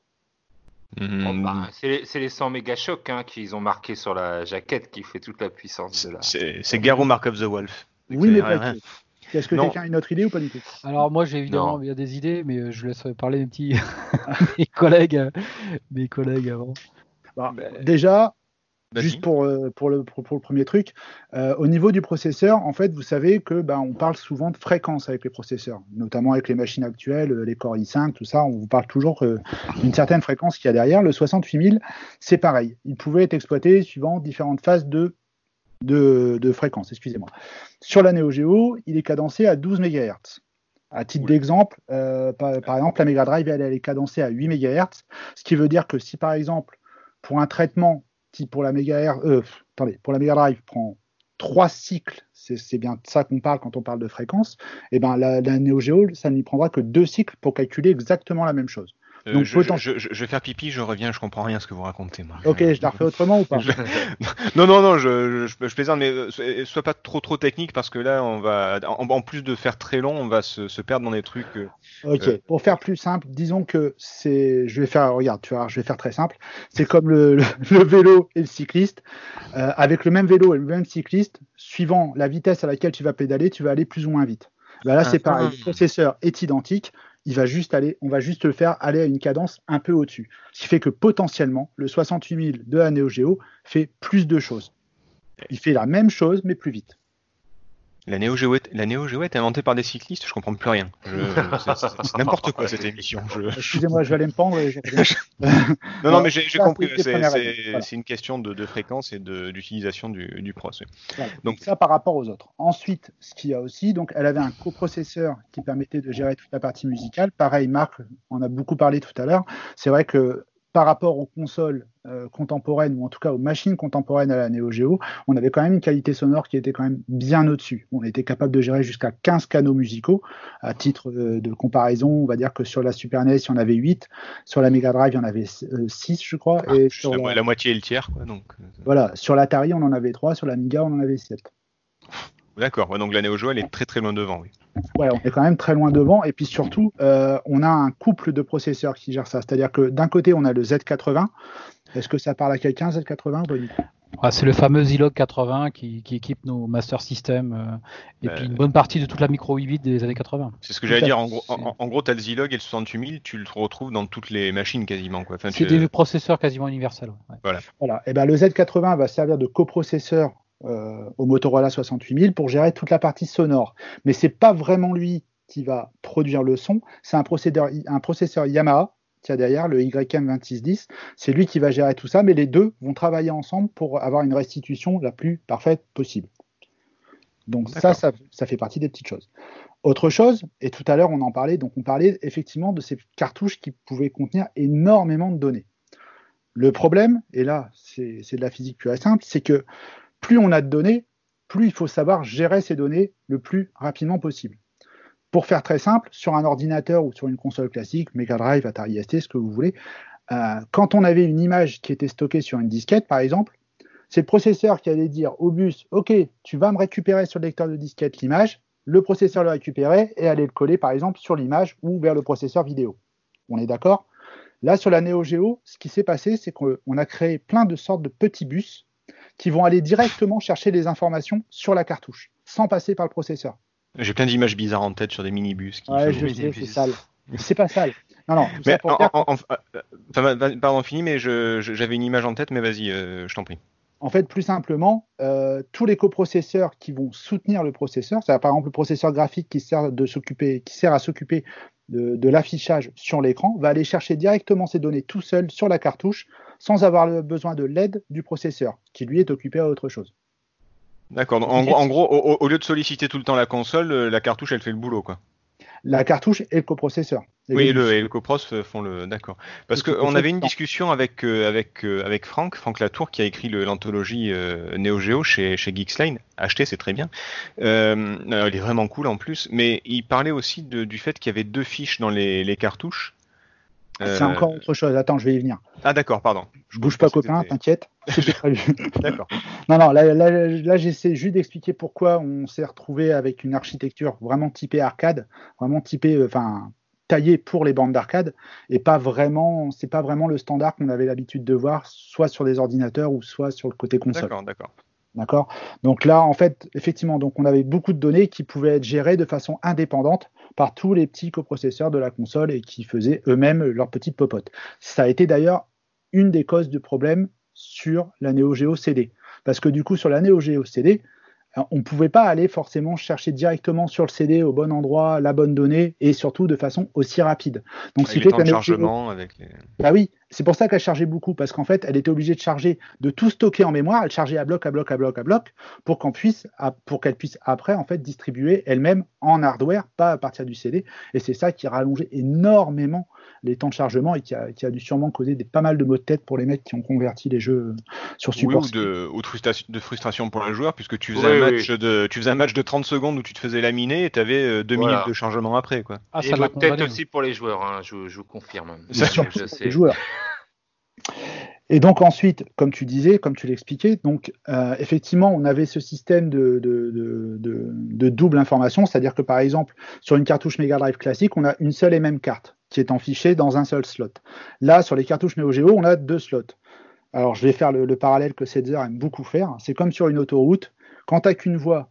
Mhm. Bon, bah, c'est les, c'est les 100 méga chocs hein, qu'ils ont marqué sur la jaquette qui fait toute la puissance de la. C'est c'est Garou Mark of the Wolf. Oui, mais pas rien. que. Est-ce que quelqu'un a une autre idée ou pas du tout? Alors moi j'ai évidemment a des idées, mais euh, je laisse parler mes petits mes collègues, euh, mes collègues avant. Bah, Bah, Déjà. Juste pour, euh, pour, le, pour, pour le premier truc, euh, au niveau du processeur, en fait, vous savez que ben, on parle souvent de fréquence avec les processeurs, notamment avec les machines actuelles, euh, les Core i5, tout ça, on vous parle toujours euh, d'une certaine fréquence qu'il y a derrière. Le 68000, c'est pareil. Il pouvait être exploité suivant différentes phases de, de, de fréquence. Excusez-moi. Sur la Neo Geo, il est cadencé à 12 MHz. À titre d'exemple, euh, par, par exemple, la Mega Drive, elle, elle est cadencée à 8 MHz, ce qui veut dire que si par exemple, pour un traitement qui pour la Mega euh, attendez, pour la Mega Drive prend trois cycles, c'est bien de ça qu'on parle quand on parle de fréquence, et ben la, la Neo Geo, ça lui prendra que deux cycles pour calculer exactement la même chose. Euh, donc, je, potent- je- je- je vais faire pipi, je reviens, je comprends rien à ce que vous racontez. Ok, je la refais autrement ou pas Non, non, non, je, plaisante, mais euh, sois sois pas trop trop technique parce que là, on va, en, en plus de faire très long, on va se, se perdre dans des trucs. euh, Ok, Euh. pour faire plus simple, disons que c'est, je vais faire, regarde, tu vois, je vais faire très simple. C'est comme le, le- le vélo et le cycliste. Euh, avec le même vélo et le même cycliste, suivant la vitesse à laquelle tu vas pédaler, tu vas aller plus ou moins vite. Bah là, c'est Ah. pareil. Le processeur est identique. Il va juste aller, on va juste le faire aller à une cadence un peu au-dessus. Ce qui fait que potentiellement, le 68000 de la Neo Geo fait plus de choses. Il fait la même chose, mais plus vite. La Neo Geo est, inventée par des cyclistes, je comprends plus rien. C'est- n'importe quoi cette émission. Je- Excusez-moi, je vais aller me pendre. et. Non, non, mais j'ai compris. c'est voilà. une question de, de fréquence et d'utilisation du, du procès. Voilà. Donc- ça par rapport aux autres. Ensuite, ce qu'il y a aussi, donc elle avait un coprocesseur qui permettait de gérer toute la partie musicale. Pareil, Marc en a beaucoup parlé tout à l'heure. C'est vrai que par rapport aux consoles euh, contemporaines ou en tout cas aux machines contemporaines à la Neo Geo, on avait quand même une qualité sonore qui était quand même bien au-dessus. On était capable de gérer jusqu'à 15 canaux musicaux. À titre euh, de comparaison, on va dire que sur la Super NES, il y en avait 8, sur la Mega Drive, il y en avait 6, je crois, et Juste sur la, la- la moitié et le tiers, quoi. Donc, euh, voilà, sur l'Atari, on en avait 3, sur l'Amiga, on en avait 7. D'accord. Ouais, donc la Neo Geo, elle est très très loin devant, oui. Ouais, on est quand même très loin devant. Et puis surtout, euh, on a un couple de processeurs qui gère ça. C'est-à-dire que d'un côté, on a le Z80. Est-ce que ça parle à quelqu'un, Z80 ou pas du tout Ah, c'est le fameux Zilog 80 qui, qui équipe nos Master System euh, et Bah, puis une bonne partie de toute la micro 8 bits des années 80. C'est ce que j'allais dire. En gros, en, en gros, t'as le Zilog et le 68000, tu le retrouves dans toutes les machines quasiment, quoi. Enfin, C'est tu- des processeurs quasiment universels. ouais. Voilà. Et ben le Z80 va servir de coprocesseur euh, au Motorola 68000 pour gérer toute la partie sonore. Mais c'est pas vraiment lui qui va produire le son. C'est un processeur, un processeur Yamaha qui a derrière le YM2610. C'est lui qui va gérer tout ça. Mais les deux vont travailler ensemble pour avoir une restitution la plus parfaite possible. Donc ça, ça, ça fait partie des petites choses. Autre chose, et tout à l'heure on en parlait, donc on parlait effectivement de ces cartouches qui pouvaient contenir énormément de données. Le problème, et là c'est c'est de la physique pure et simple, c'est que plus on a de données, plus il faut savoir gérer ces données le plus rapidement possible. Pour faire très simple, sur un ordinateur ou sur une console classique, Mega Drive, Atari ST, ce que vous voulez, euh, quand on avait une image qui était stockée sur une disquette, par exemple, c'est le processeur qui allait dire au bus, OK, tu vas me récupérer sur le lecteur de disquette l'image, le processeur le récupérait et allait le coller, par exemple, sur l'image ou vers le processeur vidéo. On est d'accord? Là, sur la Neo Geo, ce qui s'est passé, c'est qu'on a créé plein de sortes de petits bus qui vont aller directement chercher les informations sur la cartouche, sans passer par le processeur. J'ai plein d'images bizarres en tête sur des minibus. Qui Ouais, je sais, c'est sale. C'est pas sale. Non, non, Mais en, dire en- en- euh, pardon, fini, mais j'avais une image en tête, mais vas-y, euh, je t'en prie. En fait, plus simplement, euh, tous les coprocesseurs qui vont soutenir le processeur, c'est par exemple le processeur graphique qui sert, de s'occuper, qui sert à s'occuper de, de l'affichage sur l'écran, va aller chercher directement ces données tout seul sur la cartouche sans avoir le besoin de l'aide du processeur, qui lui est occupé à autre chose. D'accord. En, gros- en gros, au, au- au lieu de solliciter tout le temps la console, euh, la cartouche, elle fait le boulot, quoi. La cartouche et le coprocesseur. Oui, et le et le copros euh, font le. D'accord. Parce qu'on avait une discussion avec, euh, avec, euh, avec Franck, Franck Latour, qui a écrit l'anthologie euh, Neo Geo chez, chez Geeksline. Acheté, c'est très bien. Il est vraiment cool en plus. Mais il parlait aussi de- du fait qu'il y avait deux fiches dans les, les cartouches. C'est Euh, encore autre chose. Attends, je vais y venir. Ah, d'accord, pardon. Je bouge pas, copain, t'inquiète. D'accord. Non, non, là, là, là, j'essaie juste d'expliquer pourquoi on s'est retrouvé avec une architecture vraiment typée arcade, vraiment typée, euh, enfin, taillée pour les bandes d'arcade, et pas vraiment, c'est pas vraiment le standard qu'on avait l'habitude de voir, soit sur des ordinateurs ou soit sur le côté console. D'accord, d'accord. D'accord? Donc là, en fait, effectivement, donc on avait beaucoup de données qui pouvaient être gérées de façon indépendante par tous les petits coprocesseurs de la console et qui faisaient eux-mêmes leurs petites popotes. Ça a été d'ailleurs une des causes du problème sur la Neo Geo CD. Parce que du coup, sur la Neo Geo CD, on ne pouvait pas aller forcément chercher directement sur le CD au bon endroit la bonne donnée et surtout de façon aussi rapide. Donc, ce qui fait que la avec les... Bah oui, c'est pour ça qu'elle chargeait beaucoup parce qu'en fait, elle était obligée de charger, de tout stocker en mémoire. Elle chargeait à bloc, à bloc, à bloc, à bloc pour qu'on puisse, pour qu'elle puisse après en fait distribuer elle-même en hardware, pas à partir du CD. Et c'est ça qui rallongeait énormément les temps de chargement et qui a, qui a dû sûrement causer des, pas mal de maux de tête pour les mecs qui ont converti les jeux sur support. Oui, ou, de, ou de, frustration, de, frustration, pour le joueur, puisque tu faisais, oui, un match oui. de, tu faisais un match de 30 secondes où tu te faisais laminer et tu avais 2 voilà. minutes de chargement après. Quoi. Ah, ça et peut-être aussi pour les joueurs, hein, je, je, vous confirme. Ça, je sais. les joueurs. Et donc ensuite, comme tu disais, comme tu l'expliquais, euh, effectivement, on avait ce système de, double information, c'est-à-dire que par exemple, sur une cartouche Mega Drive classique, on a une seule et même carte qui est enfichée dans un seul slot. Là, sur les cartouches Neo Geo, on a deux slots. Alors, je vais faire le, le parallèle que Setzer aime beaucoup faire. C'est comme sur une autoroute. Quand tu n'as qu'une voie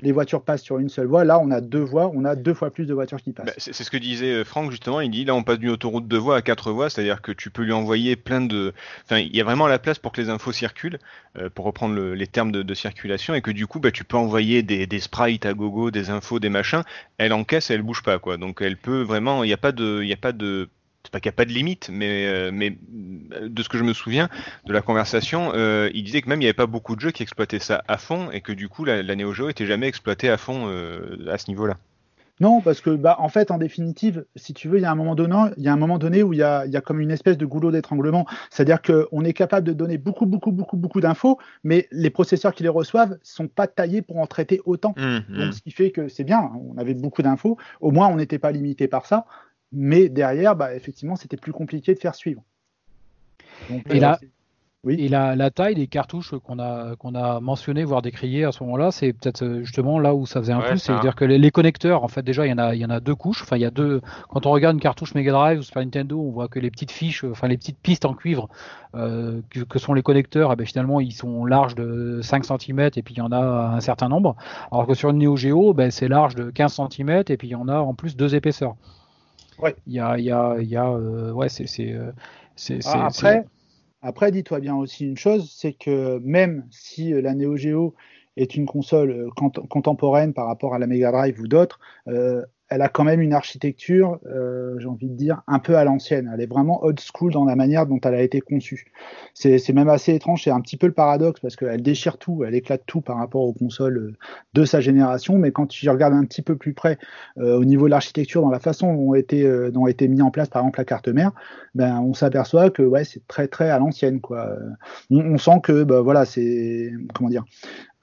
les voitures passent sur une seule voie. Là, on a deux voies, on a deux fois plus de voitures qui passent. Bah, c'est ce que disait euh, Franck justement. Il dit là, on passe d'une autoroute de voies à quatre voies, c'est-à-dire que tu peux lui envoyer plein de. Enfin, il y a vraiment la place pour que les infos circulent, euh, pour reprendre le, les termes de, de, circulation, et que du coup, bah, tu peux envoyer des, des, sprites à gogo, des infos, des machins. Elle encaisse, et elle bouge pas, quoi. Donc, elle peut vraiment. Il n'y a pas de, il y a pas de c'est pas qu'il n'y a pas de limite, mais, euh, mais de ce que je me souviens de la conversation, euh, il disait que même il n'y avait pas beaucoup de jeux qui exploitaient ça à fond et que du coup la, la Neo Geo était jamais exploitée à fond euh, à ce niveau-là. Non, parce que bah, en fait, en définitive, si tu veux, il y a un moment donné, il y a un moment donné où il y a, il y a comme une espèce de goulot d'étranglement. C'est-à-dire qu'on est capable de donner beaucoup, beaucoup, beaucoup, beaucoup d'infos, mais les processeurs qui les reçoivent sont pas taillés pour en traiter autant. Mmh, Donc, mmh. ce qui fait que c'est bien, on avait beaucoup d'infos. Au moins, on n'était pas limité par ça. Mais derrière, bah, effectivement, c'était plus compliqué de faire suivre. Donc, et euh, là, oui. Et la, la, taille des cartouches qu'on a, qu'on a mentionné, voire décriées à ce moment-là, c'est peut-être euh, justement là où ça faisait un ouais, plus. C'est-à-dire que les, les, connecteurs, en fait, déjà, il y en a, il y en a deux couches. Enfin, il y a deux. Quand on regarde une cartouche Mega Drive ou Super Nintendo, on voit que les petites fiches, enfin, les petites pistes en cuivre euh, que, que, sont les connecteurs, eh ben, finalement, ils sont larges de 5 cm et puis il y en a un certain nombre. Alors que sur une Neo Geo, ben, c'est large de 15 cm et puis il y en a en plus deux épaisseurs. Ouais. Il y a, il y a, il y a euh, ouais, c'est, c'est, c'est, après, après, dis-toi bien aussi une chose, c'est que même si la Neo Geo est une console contemporaine par rapport à la Mega Drive ou d'autres, euh, elle a quand même une architecture, euh, j'ai envie de dire, un peu à l'ancienne. Elle est vraiment old school dans la manière dont elle a été conçue. C'est même assez étrange, c'est un petit peu le paradoxe parce qu'elle déchire tout, elle éclate tout par rapport aux consoles de sa génération, mais quand tu regardes un petit peu plus près euh, au niveau de l'architecture, dans la façon dont a été, euh, dont a été mis en place par exemple la carte mère, ben, on s'aperçoit que ouais, c'est très très à l'ancienne. quoi. On, on, sent que ben, voilà, c'est comment dire,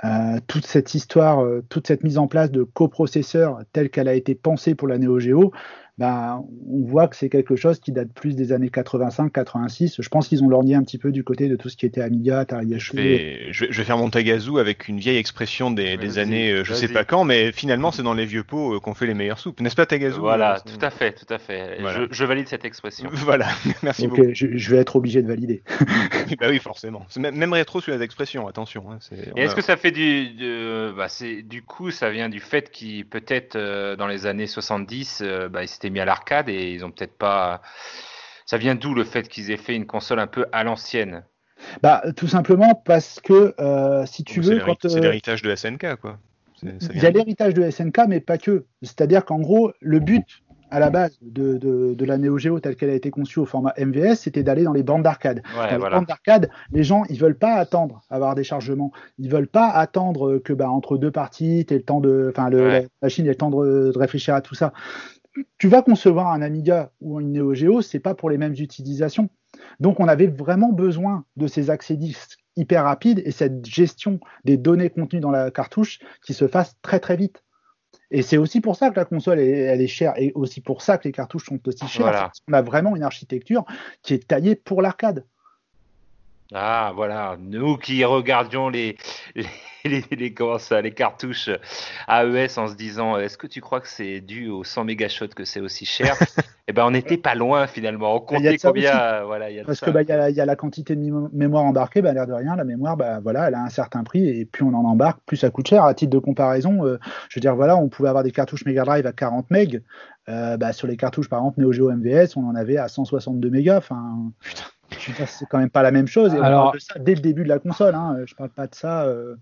euh, toute cette histoire, euh, toute cette mise en place de coprocesseurs telle qu'elle a été pensée pour la Neo Geo, ben, on voit que c'est quelque chose qui date plus des années 85-86. Je pense qu'ils ont lorgné un petit peu du côté de tout ce qui était Amiga, Atari je vais, je vais, je vais faire mon tagazou avec une vieille expression des, des années, euh, je sais pas quand, mais finalement c'est dans les vieux pots euh, qu'on fait les meilleures soupes, n'est-ce pas tagazou? Voilà, euh, tout à fait, tout à fait. Voilà. Je, je, valide cette expression. voilà, merci beaucoup. Je, je, vais être obligé de valider. bah oui, forcément. Même, même rétro sur les expressions, attention. Hein, est, est-ce que ça fait du, de, bah, du coup, ça vient du fait qu'il peut-être euh, dans les années 70, euh, bah, s'était mis à l'arcade et ils ont peut-être pas. Ça vient d'où le fait qu'ils aient fait une console un peu à l'ancienne? Bah tout simplement parce que euh, si tu Donc veux, quand c'est l'héritage de SNK quoi. Il y a l'héritage de SNK, mais pas que. C'est-à-dire qu'en gros, le but à la base de, de, de la Neo Geo telle qu'elle a été conçue au format MVS, c'était d'aller dans les bandes d'arcade. Ouais, dans voilà. les bandes d'arcade, les gens, ils veulent pas attendre à avoir des chargements. Ils veulent pas attendre que bah, entre deux parties, t'aies le temps de, enfin, le, Ouais. la machine ait le temps de, de réfléchir à tout ça. Tu vas concevoir un Amiga ou une Neo Geo, c'est pas pour les mêmes utilisations. Donc, on avait vraiment besoin de ces accès disques hyper rapides et cette gestion des données contenues dans la cartouche qui se fasse très très vite. Et c'est aussi pour ça que la console elle est chère et aussi pour ça que les cartouches sont aussi chères. Voilà. Parce qu'on a vraiment une architecture qui est taillée pour l'arcade. Ah, voilà, nous qui regardions les, les, les, les- comment ça, les cartouches AES en se disant est-ce que tu crois que c'est dû aux 100 mégashots que c'est aussi cher Eh ben, on n'était pas loin finalement. On comptait combien euh, Voilà, y a Parce que bah, il y, a, y a la quantité de mémoire embarquée, bah, l'air de rien, la mémoire, bah, voilà, elle a un certain prix et plus on en embarque, plus ça coûte cher. À titre de comparaison, euh, je veux dire, voilà, on pouvait avoir des cartouches Mega Drive à 40 MB. Euh, bah, sur les cartouches, par exemple, Neo Geo MVS, on en avait à 162 mégas. Enfin, c'est quand même pas la même chose. Et on Alors- parle de ça dès le début de la console. Hein. Je parle pas de ça. euh,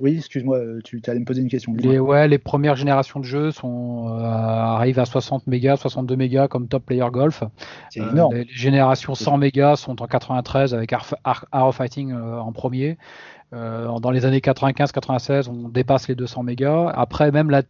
Oui, excuse-moi, tu allais me poser une question. Les, ouais, les premières générations de jeux sont, euh, arrivent à 60 mégas, 62 mégas comme Top Player Golf. C'est Euh, énorme. les, les générations 100 mégas sont en 93 avec of Fighting euh, en premier. Dans les années 95-96, on dépasse les 200 mégas. Après, même la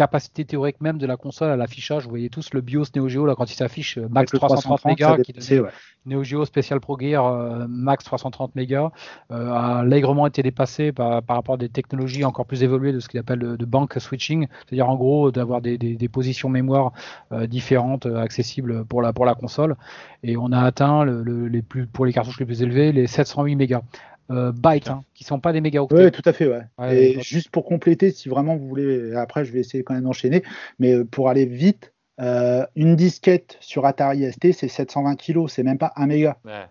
capacité théorique même de la console à l'affichage, vous voyez tous le BIOS Neo Geo là quand il s'affiche euh, max Avec le 330 ça mégas qui dépassait, donnait ouais. Neo Geo Special Pro Gear euh, max 330 mégas euh, a allègrement été dépassé par, par rapport à des technologies encore plus évoluées de ce qu'il appelle le de bank switching, c'est-à-dire en gros d'avoir des, des, des positions mémoire euh, différentes accessibles pour la pour la console. Et on a atteint le, le- les plus pour les cartouches les plus élevées les 708 mégas euh, bytes hein, qui sont pas des mégaoctets. Oui, tout à fait, ouais. Ouais, et ouais. juste pour compléter, si vraiment vous voulez, après je vais essayer quand même d'enchaîner, mais euh, pour aller vite, euh, une disquette sur Atari ST, c'est 720 kilos, c'est même pas 1 méga. Ouais.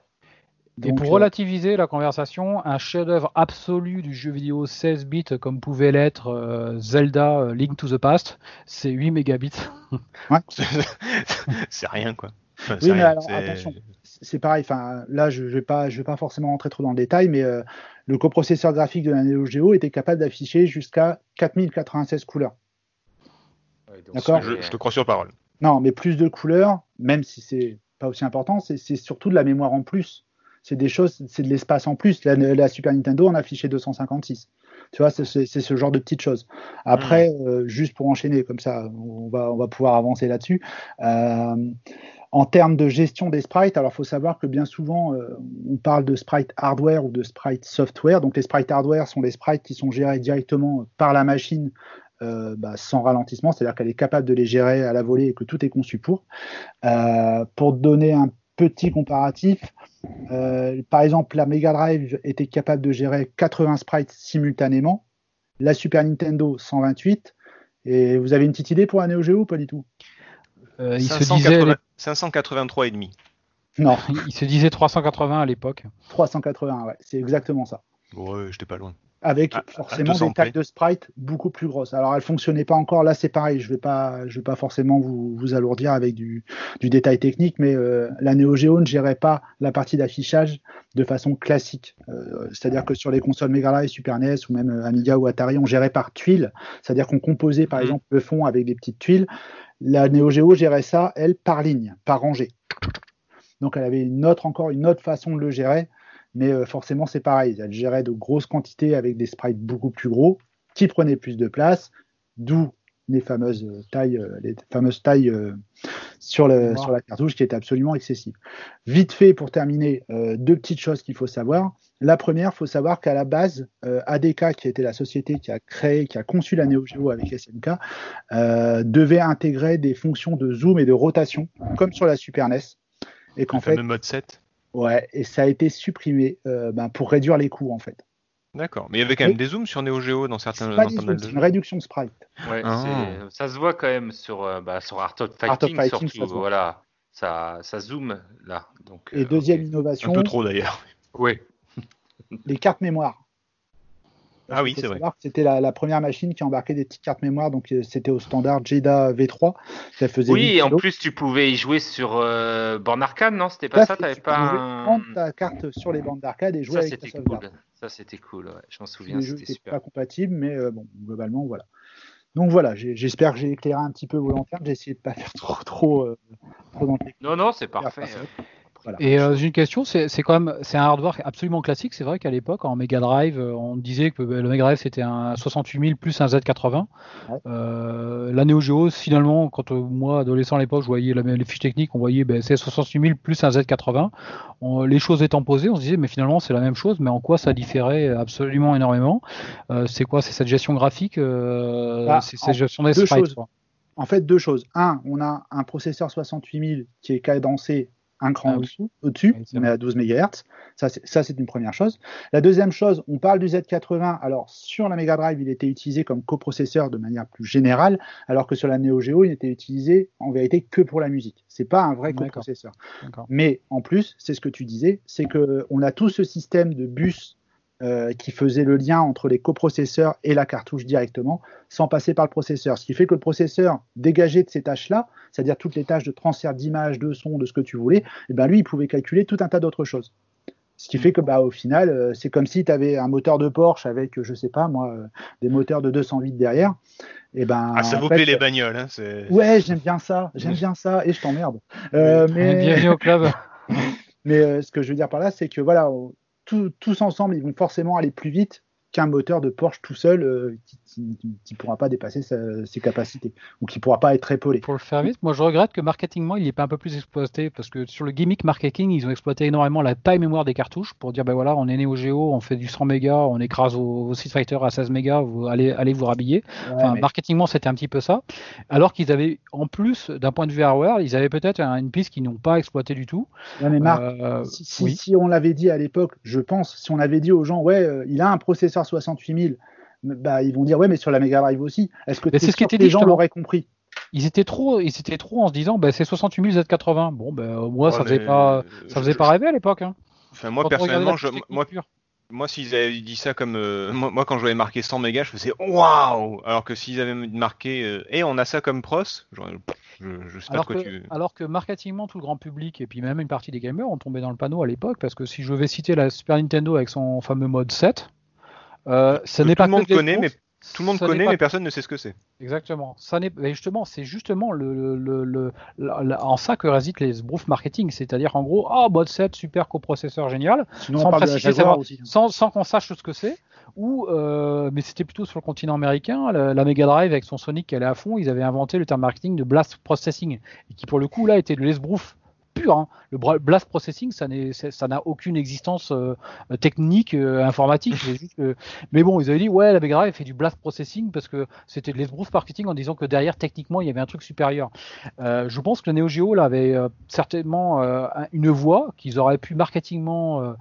Et pour euh, relativiser la conversation, un chef-d'œuvre absolu du jeu vidéo 16 bits comme pouvait l'être euh, Zelda Link to the Past, c'est 8 mégabits. c'est rien, quoi. Enfin, Oui, mais rien, alors attention, c'est pareil. Enfin, là, je ne vais pas, je vais pas forcément rentrer trop dans le détail, mais euh, le coprocesseur graphique de la Neo Geo était capable d'afficher jusqu'à 4096 couleurs. Ouais, donc, D'accord. Je, je te crois sur parole. Non, mais plus de couleurs, même si c'est pas aussi important, c'est surtout de la mémoire en plus. C'est des choses, c'est de l'espace en plus. La, la Super Nintendo en affichait 256. Tu vois, c'est ce genre de petites choses. Après, euh, juste pour enchaîner, comme ça, on va, on va pouvoir avancer là-dessus. Euh, en termes de gestion des sprites, alors faut savoir que bien souvent, euh, on parle de sprite hardware ou de sprite software. Donc les sprites hardware sont les sprites qui sont gérés directement par la machine euh, bah, sans ralentissement, c'est-à-dire qu'elle est capable de les gérer à la volée et que tout est conçu pour. Euh, pour donner un petit comparatif, euh, par exemple, la Mega Drive était capable de gérer 80 sprites simultanément, la Super Nintendo 128. Et vous avez une petite idée pour la Neo Geo ou pas du tout? Euh, il, se 580 disait, 583 et demi. Non, il se disait 380 à l'époque. 381, ouais, c'est exactement ça. Ouais, j'étais pas loin. avec À- forcément 200 des tailles de sprite beaucoup plus grosses. Alors elles fonctionnaient pas encore. Là c'est pareil. Je vais pas, je vais pas forcément vous, vous alourdir avec du, du détail technique, mais euh, la Neo Geo ne gérait pas la partie d'affichage de façon classique. Euh, C'est-à-dire que sur les consoles Mega Drive, Super NES ou même Amiga ou Atari, on gérait par tuiles. C'est-à-dire qu'on composait par Mhm. exemple le fond avec des petites tuiles. La Neo Geo gérait ça, elle, par ligne, par rangée. Donc elle avait une autre, encore une autre façon de le gérer. Mais euh, forcément, c'est pareil. Elle gérait de grosses quantités avec des sprites beaucoup plus gros qui prenaient plus de place, d'où les fameuses tailles, euh, les fameuses tailles euh, sur, le, la cartouche qui étaient absolument excessives. Vite fait, pour terminer, euh, deux petites choses qu'il faut savoir. La première, il faut savoir qu'à la base, euh, ADK, qui était la société qui a créé, qui a conçu la Neo Geo avec SNK, euh, devait intégrer des fonctions de zoom et de rotation, comme sur la Super NES. Et qu'en Le fait, fameux mode 7. Ouais, et ça a été supprimé euh, ben, pour réduire les coûts en fait. D'accord. Mais il y avait quand Oui. même des zooms sur Neo Geo dans certains C'est pas dans zooms, de une réduction de sprite. Ouais, Ah. ça se voit quand même sur, euh, bah, sur Art of Art of Fighting, surtout. ça se voit. Voilà, ça, ça zoome là. Donc, Et euh, deuxième innovation, Un peu trop d'ailleurs. Ouais. les cartes mémoire. Ah oui, c'est vrai. C'était la, la première machine qui embarquait des petites cartes mémoire, donc euh, c'était au standard JEDA V3. Ça faisait Oui, 8 et en plus, tu pouvais y jouer sur euh, borne arcade, non? C'était pas ça fait, T'avais tu pas pouvais un... prendre ta carte sur les bandes d'arcade et jouer Ça, avec ta sauvegarde. cool. Ça, c'était cool, ouais. Je m'en souviens, c'était super. pas compatibles, mais euh, bon, globalement, voilà. Donc voilà, j'espère que j'ai éclairé un petit peu vos lanternes. J'ai essayé de pas faire trop, trop, euh, trop dans. Non, non, c'est parfait. Euh. Voilà. Et euh, j'ai une question, c'est quand même c'est un hardware absolument classique. C'est vrai qu'à l'époque en Mega Drive, euh, on disait que bah, le Mega Drive c'était un 68000 plus un Z80. Ouais. Euh, la Neo Geo, finalement, quand euh, moi adolescent à l'époque, je voyais la- les fiches techniques, on voyait ben, c'est 68000 plus un Z80. On- les choses étant posées, on se disait mais finalement c'est la même chose, mais en quoi ça différait absolument énormément? Euh, C'est quoi? C'est cette gestion graphique, euh, Bah, c'est cette gestion des sprites. En fait, deux choses. Un, on a un processeur 68000 qui est cadencé un cran Ah au-dessus, on est vrai. à 12 MHz. Ça, c'est, une première chose. La deuxième chose, on parle du Z80. Alors, sur la Mega Drive, il était utilisé comme coprocesseur de manière plus générale, alors que sur la Neo Geo, il n'était utilisé en vérité que pour la musique. C'est pas un vrai coprocesseur. Mais en plus, c'est ce que tu disais, c'est que on a tout ce système de bus euh, qui faisait le lien entre les coprocesseurs et la cartouche directement, sans passer par le processeur. Ce qui fait que le processeur, dégagé de ces tâches-là, c'est-à-dire toutes les tâches de transfert d'image, de son, de ce que tu voulais, et ben lui, il pouvait calculer tout un tas d'autres choses. Ce qui fait que, bah, au final, euh, c'est comme si tu avais un moteur de Porsche avec, euh, je sais pas moi, euh, des moteurs de 208 derrière. Et ben, Ah, ça vous fait, plaît les bagnoles, hein, Ouais, j'aime bien ça, j'aime bien ça, et je t'emmerde. Euh, mais... Bienvenue au club. Mais euh, ce que je veux dire par là, c'est que voilà, tous ensemble, ils vont forcément aller plus vite qu'un moteur de Porsche tout seul euh, qui ne pourra pas dépasser sa- ses capacités ou qui pourra pas être épaulé. Pour le faire vite, moi je regrette que marketingement il n'est pas un peu plus exploité parce que sur le gimmick marketing ils ont exploité énormément la taille mémoire des cartouches pour dire ben voilà on est Neo Geo, on fait du 100 mégas, on écrase vos, vos Street Fighter à 16 mégas, vous allez, allez vous rhabiller. Enfin, mais- marketingement c'était un petit peu ça. Alors qu'ils avaient en plus d'un point de vue hardware, ils avaient peut-être un- une piste qu'ils n'ont pas exploité du tout. Ouais, mais Marc, Euh, si, si- oui. si on l'avait dit à l'époque, je pense, si on avait dit aux gens, ouais, euh, il a un processeur 68000, bah, ils vont dire, ouais, mais sur la Mega Drive aussi. Est-ce que c'est ce qui était que les dit, gens l'auraient compris? Ils étaient trop, ils étaient trop en se disant ben c'est 68 000 Z80. Bon ben moi ça faisait pas, ça faisait je- pas rêver à l'époque. Hein. Enfin, moi Quand personnellement, je, moi, pure. moi s'ils avaient dit ça comme euh, moi, moi, quand je voyais marqué 100 mégas, je faisais waouh. Alors que s'ils avaient marqué euh, et on a ça comme pros, je, je sais pas Alors de quoi que, tu. alors que marketingement, tout le grand public et puis même une partie des gamers ont tombé dans le panneau à l'époque parce que si je vais citer la Super Nintendo avec son fameux mode 7, euh, ce n'est tout pas le monde que connaît, mais tout le monde connaît, pas- mais personne ne sait ce que c'est. Exactement. Ça n'est justement, c'est justement le, en ça que réside les sbroufs marketing, c'est-à-dire en gros, ah mode 7, super coprocesseur génial, Sinon, Sans savoir- aussi. hein. sans, sans qu'on sache ce que c'est. Ou, euh, mais c'était plutôt sur le continent américain, la, la Mega Drive avec son Sonic qui allait à fond, ils avaient inventé le terme marketing de blast processing, et qui pour le coup là était de l'esbrouf hein. Le blast processing, ça n'a aucune existence euh, technique, euh, informatique. Mais bon, ils avaient dit ouais, la Drive fait du blast processing parce que c'était de l'esbrouf marketing en disant que derrière techniquement il y avait un truc supérieur. Euh, je pense que le Neo Geo là avait certainement un- une voie qu'ils auraient pu marketingement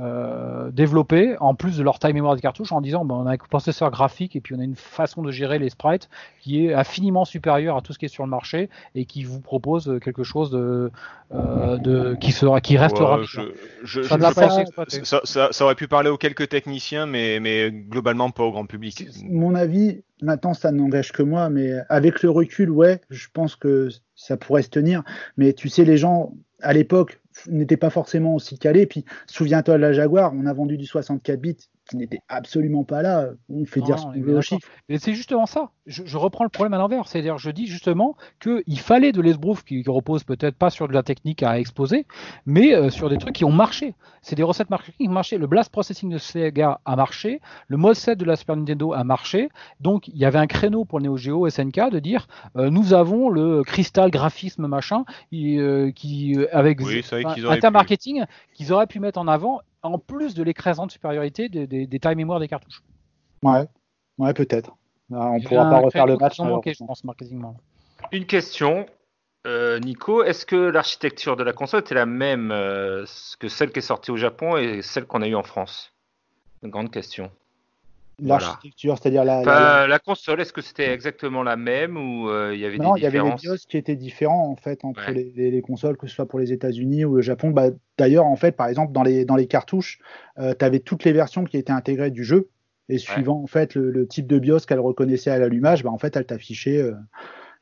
euh, développer en plus de leur taille mémoire de cartouche en disant ben, on a un processeur graphique et puis on a une façon de gérer les sprites qui est infiniment supérieure à tout ce qui est sur le marché et qui vous propose quelque chose de, euh, de qui sera qui restera. Ouais, je, je, je- pense ça- ça aurait pu parler aux quelques techniciens, mais, mais globalement pas au grand public. Mon avis, maintenant ça n'engage que moi, mais avec le recul, ouais, je pense que ça pourrait se tenir. Mais tu sais, les gens à l'époque n'étaient pas forcément aussi calés. Puis souviens-toi de la Jaguar, on a vendu du 64 bits qui n'était absolument pas là. On fait Non, dire ce on qu'on veut. Et c'est justement ça. Je, je reprends le problème à l'envers. C'est-à-dire, je dis justement qu'il fallait de l'esbrouf qui, qui repose peut-être pas sur de la technique à exposer, mais euh, sur des trucs qui ont marché. C'est des recettes marketing qui ont marché. Le blast processing de Sega a marché. Le mode 7 de la Super Nintendo a marché. Donc, il y avait un créneau pour le Neo Geo SNK de dire euh, nous avons le cristal graphisme machin qui, euh, qui euh, avec Oui, c'est qu'ils un auraient terme pu. marketing qu'ils auraient pu mettre en avant en plus de l'écrasante supériorité des, des, des tailles mémoire des cartouches. Ouais, ouais, peut-être. On y pourra pas refaire le match. manqué, je pense. Une question, euh, Nico, est-ce que l'architecture de la console était la même euh, que celle qui est sortie au Japon et celle qu'on a eue en France? Une grande question. L'architecture, c'est-à-dire la, la- Enfin, la- la console, est-ce que c'était exactement la même ou euh, il y avait Non, des il y avait différences BIOS qui étaient différents en fait entre Ouais. les, les- les consoles, que ce soit pour les États-Unis ou le Japon. Bah, D'ailleurs, en fait, par exemple, dans les, dans les cartouches, tu avais toutes les versions qui étaient intégrées du jeu. Et suivant en fait le, le type de BIOS qu'elle reconnaissait à l'allumage, bah, en fait, elle t'affichait, euh,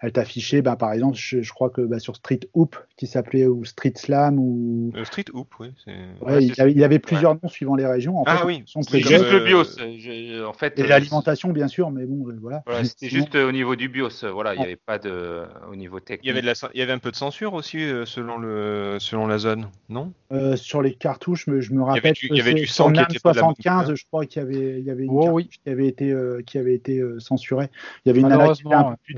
elle t'affichait, bah, par exemple, je, je crois que bah, sur Street Hoop, qui s'appelait ou Street Slam ou Euh, Street Hoop, oui. c'est- ouais, Ouais, il, c'est- avait, il avait plusieurs noms suivant les régions. En Ah fait, oui, comme, Juste euh, le BIOS. je- en fait, et euh, l'alimentation, bien sûr, mais bon, euh, voilà. voilà, c'était juste au niveau du BIOS. Voilà, il n'y Ouais. avait pas de au niveau technique. Il y avait de la, il y avait un peu de censure aussi euh, selon le, selon la zone, non? Euh, sur les cartouches, mais je me avait rappelle il y avait c'est- du sang qui était pas de la bonne 75, couleur. je crois qu'il y avait, il y avait une Oh cartouche oui. qui avait été, euh, qui avait été euh, censurée. Il y avait une qui était un Malheureusement, peu plus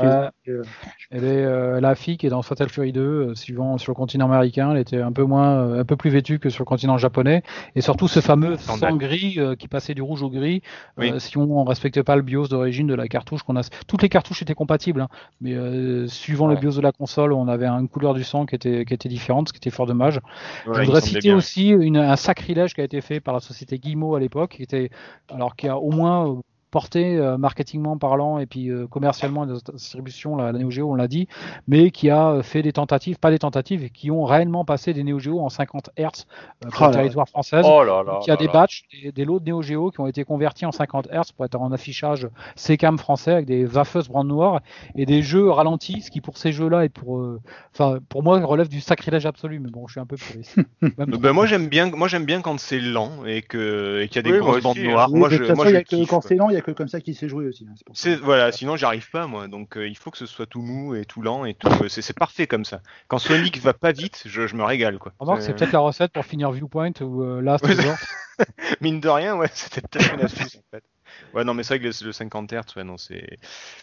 les. Euh, Elle est euh, la fille qui est dans Fatal Fury 2, euh, suivant sur le continent américain, elle était un peu moins, euh, un peu plus vêtue que sur le continent japonais, et surtout ce fameux sang gris euh, qui passait du rouge au gris. Oui. euh, si on ne respectait pas le BIOS d'origine de la cartouche qu'on a, toutes les cartouches étaient compatibles, hein, mais euh, suivant le. BIOS de la console, on avait une couleur du sang qui était, qui était différente, ce qui était fort dommage. Je voudrais citer bien. aussi une- un sacrilège qui a été fait par la société Guillemot à l'époque, qui était, alors qui a au moins euh, porté euh, marketingement parlant et puis euh, commercialement de distribution la, la Neo Geo, on l'a dit, mais qui a euh, fait des tentatives, pas des tentatives, qui ont réellement passé des Neo Geo en 50 Hz euh, pour Oh le territoire français. Oh il y a là des batchs, des, des lots de Neo Geo qui ont été convertis en 50 Hz pour être en affichage CCAM français avec des waffeuses brand noires et des jeux ralentis, ce qui pour ces jeux-là et pour, euh, enfin pour moi relève du sacrilège absolu. Mais bon, je suis un peu puriste. Ben, moi j'aime bien, moi j'aime bien quand c'est lent et que et qu'il y a des Oui, grosses bandes hein. noires. oui, moi je, moi il y je a que, kiffe, quand quoi. c'est lent, il y a que comme ça qu'il sait jouer aussi. hein, c'est voilà, sinon j'arrive pas moi. Donc euh, il faut que ce soit tout mou et tout lent et tout. euh, C'est parfait comme ça. Quand Sonic va pas vite, je, je me régale quoi. Remarque, c'est peut-être la recette pour finir Viewpoint ou euh, Last Ouais, Resort. Mine de rien, ouais, c'était peut-être une astuce en fait. Ouais, non, mais c'est vrai que le, le 50 Hz, ouais, non, c'est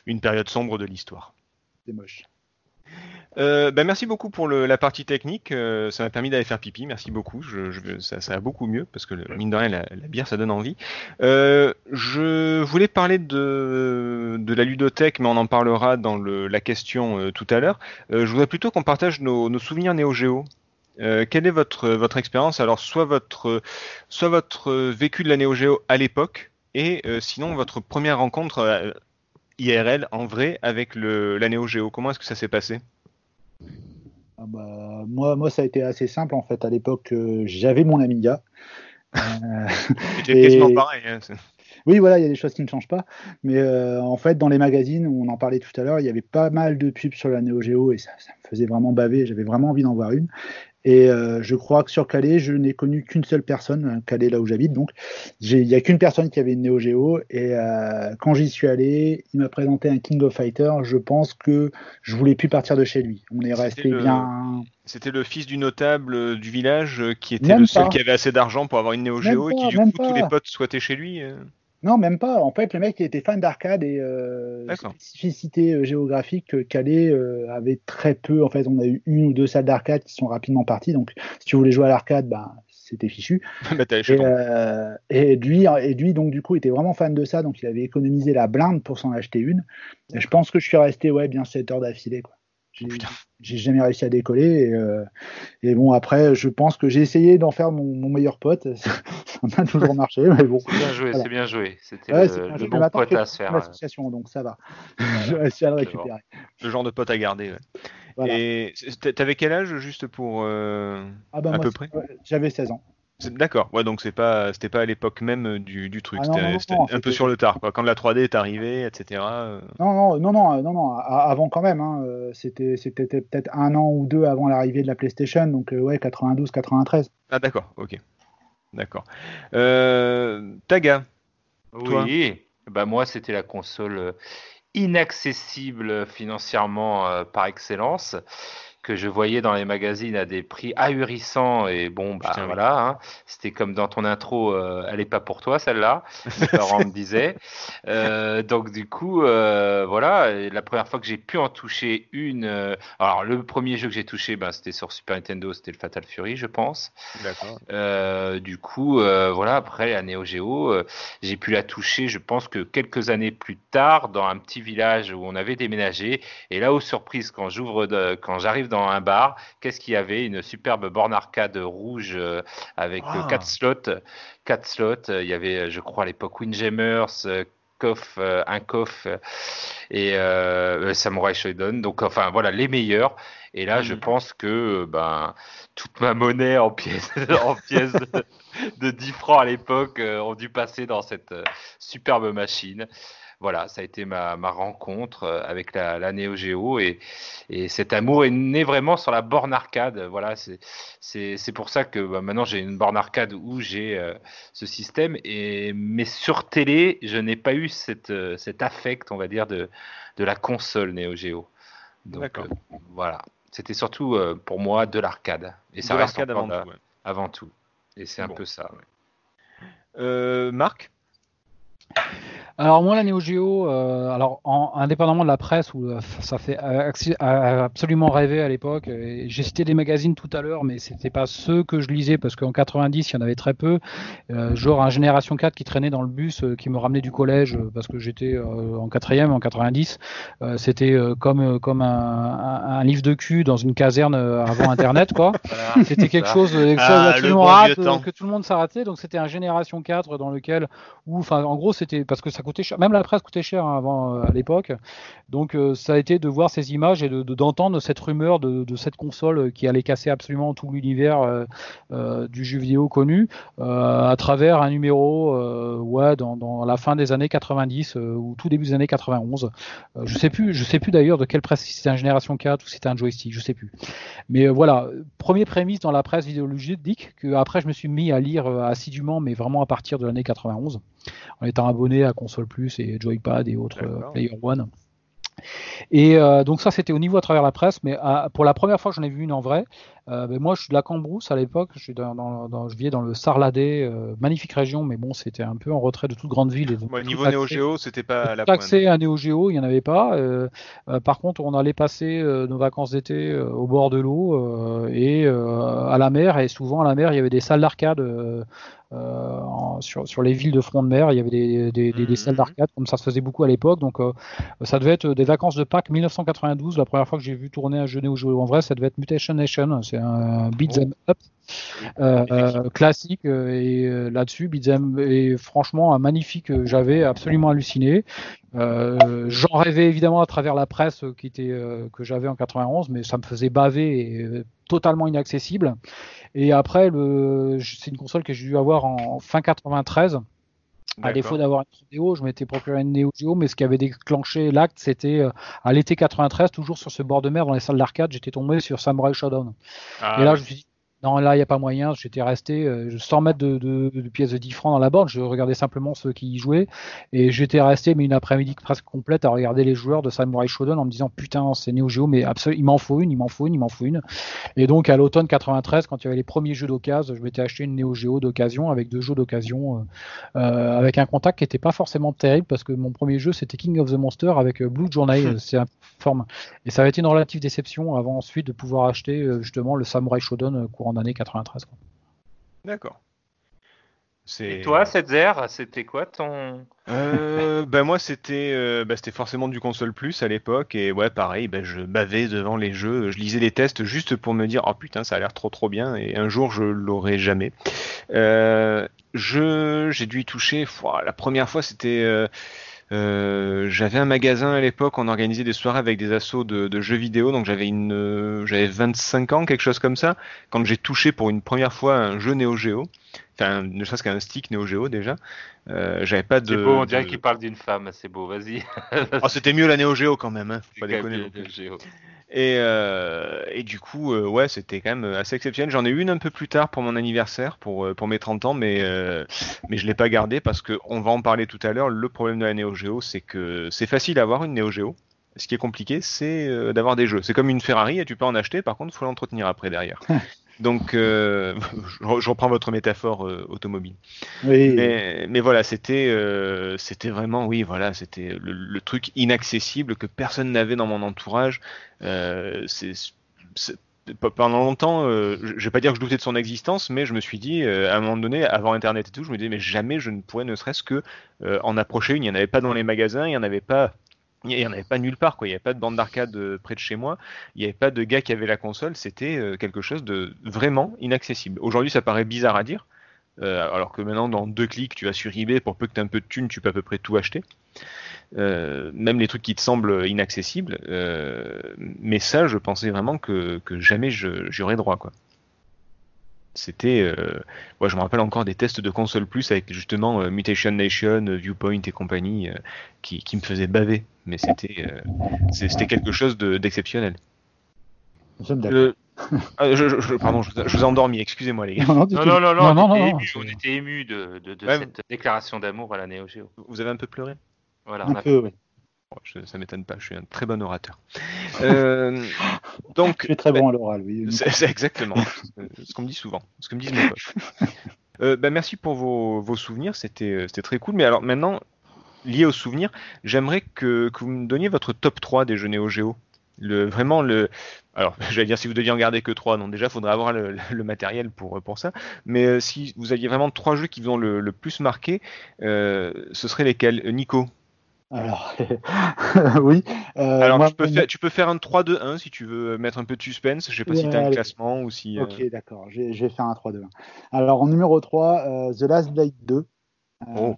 une période sombre de l'histoire. C'est moche. Euh, bah, merci beaucoup pour le- la partie technique. euh, ça m'a permis d'aller faire pipi. Merci beaucoup. Je, je- ça, ça va beaucoup mieux parce que mine de rien, la, la bière, ça donne envie. Euh, je voulais parler de, de la ludothèque, mais on en parlera dans le, la question tout à l'heure. Je voudrais plutôt qu'on partage nos, nos souvenirs Néo Geo. Euh, quelle est votre, votre expérience? Alors, soit votre, soit votre vécu de la Néo Geo à l'époque, et sinon votre première rencontre IRL en vrai avec le, la Geo. Comment est-ce que ça s'est passé? Ah bah, moi, moi, ça a été assez simple en fait. À l'époque, euh, j'avais mon Amiga. Euh, C'était quasiment pareil. hein, Oui, voilà, il y a des choses qui ne changent pas. Mais euh, en fait, dans les magazines, on en parlait tout à l'heure, il y avait pas mal de pubs sur la Neo Geo et ça, ça me faisait vraiment baver. J'avais vraiment envie d'en voir une. Et euh, je crois que sur Calais, je n'ai connu qu'une seule personne, euh, Calais, là où j'habite. Donc, il n'y a qu'une personne qui avait une Neo Geo. Et euh, quand j'y suis allé, il m'a présenté un King of Fighter. Je pense que je voulais plus partir de chez lui. On est resté le- bien. C'était le fils du notable du village qui était Même le seul pas. qui avait assez d'argent pour avoir une Neo Geo et qui du coup tous les potes souhaitaient chez lui. Non, même pas. En fait, le mec il était fan d'arcade et euh, spécificité euh, géographique que Calais euh, avait très peu. En fait, on a eu une ou deux salles d'arcade qui sont rapidement parties. Donc, si tu voulais jouer à l'arcade, bah, c'était fichu. bah, Et, euh, et lui, et lui, donc du coup, était vraiment fan de ça. Donc, il avait économisé la blinde pour s'en acheter une. Et je pense que je suis resté ouais bien 7 heures d'affilée. Quoi. J'ai, Putain. j'ai jamais réussi à décoller. Et, euh, et bon, après, je pense que j'ai essayé d'en faire mon, mon meilleur pote. ça n'a toujours marché, mais bon. C'est bien joué, Voilà. c'est bien joué. C'était Ouais, le, le bon pote à se faire. l'association, donc ça va. je vais essayer de le récupérer. le genre de pote à garder. ouais. Voilà. Et t'avais quel âge juste pour euh, Ah bah à moi, peu près? J'avais 16 ans. D'accord. Ouais, donc c'est pas c'était pas à l'époque même euh, du, du truc. Ah non, C'était non, c'était non, un peu sur le tard. Quoi. Quand la 3D est arrivée, etc. euh, Non, non, non, non, euh, non, avant quand même. hein, C'était c'était peut-être un an ou deux avant l'arrivée de la PlayStation, donc ouais, 92, 93. Ah d'accord. Ok. D'accord. Euh, Taga. Toi Oui, bah moi c'était la console inaccessible financièrement euh, par excellence que je voyais dans les magazines à des prix ahurissants et bon bah Putain, voilà hein, c'était comme dans ton intro euh, elle est pas pour toi celle-là mes parents me disaient Euh, donc du coup euh, voilà la première fois que j'ai pu en toucher une euh, alors le premier jeu que j'ai touché ben, c'était sur Super Nintendo c'était le Fatal Fury je pense D'accord. du coup, voilà, après la Neo Geo, j'ai pu la toucher, je pense que quelques années plus tard, dans un petit village où on avait déménagé. Et là, aux surprises, quand j'ouvre, quand j'arrive dans un bar, qu'est-ce qu'il y avait? Une superbe borne arcade rouge euh, avec euh, Ah. quatre slots. Quatre slots. Euh, Il y avait, je crois, à l'époque Windjammers. euh, un euh, et euh, Samurai Shodown. Donc, enfin, voilà, les meilleurs. Et là, je Mhm. pense que ben, toute ma monnaie en pièces, en pièces de, de 10 francs à l'époque ont dû passer dans cette superbe machine. Voilà, ça a été ma, ma rencontre euh, avec la, la Neo Geo et, et cet amour est né vraiment sur la borne arcade. Voilà, c'est pour ça que bah, maintenant j'ai une borne arcade où j'ai euh, ce système et mais sur télé je n'ai pas eu cette euh, cet affect on va dire de de la console Neo Geo. Donc D'accord. euh, voilà, c'était surtout pour moi de l'arcade et ça De reste avant tout. ouais. avant tout. Et c'est un peu ça. ouais. Marc? Alors moi la Neo Geo, euh, alors en, indépendamment de la presse où euh, ça fait euh, absolument rêver à l'époque. J'ai cité des magazines tout à l'heure, mais c'était pas ceux que je lisais parce qu'en 90 il y en avait très peu. Euh, genre un Génération 4 qui traînait dans le bus, euh, qui me ramenait du collège parce que j'étais en quatrième en 90. Euh, c'était comme comme un, un- un livre de cul dans une caserne avant Internet quoi. Voilà. C'était quelque Ça. chose euh, Ah, absolument bon que tout le monde s'arrêtait. Donc c'était un Génération 4 dans lequel, où, enfin, en gros, c'était parce que ça coûtait cher. Même la presse coûtait cher hein, avant euh, à l'époque. Donc euh, ça a été de voir ces images et de de- d'entendre cette rumeur de, cette console euh, qui allait casser absolument tout l'univers du jeu vidéo connu à travers un numéro, ouais, dans, la fin des années 90 euh, ou tout début des années 91. Euh, je sais plus, je sais plus d'ailleurs de quelle presse si c'était un Génération 4 ou c'était un joystick, je sais plus. Mais voilà, premier prémisse dans la presse vidéoludique que après je me suis mis à lire assidûment, mais vraiment à partir de l'année 91, en étant abonné à Console Plus et Joypad et autres euh. Player One. Et euh, donc ça c'était au niveau à travers la presse, mais à- pour la première fois que j'en ai vu une en vrai, euh, ben moi je suis de la Cambrousse à l'époque, je, suis dans, dans- dans- je vivais dans le Sarladais, euh, magnifique région, mais bon c'était un peu en retrait de toute grande ville. Tout niveau Neo Geo, c'était pas à la pointe. accès à Neo Geo, il n'y en avait pas. Euh, par contre, on allait passer nos vacances d'été au bord de l'eau et à la mer. Et souvent, à la mer, il y avait des salles d'arcade en- sur, sur les villes de front de mer. Il y avait des, des, des- des salles Mhm. d'arcade, comme ça se faisait beaucoup à l'époque. Donc, ça devait être des vacances de Pâques 1992. La première fois que j'ai vu tourner un jeu Neo Geo en vrai, ça devait être Mutation Nation. C'est un beat'em up. Euh, classique euh, et euh, là-dessus Beat'em et franchement un magnifique j'avais absolument halluciné. Euh, j'en rêvais évidemment à travers la presse qui était euh, que j'avais en 91 mais ça me faisait baver et totalement inaccessible. Et après c'est une console que j'ai dû avoir en fin 93 à défaut d'avoir une Neo, je m'étais procuré une Neo Geo, mais ce qui avait déclenché l'acte, c'était euh, à l'été 93, toujours sur ce bord de mer dans les salles d'arcade, j'étais tombé sur Samurai Shodown. Ah, Et là, je me suis dit, non, là, il n'y a pas moyen. J'étais resté euh, sans mettre de, de, de pièces de 10 francs dans la borne. Je regardais simplement ceux qui y jouaient. Et j'étais resté, mais une après-midi presque complète, à regarder les joueurs de Samurai Shodown en me disant, putain, c'est Neo Geo, mais absolument, il m'en faut une, il m'en faut une, il m'en faut une. Et donc, à l'automne 93, quand il y avait les premiers jeux d'occasion, je m'étais acheté une Neo Geo d'occasion avec deux jeux d'occasion, euh, euh, avec un contact qui n'était pas forcément terrible parce que mon premier jeu, c'était King of the Monster avec euh, Blue Journey. euh, c'est un forme. Et ça avait été une relative déception avant ensuite de pouvoir acheter justement le Samurai Shodown euh, courant d'année 93. quoi. D'accord. C'est- Et toi, cette zère, c'était quoi ton. Euh, ben moi c'était euh, bah, c'était forcément du console plus à l'époque et ouais pareil ben je bavais devant les jeux je lisais les tests juste pour me dire oh putain ça a l'air trop trop bien et un jour je l'aurai jamais euh, je j'ai dû y toucher la première fois c'était euh, j'avais un magasin à l'époque, on organisait des soirées avec des de, de jeux vidéo, donc j'avais une, euh, j'avais 25 ans, quelque chose comme ça, quand j'ai touché pour une première fois un jeu Neo Geo, enfin ne serait-ce qu'un stick Neo Geo déjà, euh, j'avais pas de. C'est beau, on dirait de- qu'il parle d'une femme, c'est beau, vas-y. Oh, c'était mieux la Neo Geo quand même, hein, faut pas déconner. Et, euh, et du coup, euh, ouais, c'était quand même assez exceptionnel. J'en ai eu une un peu plus tard pour mon anniversaire, pour, euh, pour mes 30 ans, mais, euh, mais je l'ai pas gardée parce que on va en parler tout à l'heure. Le problème de la Neo Geo, c'est que c'est facile d'avoir une Neo Geo. Ce qui est compliqué, c'est euh, d'avoir des jeux. C'est comme une Ferrari et tu peux en acheter, par contre, il faut l'entretenir après derrière. Donc, euh, je re- je reprends votre métaphore euh, automobile. Oui. Mais, mais voilà, c'était euh, c'était vraiment, oui, voilà, c'était le, le truc inaccessible que personne n'avait dans mon entourage. C'est c'est- pe- pendant longtemps, euh, je je vais pas dire que je doutais de son existence, mais je me suis dit, euh, à un moment donné, avant Internet et tout, je me disais, mais jamais je ne pourrais ne serait-ce que euh, en approcher une. Il n'y en avait pas dans les magasins, il n'y en avait pas. Il n'y en avait pas nulle part, quoi. Il n'y avait pas de bande d'arcade euh, près de chez moi. Il n'y avait pas de gars qui avait la console. C'était euh, quelque chose de vraiment inaccessible. Aujourd'hui, ça paraît bizarre à dire, euh, alors que maintenant, dans deux clics, tu vas sur eBay, pour peu que tu aies un peu de thunes, tu peux à peu près tout acheter. Même les trucs qui te semblent inaccessibles. Mais ça, je pensais vraiment que, que jamais je- j'y aurais droit. quoi. C'était. Euh, ouais, je me rappelle encore des tests de console plus avec justement euh, Mutation Nation, euh, Viewpoint et compagnie euh, qui, qui me faisaient baver. Mais c'était euh, c'était quelque chose de- d'exceptionnel. Nous sommes d'accord. Euh, ah, je, je- je- pardon, je, vous ai- je vous ai endormi, excusez-moi les gars. Non, non, Non, non, non, Non, non, non, on, était non, ému, non. on était ému de, de, de Ouais, cette déclaration d'amour à la Neo Geo. Vous avez un peu pleuré? Voilà, Un on a peu, oui. Je- Ça m'étonne pas, je suis un très bon orateur. Euh, donc, Je suis très bon à l'oral, oui. C'est exactement ce qu'on me dit souvent, ce que me disent mes potes. Euh, bah, merci pour vos, vos souvenirs, c'était c'était très cool. Mais alors maintenant, lié au souvenir, j'aimerais que, que vous me donniez votre top 3 des jeux Neo Geo. Le, vraiment le. Alors, j'allais dire si vous deviez en garder que 3, non, déjà, il faudrait avoir le, le matériel pour, pour ça. Mais euh, si vous aviez vraiment trois jeux qui vous ont le, le plus marqué, euh, ce seraient lesquels? Nico Alors, oui. euh, Alors, moi, tu, peux faire, tu peux faire un 3-2-1 si tu veux mettre un peu de suspense. Je sais pas si tu as un classement ou si. euh, Ok, d'accord, je vais, je vais faire un 3-2-1. Alors, en numéro 3, euh, The Last Blade 2. Euh, Oh.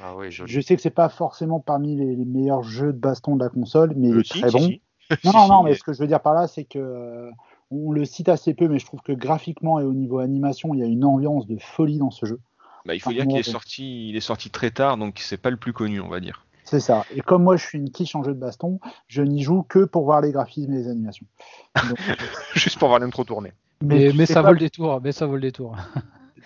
Ah oui. Je sais que c'est pas forcément parmi les, les meilleurs jeux de baston de la console, mais il euh, est si, très si, bon. si. Non, Si, non, non, mais ce que je veux dire par là, c'est que euh, on le cite assez peu, mais je trouve que graphiquement et au niveau animation, il y a une ambiance de folie dans ce jeu. Bah, il faut dire qu'il est sorti, il est sorti très tard, donc c'est pas le plus connu, on va dire. C'est ça. Et comme moi, je suis une quiche en jeu de baston, je n'y joue que pour voir les graphismes et les animations. Donc, Juste pour voir l'intro tourner. Mais, mais sais ça pas- vaut le détour. Mais ça vaut le détour.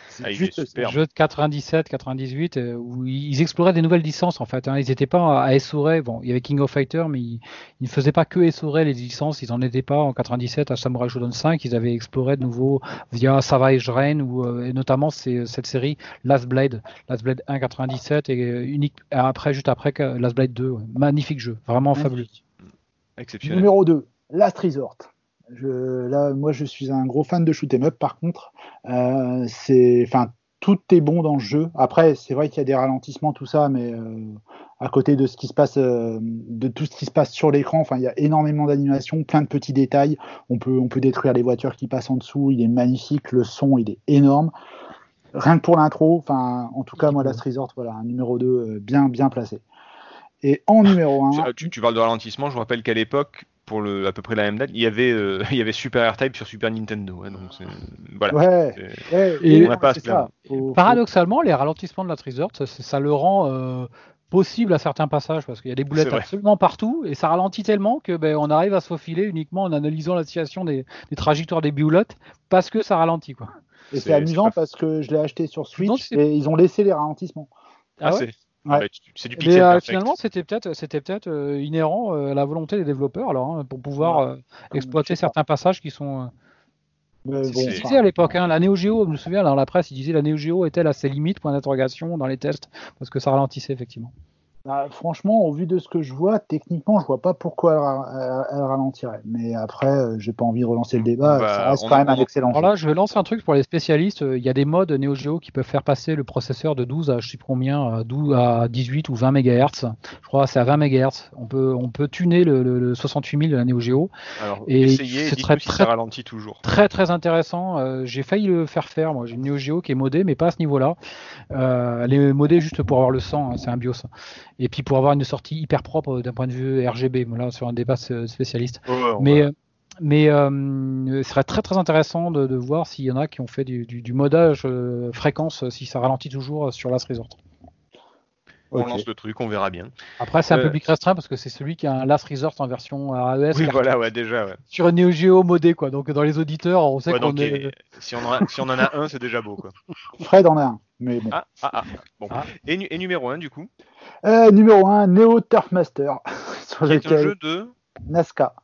C'est Ah, juste super. Jeu de 97, 98, euh, où ils exploraient des nouvelles licences en fait. hein. Ils n'étaient pas à essorer. Bon, il y avait King of Fighters, mais ils, ils ne faisaient pas que essorer les licences. Ils n'en étaient pas en 97 à Samurai Shodown 5. Ils avaient exploré de nouveau via Savage Rain ou euh, et notamment c'est- cette série Last Blade, Last Blade 1 97 et euh, unique après juste après que Last Blade 2. ouais. Magnifique jeu, vraiment fabuleux. Exceptionnel. Numéro 2, Last Resort. Là, moi, je suis un gros fan de shoot 'em up. Par contre, euh, enfin, tout est bon dans le jeu. Après, c'est vrai qu'il y a des ralentissements, tout ça, mais euh, à côté euh, de tout ce qui se passe sur l'écran, enfin, il y a énormément d'animations, plein de petits détails. On peut, détruire les voitures qui passent en dessous. Il est magnifique. Le son, il est énorme. Rien que pour l'intro, enfin, en tout cas, moi, Last Resort, voilà, un numéro 2 euh, bien, bien placé. Et en numéro 1, Ah, Tu, tu parles de ralentissement, je vous rappelle qu'à l'époque, pour le, à peu près la même date, il y avait, euh, il y avait Super R-Type sur Super Nintendo. hein, donc voilà. ouais, C'est- ouais, Et oui, on n'a pas à c'est se plaindre. ça. Faut- faut- Paradoxalement, les ralentissements de la Resort, ça, ça le rend euh, possible à certains passages parce qu'il y a des boulettes absolument partout et ça ralentit tellement que ben, on arrive à se faufiler uniquement en analysant la situation des, des trajectoires des boulettes parce que ça ralentit quoi. Et C'est- amusant parce que je l'ai acheté sur Switch Non, et ils ont laissé les ralentissements. Ah, Ah ouais c'est Ouais. c'est du Mais pixel euh, finalement, c'était peut-être c'était peut-être euh, inhérent euh, à la volonté des développeurs alors hein, pour pouvoir euh, exploiter certains passages qui sont. euh, bon, à l'époque, hein, la Neo Geo, je me souviens dans la presse, ils disaient la Neo Geo était à ses limites, point d'interrogation dans les tests parce que ça ralentissait effectivement. Bah, franchement, au vu de ce que je vois, techniquement, je vois pas pourquoi elle, elle ralentirait. Mais après, euh, j'ai pas envie de relancer le débat. Bah, ça reste on- quand même un excellent Alors là, je vais lancer un truc pour les spécialistes. Euh, Il y a des modes Neo Geo qui peuvent faire passer le processeur de 12 à je sais plus combien, à 12 à 18 ou 20 MHz. Je crois que c'est à 20 MHz. On peut, on peut tuner le, le- le 68 000 de la Neo Geo. Alors, et essayez, c'est très- si très- ça ralentit toujours. Très très intéressant. Euh, j'ai failli le faire faire. Moi, j'ai une Neo Geo qui est modée, mais pas à ce niveau-là. Euh, elle est modée juste pour avoir le sang. hein, c'est un BIOS. Et puis pour avoir une sortie hyper propre d'un point de vue RGB. Là, sur un débat euh, spécialiste. Ouais, ouais, on Mais, euh, mais euh, ce serait très très intéressant de, de voir s'il y en a qui ont fait du, du- du modage euh, fréquence, euh, si ça ralentit toujours sur Last Resort. on Ok. lance le truc, on verra bien. Après, c'est un Euh, public restreint parce que c'est celui qui a un Last Resort en version AES Oui, voilà, ouais, déjà. Ouais. sur une Neo Geo modé. Quoi. Donc dans les auditeurs, on sait Ouais, qu'on est. euh, si, on en a, si on en a un, c'est déjà beau. Quoi. Fred en a un. Mais bon. Ah, ah, ah. Bon. Ah. Et, et numéro 1, du coup, Euh, numéro 1, Neo Turf Master. sur qui est un jeu de. Nazca.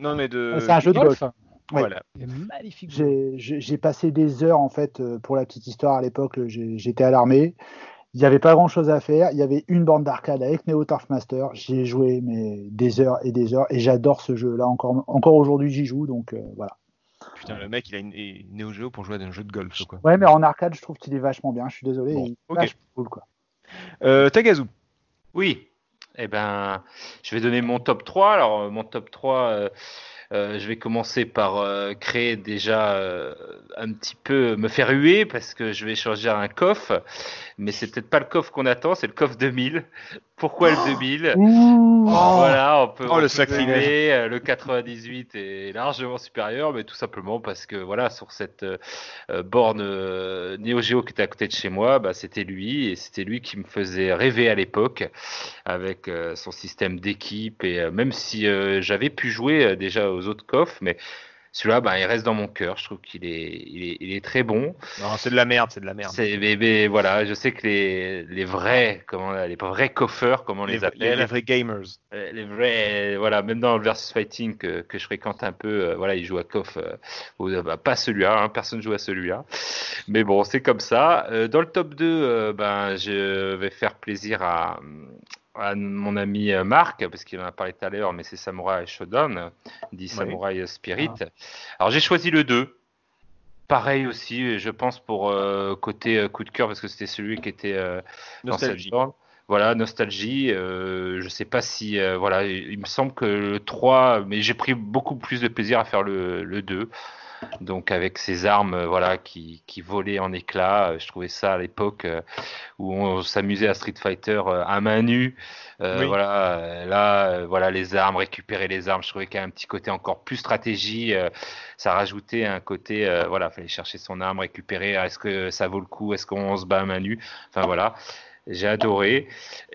Non, mais de. C'est un jeu de golf. Golf. Voilà. C'est magnifique. J'ai passé des heures en fait euh, pour la petite histoire à l'époque. euh, J'étais à l'armée. Il n'y avait pas grand chose à faire. Il y avait une bande d'arcade avec Neo Turf Master. J'y ai joué mais des heures et des heures et j'adore ce jeu. Là encore, encore aujourd'hui j'y joue donc euh, voilà. Putain, le mec, il a une, une Neo Geo pour jouer à un jeu de golf, quoi. Ouais mais en arcade je trouve qu'il est vachement bien. Je suis désolé. Bon, il est ok. vachement cool quoi. Euh, Tagazu. Oui. Eh ben, je vais donner mon top 3. Alors, euh, mon top 3, euh, euh, je vais commencer par créer déjà un petit peu, me faire huer parce que je vais changer un coffre. Mais c'est peut-être pas le coffre qu'on attend, c'est le coffre 2000. Pourquoi le 2000 Ouh. Voilà, on peut, Oh, on le peut euh, Le 98 est largement supérieur, mais tout simplement parce que voilà, sur cette euh, euh, borne euh, Neo Geo qui était à côté de chez moi, bah, c'était lui et c'était lui qui me faisait rêver à l'époque avec euh, son système d'équipe et euh, même si euh, j'avais pu jouer euh, déjà aux autres coffres, mais celui-là, bah, il reste dans mon cœur. Je trouve qu'il est, il est, il est très bon. Non, c'est de la merde, c'est de la merde. C'est, mais, mais voilà, je sais que les, les vrais, comment, les vrais coffeurs, comme on les, les, appelle, les vrais gamers. euh, les vrais, voilà, même dans le versus fighting que, que je fréquente un peu, euh, voilà, ils jouent à KOF, euh, bah, pas celui-là, hein, personne joue à celui-là. Mais bon, c'est comme ça. Euh, dans le top 2, euh, ben, je vais faire plaisir à, à mon ami euh, Marc, parce qu'il en a parlé tout à l'heure, mais c'est Samurai Shodown, dit Samurai Spirit. Alors j'ai choisi le 2. Pareil aussi, je pense pour euh, côté euh, coup de cœur, parce que c'était celui qui était dans cette. Voilà, nostalgie. je sais pas si. voilà, il me semble que le 3, mais j'ai pris beaucoup plus de plaisir à faire le, le 2 donc avec ces armes euh, voilà qui, qui volaient en éclats. Euh, je trouvais ça à l'époque euh, où on s'amusait à Street Fighter à main nue. Voilà, là, voilà les armes, récupérer les armes. Je trouvais qu'il y a un petit côté encore plus stratégie. ça rajoutait un côté, voilà, fallait chercher son arme, récupérer. Est-ce que ça vaut le coup Est-ce qu'on se bat à main nue? Enfin voilà, j'ai adoré.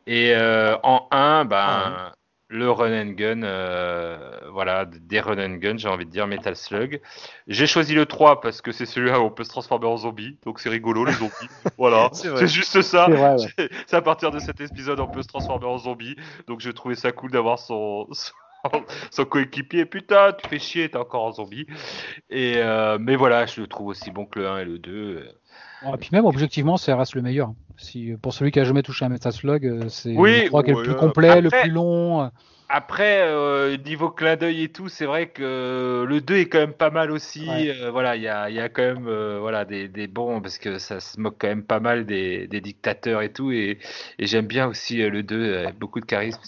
Et en 1, ben, ah le run and gun, euh, voilà, des run and gun, j'ai envie de dire Metal Slug. J'ai choisi le 3 parce que c'est celui-là où on peut se transformer en zombie, donc c'est rigolo les zombies. voilà, c'est juste ça. C'est à partir de cet épisode on peut se transformer en zombie, donc j'ai trouvé ça cool d'avoir son, son, coéquipier. Putain, tu fais chier, t'es encore en zombie. Et euh, mais voilà, je le trouve aussi bon que le 1 et le 2. Et puis même objectivement, ça reste le meilleur. Si, pour celui qui a jamais touché un Metal Slug, euh, c'est oui, le 3 qui est le plus complet, le plus long. Après, euh, niveau clin d'œil et tout, c'est vrai que le 2 est quand même pas mal aussi. Euh, voilà, il y a, y a, quand même voilà, des, des, bons, parce que ça se moque quand même pas mal des, des dictateurs et tout. Et, et j'aime bien aussi le 2, beaucoup de charisme,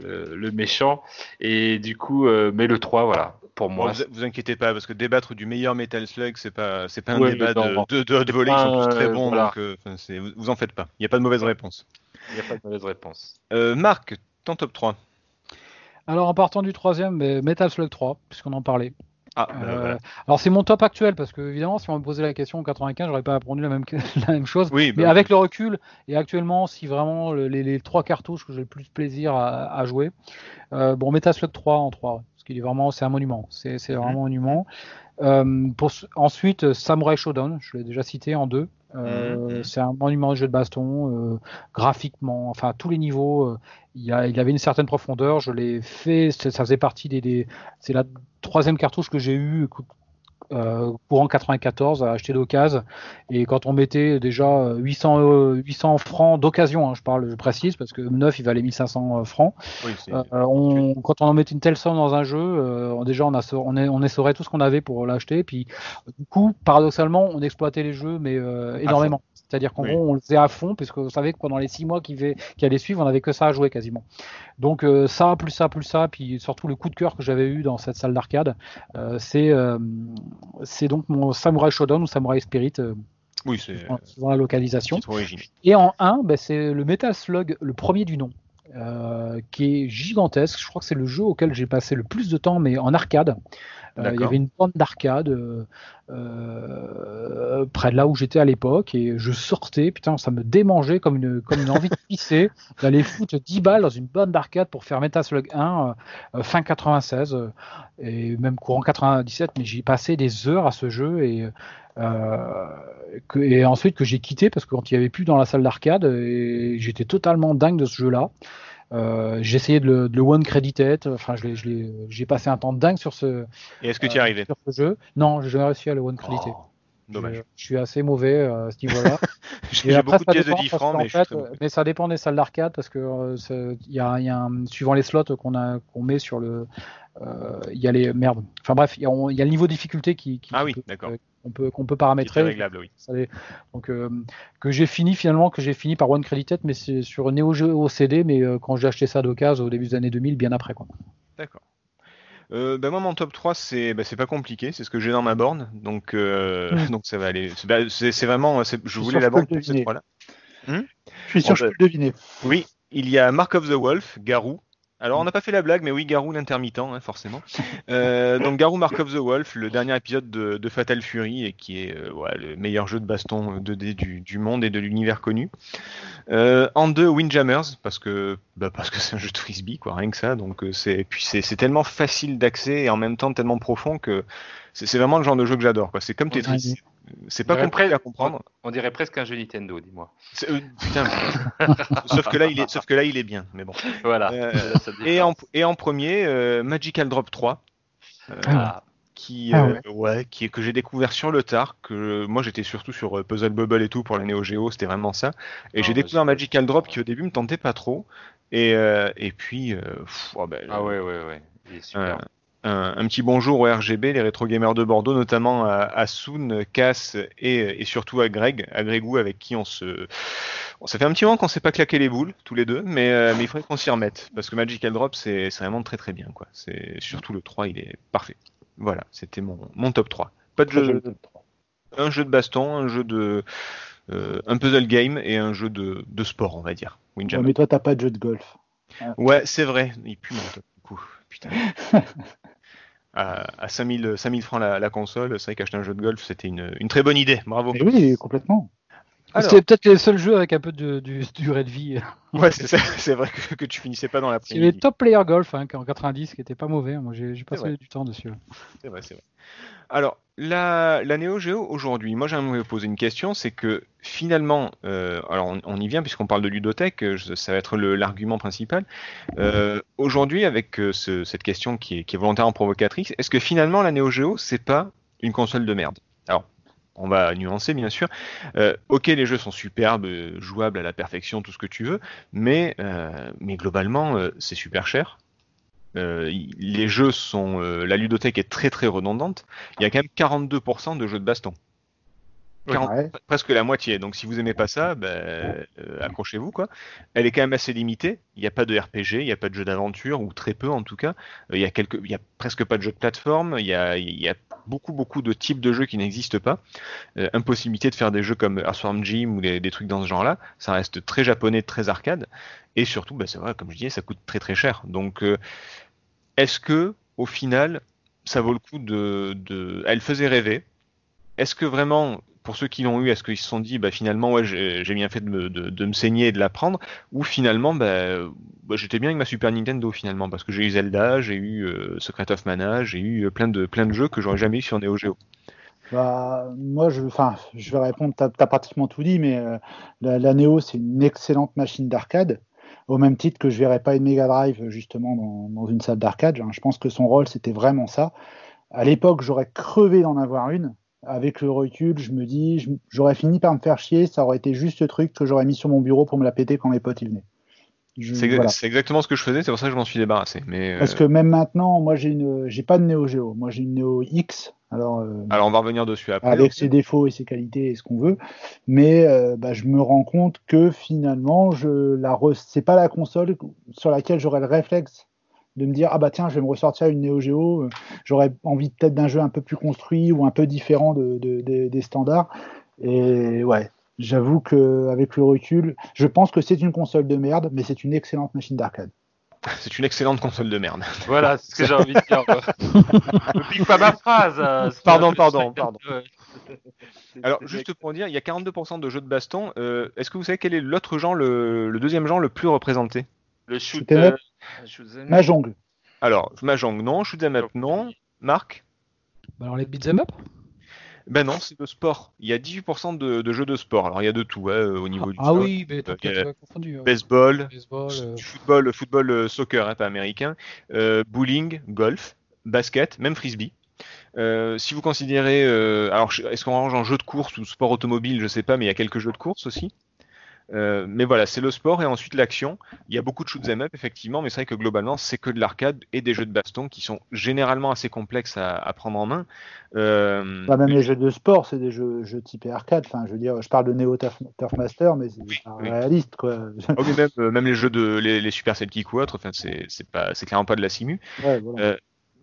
le, le, méchant. Et du coup, mais le 3, voilà, pour moi. vous, vous, inquiétez pas, parce que débattre du meilleur Metal Slug, c'est pas, c'est pas un débat de, de, de, volets qui sont tous très bons, donc euh, vous en faites pas. Il n'y a pas de mauvaise réponse. Il n'y a pas de mauvaise réponse. Euh, Marc, ton top 3 Alors en partant du troisième, Metal Slug 3, puisqu'on en parlait. Ah, bah, euh, Alors c'est mon top actuel parce que évidemment si on me posait la question en 95 j'aurais pas répondu la même la même chose. Oui, mais bah avec le recul et actuellement si vraiment les, trois cartouches que j'ai le plus plaisir à, jouer, bon Metal Slug 3 en 3 qu'il est vraiment, c'est un monument. C'est mhm. vraiment un monument. Euh, pour, ensuite, Samurai Shodown, je l'ai déjà cité en deux. Euh, mhm. C'est un monument de jeu de baston, euh, graphiquement, enfin à tous les niveaux. il, a, il avait une certaine profondeur. Je l'ai fait, ça faisait partie des. des c'est la troisième cartouche que j'ai eue euh, courant 94 à acheter d'occasion. Et quand on mettait déjà 800 800 euh, francs d'occasion hein, je parle je précise parce que neuf il valait 1500 euh, francs. On, quand on en mettait une telle somme dans un jeu déjà on a on, on essorait tout ce qu'on avait pour l'acheter. Puis du coup paradoxalement on exploitait les jeux mais énormément c'est-à-dire qu'en gros, on le faisait à fond, puisque vous savez que pendant les six mois qui, qui allaient suivre, on n'avait que ça à jouer quasiment. Donc euh, ça, plus ça, plus ça, puis surtout le coup de cœur que j'avais eu dans cette salle d'arcade, euh, euh, c'est donc mon Samurai Shodown ou Samurai Spirit. oui, c'est dans la localisation. Et en 1, ben, c'est le Metal Slug, le premier du nom. qui est gigantesque. Je crois que c'est le jeu auquel j'ai passé le plus de temps, mais en arcade. Euh, il y avait une bande d'arcade euh, euh, près de là où j'étais à l'époque et je sortais, putain, ça me démangeait comme une, comme une envie de pisser, d'aller foutre 10 balles dans une bande d'arcade pour faire Metal Slug 1 fin 96 et même courant 97, mais j'ai passé des heures à ce jeu et que, et ensuite que j'ai quitté parce que quand il n'y avait plus dans la salle d'arcade, j'étais totalement dingue de ce jeu-là. Euh, j'ai essayé de le, de le one credited. Enfin, j'ai passé un temps dingue sur ce. Et est-ce que tu y es arrivé? sur ce jeu Non, j'ai jamais réussi à le one crediter. Oh, dommage. Je, suis assez mauvais euh, à ce niveau-là. j'ai beaucoup de pièces de 10 francs, mais, mais ça dépend des salles d'arcade parce que euh, il y a, y a un, suivant les slots qu'on a qu'on met sur le, il y a les merde. Enfin bref, il y, y, a le niveau de difficulté qui, qui ah oui, d'accord qu'on peut, qu'on peut paramétrer. réglable, oui. donc, euh, que j'ai fini finalement, que j'ai fini par One Credited, mais c'est sur Neo Geo CD, mais euh, quand j'ai acheté ça d'occasion au début des années 2000, bien après. Quoi. D'accord. Euh, bah, moi, mon top 3, c'est bah, pas compliqué, c'est ce que j'ai dans ma borne, donc, hmm. donc ça va aller. C'est bah, vraiment, je voulais la borne ces trois-là. Hmm? Je suis sûr que je peux le deviner. Oui, il y a Mark of the Wolf, Garou, alors, on n'a pas fait la blague, mais oui, Garou l'intermittent, hein, forcément. Euh, donc, Garou Mark of the Wolf, le dernier épisode de, Fatal Fury, et qui est euh, le meilleur jeu de baston 2D du, monde et de l'univers connu. Euh, en deux, Windjammers, parce que bah, parce que c'est un jeu de frisbee, quoi, rien que ça. Donc, c'est puis c'est tellement facile d'accès et en même temps tellement profond que c'est vraiment le genre de jeu que j'adore. C'est comme Tetris. C'est pas compliqué à comprendre. On dirait presque un jeu Nintendo, dis-moi. Euh, putain, sauf que là, il est, sauf que là, il est bien. Mais bon. Voilà. Euh, et, en, et en premier, euh, Magical Drop 3. Ah. qui, Ah euh, ouais, qui que j'ai découvert sur le tard. Que moi j'étais surtout sur euh, Puzzle Bubble et tout pour la Neo Geo, c'était vraiment ça. Et Ah, j'ai bah, découvert Magical Drop qui au début me tentait pas trop. Et, euh, et puis, euh, pff, oh, ben, Ah ouais, ouais, ouais. Il est super. Un, un petit bonjour au RGB, les rétro gamers de Bordeaux, notamment à, à Soun, Cass et, et surtout à Greg, à Grégou avec qui on se. Bon, ça fait un petit moment qu'on s'est pas claqué les boules tous les deux, mais, euh, mais il faudrait qu'on s'y remette parce que Magical Drop c'est vraiment très très bien quoi. C'est surtout le 3, il est parfait. Voilà, c'était mon, mon top 3. Pas de jeu, joli. un jeu de baston, un jeu de euh, un puzzle game et un jeu de, de sport, on va dire. Ouais, mais toi, t'as pas de jeu de golf. Ouais, c'est vrai. Il pue mon top, du coup. Putain. à, à 5000, 5000 francs la, la console, c'est vrai qu'acheter un jeu de golf, c'était une, une très bonne idée. Bravo. Oui, complètement. C'était peut-être les seuls jeux avec un peu de, du, durée de vie. ouais, c'est vrai que, que tu finissais pas dans C'est les top player golf hein, en 90 qui était pas mauvais. Moi j'ai passé du temps dessus. C'est vrai, c'est vrai. Alors, la, la Neo Geo aujourd'hui, moi j'aimerais vous poser une question, c'est que finalement, euh, alors on, on y vient puisqu'on parle de ludothèque, euh, je- ça va être l'argument principal. Euh, aujourd'hui, avec ce- cette question qui est, qui est volontairement provocatrice, est-ce que finalement la Neo Geo c'est pas une console de merde? Alors, on va nuancer bien sûr. Euh, ok, les jeux sont superbes, euh, jouables à la perfection, tout ce que tu veux, mais euh, globalement c'est super cher. Les jeux sont, la ludothèque est très très redondante. Il y a quand même 42% de jeux de baston. 40 Ouais. presque la moitié. Donc si vous aimez pas ça, ben, euh, accrochez-vous quoi. Elle est quand même assez limitée. Il n'y a pas de RPG, il n'y a pas de jeu d'aventure ou très peu en tout cas. Euh, il y a quelques, il y a presque pas de jeux de plateforme. Il y a, il y a beaucoup beaucoup de types de jeux qui n'existent pas. Euh, impossibilité de faire des jeux comme Earthworm Jim ou des, des trucs dans ce genre-là. Ça reste très japonais, très arcade. Et surtout, ben, c'est vrai, comme je disais, ça coûte très très cher. Donc euh, est-ce que au final, ça vaut le coup de, de... Elle faisait rêver? Est-ce que vraiment, pour ceux qui l'ont eu, est-ce qu'ils se sont dit, bah finalement, ouais, j'ai bien fait de me, de, me saigner et de la prendre, ou finalement, bah, bah, j'étais bien avec ma Super Nintendo finalement, parce que j'ai eu Zelda, j'ai eu euh, Secret of Mana, j'ai eu euh, plein de plein de jeux que j'aurais jamais eu sur Neo Geo. Moi, je, je vais répondre, tu as, pratiquement tout dit, mais euh, la, la Neo, c'est une excellente machine d'arcade, au même titre que je verrais pas une Mega Drive justement dans, dans une salle d'arcade. Je pense que son rôle, c'était vraiment ça. À l'époque, j'aurais crevé d'en avoir une. Avec le recul, je me dis, j'aurais fini par me faire chier, ça aurait été juste ce truc que j'aurais mis sur mon bureau pour me la péter quand mes potes y venaient. C'est voilà. exactement ce que je faisais, c'est pour ça que je m'en suis débarrassé. Mais euh, Parce que même maintenant, moi, j'ai une, j'ai pas de Neo Geo, moi j'ai une Neo X. Alors, euh, alors on va revenir dessus après. avec ses défauts et ses qualités et ce qu'on veut. Mais euh, bah, je me rends compte que finalement, je la re... c'est pas la console sur laquelle j'aurais le réflexe de me dire ah bah tiens, je vais me ressortir une Neo Geo. euh, J'aurais envie peut-être d'un jeu un peu plus construit ou un peu différent de, de- de- des standards. Et ouais. J'avoue que avec le recul, je pense que c'est une console de merde, mais c'est une excellente machine d'arcade. C'est une excellente console de merde. Voilà, c'est ce que j'ai envie de dire. Ne pique pas ma phrase. euh, Pardon, pardon, pardon. Alors, juste pour dire, il y a 42% de jeux de baston. Euh, Est-ce que vous savez quel est l'autre genre, le, le deuxième genre le plus représenté? Le shoot. Shoot 'em up. euh, shoot. Mahjong. Alors, Mahjong, non. Shoot'em up, non. Marc Bah alors les beat'em up? Ben non, c'est le sport. Il y a 18% de, de jeux de sport. Alors, il y a de tout hein, au niveau du Ah sport. oui, mais t'as Euh, peut-être euh, confondu. ouais. Baseball, Baseball, euh, football, football euh, soccer, hein, pas américain, euh, bowling, golf, basket, même frisbee. Euh, si vous considérez, euh, alors est-ce qu'on range en jeu de course ou sport automobile, je sais pas, mais il y a quelques jeux de course aussi. Euh, mais voilà, c'est le sport et ensuite l'action. Il y a beaucoup de shoot'em up effectivement, mais c'est vrai que globalement c'est que de l'arcade et des jeux de baston qui sont généralement assez complexes à, à prendre en main. Euh, Bah, même les jeux de sport, c'est des jeux, jeux typés arcade. Enfin, je veux dire, je parle de Neo Turf, Master, mais c'est Oui, pas oui. réaliste, quoi. oh, même, euh, même les jeux de les, les Super Sidekick ou autres, enfin c'est clairement pas de la simu. Ouais, voilà. Euh,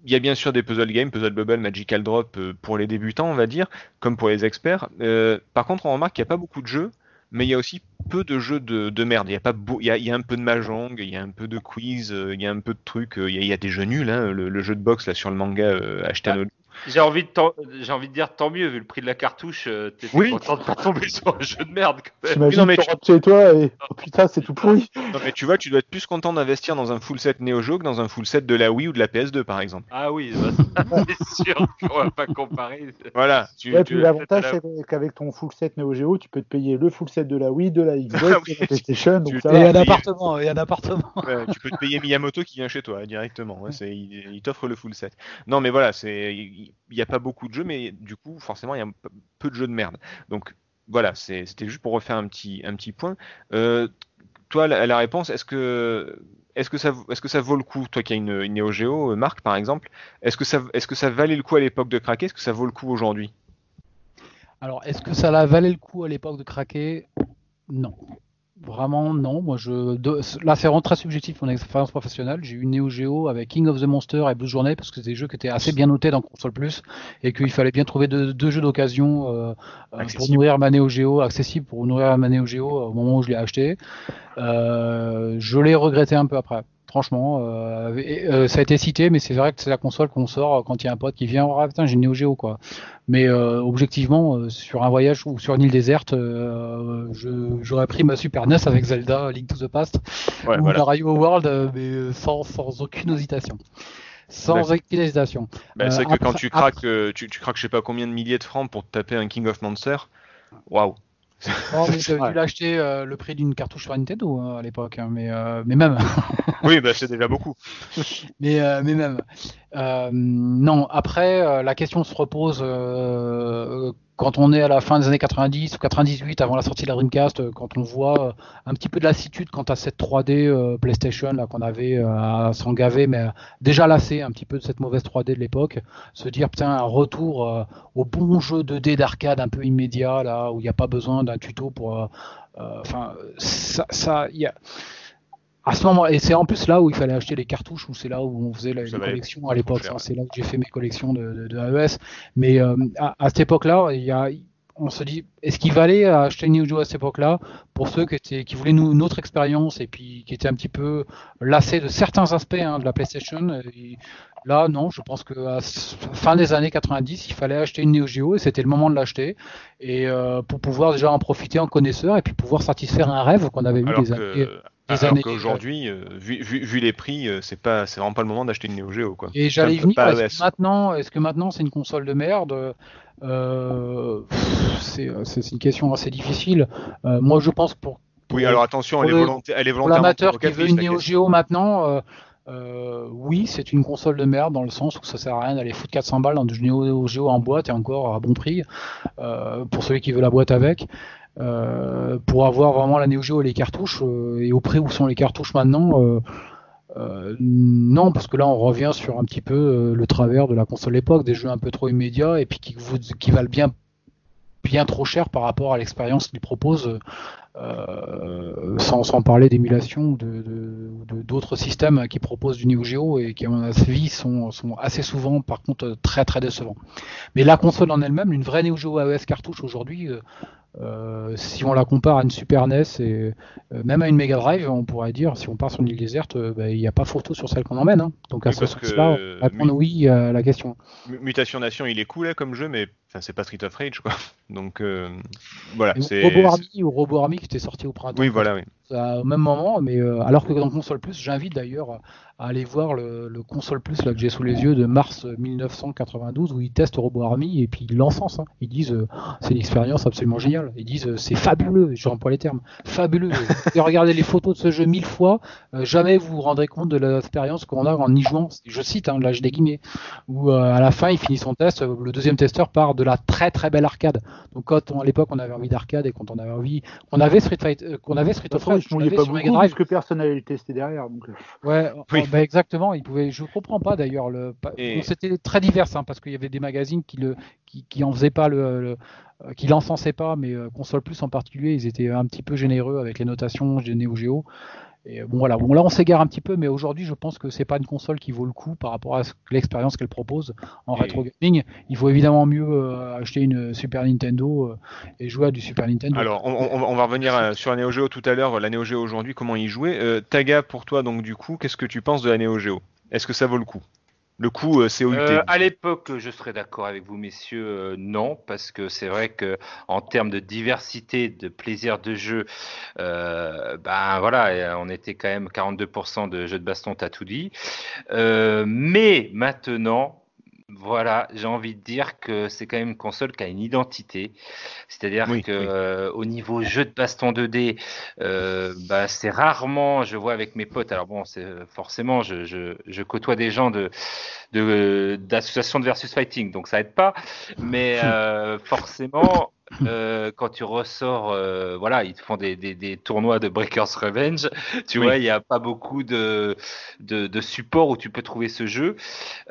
Il y a bien sûr des puzzle games, Puzzle Bubble, Magical Drop euh, pour les débutants, on va dire, comme pour les experts. Euh, par contre, on remarque qu'il n'y a pas beaucoup de jeux, mais il y a aussi peu de jeux de, de merde. Il y a pas beau- il y a, il y a un peu de mahjong, il y a un peu de quiz, euh, il y a un peu de trucs. euh, Il y a, des jeux nuls, hein, le, le jeu de boxe là sur le manga euh, J'ai envie, de envie de dire tant mieux, vu le prix de la cartouche, euh, t'étais Oui. content de pas tomber sur un jeu de merde. Quand même. T'imagines, non, mais tu tu- rentres chez toi et oh putain, c'est tout pourri. Non mais tu vois, tu dois être plus content d'investir dans un full set Neo Geo que dans un full set de la Wii ou de la PS2 par exemple. Ah oui, bah, c'est sûr qu'on va pas comparer. Voilà. Tu, Ouais, tu- puis l'avantage, la- c'est qu'avec ton full set Neo Geo, tu peux te payer le full set de la Wii, de la Xbox, Ah oui. de la PlayStation. Donc ça Et un appartement, et un appartement. Ouais, tu peux te payer Miyamoto qui vient chez toi directement. ouais, il t'offre le full set. Non, mais voilà, c'est, il- n'y a pas beaucoup de jeux, mais du coup, forcément, il y a peu de jeux de merde. Donc voilà, c'était juste pour refaire un petit, point. Euh, toi, la, réponse, est-ce que, ça, vaut le coup, toi qui as une, une euh, Marc par exemple, est-ce que ça, est-ce que ça valait le coup à l'époque de craquer, est-ce que ça vaut le coup aujourd'hui? Alors, est-ce que ça la valait le coup à l'époque de craquer? Non. Vraiment, non. Moi, je... de- Là, c'est vraiment très subjectif mon expérience professionnelle. J'ai eu une Neo Geo avec King of the Monster et Blue Journey parce que c'était des jeux qui étaient assez bien notés dans Console Plus et qu'il fallait bien trouver deux, deux jeux d'occasion euh, euh, pour nourrir ma Neo Geo, accessible pour nourrir ma Neo Geo au moment où je l'ai acheté. Euh, je l'ai regretté un peu après. Franchement, euh, et, euh, ça a été cité, mais c'est vrai que c'est la console qu'on sort quand il y a un pote qui vient. Oh, putain, j'ai une Neo Geo quoi. Mais euh, objectivement, sur un voyage ou sur une île déserte, j'aurais pris ma Super NES avec Zelda, Link to the Past, Ouais, ou voilà. Mario World, mais sans, sans aucune hésitation. Sans D'accord. aucune hésitation. Bah, c'est Euh, que quand après- tu craques, euh, tu, tu craques je sais pas combien de milliers de francs pour te taper un King of Monster. Waouh. Oh, mais Ouais. dû l'acheter euh, le prix d'une cartouche sur Nintendo hein, à l'époque, hein, mais, euh, mais même. Oui, bah c'est déjà beaucoup. Mais, euh, mais même. Euh, non, après, euh, la question se repose euh, quand on est à la fin des années 90 ou 98, avant la sortie de la Dreamcast, quand on voit un petit peu de lassitude quant à cette 3D euh, PlayStation là qu'on avait à s'en gaver, mais déjà lassé un petit peu de cette mauvaise 3D de l'époque, se dire putain un retour au bon jeu 2D d'arcade un peu immédiat là où il n'y a pas besoin d'un tuto pour, enfin ça, ça, y a à ce moment, et c'est en plus là où il fallait acheter les cartouches, où c'est là où on faisait les valait collections à l'époque. C'est là que j'ai fait mes collections de, de, de AES. Mais euh, à, à cette époque-là, il y a, on se dit, est-ce qu'il valait acheter une Neo Geo à cette époque-là pour ceux qui, étaient, qui voulaient nous, une autre expérience et puis qui étaient un petit peu lassés de certains aspects hein, de la PlayStation? Et Là, non, je pense que à fin des années 90, il fallait acheter une Neo Geo et c'était le moment de l'acheter et euh, pour pouvoir déjà en profiter en connaisseur et puis pouvoir satisfaire un rêve qu'on avait eu Alors des années. que, des alors années- qu'aujourd'hui, euh, vu, vu, vu les prix, euh, c'est pas, c'est vraiment pas le moment d'acheter une Neo Geo quoi. Et j'allais venir. Est-ce que maintenant, est-ce que maintenant c'est une console de merde? Euh, C'est une question assez difficile. Euh, moi, je pense pour, pour, Oui, alors attention, elle est, pour le- volontaire, elle est pour volontairement l'amateur qui veut une Neo. Geo maintenant, euh, oui, c'est une console de merde dans le sens où ça sert à rien d'aller foutre 400 balles dans du Neo Geo en boîte et encore à bon prix euh, pour celui qui veut la boîte avec. Euh, pour avoir vraiment la Neo Geo et les cartouches euh, et au prix où sont les cartouches maintenant. euh, non, parce que là on revient sur un petit peu le travers de la console époque, des jeux un peu trop immédiats et puis qui, valent bien, bien trop cher par rapport à l'expérience qu'ils proposent, sans, parler d'émulation ou de- d'autres systèmes qui proposent du Neo Geo et qui à mon avis sont, sont assez souvent par contre très très décevants. Mais la console en elle-même, une vraie Neo Geo AES cartouche aujourd'hui, euh, si on la compare à une Super NES et euh, même à une Mega Drive, on pourrait dire, si on part sur une île déserte, euh, bah, il n'y a pas photo sur celle qu'on emmène. hein. Donc à Oui, ce sens-là, on va oui à la question. Mutation Nation, il est cool là, comme jeu, mais c'est pas Street of Rage quoi. Donc voilà. Robo Army ou Robo Army qui était sorti au printemps. Oui, voilà, oui. À- au même moment, mais euh, alors que dans Console Plus, j'invite d'ailleurs à aller voir le, le Console Plus là, que j'ai sous les yeux de mars 1992 où ils testent Robo Army et puis ils l'encensent. hein. Ils disent euh, c'est une expérience absolument géniale. Ils disent euh, c'est fabuleux, je emploie les termes, fabuleux. regarder les photos de ce jeu mille fois, euh, jamais vous vous rendrez compte de l'expérience qu'on a en y jouant. Je cite, hein, là je des guillemets, où euh, à la fin il finit son test, euh, le deuxième testeur part de la très très belle arcade. Donc quand on- à l'époque on avait envie d'arcade et quand on avait envie, on avait Street Fighter, euh, qu'on avait Street of Rage, je je mouillais l'avais pas beaucoup parce que personne n'allait le tester derrière. Donc, euh, Ouais, Oui. oh, bah, exactement. Il pouvait. Je comprends pas d'ailleurs. Le... Et- c'était très divers hein, parce qu'il y avait des magazines qui le, qui, qui en faisaient pas le, le- euh, qui l'encensaient pas, mais euh, Console Plus en particulier, ils étaient un petit peu généreux avec les notations de Neo Geo. Et euh, bon voilà. Bon là, on s'égare un petit peu, mais aujourd'hui, je pense que c'est pas une console qui vaut le coup par rapport à ce- l'expérience qu'elle propose en Et- rétro gaming. Il faut évidemment mieux euh, acheter une Super Nintendo euh, et jouer à du Super Nintendo. Alors, on, on- on va revenir sur la Neo Geo tout à l'heure. La Neo Geo aujourd'hui, comment y jouer Euh, Taga, pour toi, donc du coup, qu'est-ce que tu penses de la Neo Geo? Est-ce que ça vaut le coup? Le coup, euh, COUT. Euh, à l'époque, je serais d'accord avec vous, messieurs, euh, non, parce que c'est vrai que en termes de diversité, de plaisir de jeu, euh, ben voilà, euh, on était quand même 42% de jeux de baston, t'as tout dit. Euh, mais maintenant, Voilà, j'ai envie de dire que c'est quand même une console qui a une identité. C'est-à-dire Oui, que oui. euh, au niveau jeu de baston 2D, euh, bah, c'est rarement, je vois avec mes potes, alors bon, c'est forcément, je, je, je côtoie des gens de de- d'associations de versus fighting, donc ça aide pas. Mais euh, forcément, euh, quand tu ressors, euh, voilà, ils te font des, des, des tournois de Breakers Revenge. Tu Oui. vois, il n'y a pas beaucoup de, de, de supports où tu peux trouver ce jeu.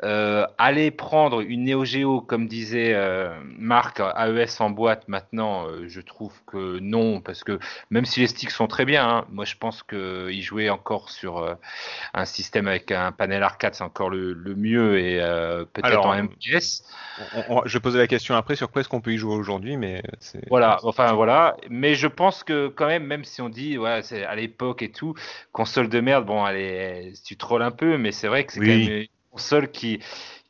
Euh, aller prendre une Neo Geo, comme disait euh, Marc, AES en boîte maintenant, je trouve que non, parce que même si les sticks sont très bien, hein, moi je pense qu'ils jouaient encore sur un système avec un panel arcade, c'est encore le, le mieux, et peut-être en MPS. On- on- je posais la question après sur quoi est-ce qu'on peut y jouer aujourd'hui, mais. Voilà, enfin voilà. Mais je pense que quand même, même si on dit, ouais, c'est à l'époque et tout, console de merde, bon, allez, tu trolles un peu, mais c'est vrai que c'est Oui. quand même une console qui,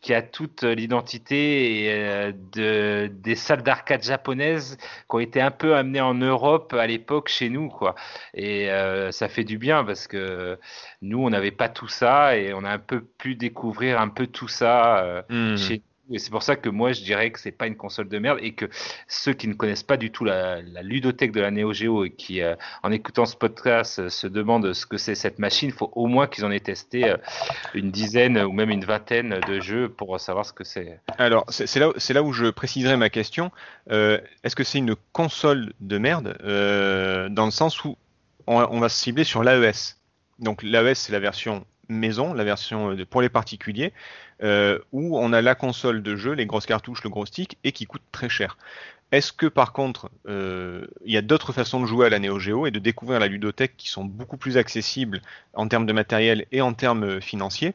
qui a toute l'identité et, euh, de, des salles d'arcade japonaises qui ont été un peu amenées en Europe à l'époque chez nous, quoi. Et euh, ça fait du bien parce que nous, on n'avait pas tout ça et on a un peu pu découvrir un peu tout ça. euh, Hmm. chez nous. Et c'est pour ça que moi je dirais que c'est pas une console de merde et que ceux qui ne connaissent pas du tout la, la ludothèque de la Neo Geo et qui, euh, en écoutant ce podcast, euh, se demandent ce que c'est cette machine, il faut au moins qu'ils en aient testé euh, une dizaine ou même une vingtaine de jeux pour savoir ce que c'est. Alors, c'est là, où- je préciserai ma question. Est-ce que c'est une console de merde dans le sens où on, on va se cibler sur l'AES Donc l'AES, c'est la version maison, la version euh, pour les particuliers, euh, où on a la console de jeu, les grosses cartouches, le gros stick, et qui coûte très cher. Est-ce que par contre, euh, il y a d'autres façons de jouer à la Neo et de découvrir la ludothèque qui sont beaucoup plus accessibles en termes de matériel et en termes financiers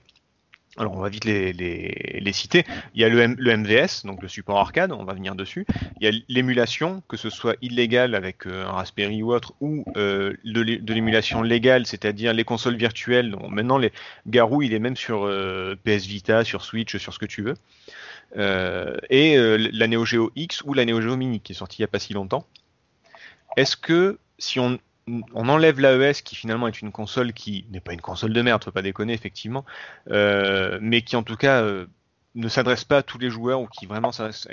alors on va vite les, les, citer. Il y a le, MVS, donc le support arcade, on va venir dessus. Il y a l'émulation, que ce soit illégal avec euh, un Raspberry ou autre, ou euh, de l'é- de l'émulation légale, c'est-à-dire les consoles virtuelles. Donc, maintenant, les Garou, il est même sur euh, PS Vita, sur Switch, sur ce que tu veux. Et la Neo Geo X ou la Neo Geo Mini, qui est sortie il n'y a pas si longtemps. Est-ce que si on, on enlève l'AES, qui finalement est une console qui n'est pas une console de merde, faut pas déconner, effectivement, euh, mais qui en tout cas euh, ne s'adresse pas à tous les joueurs ou qui vraiment s'adresse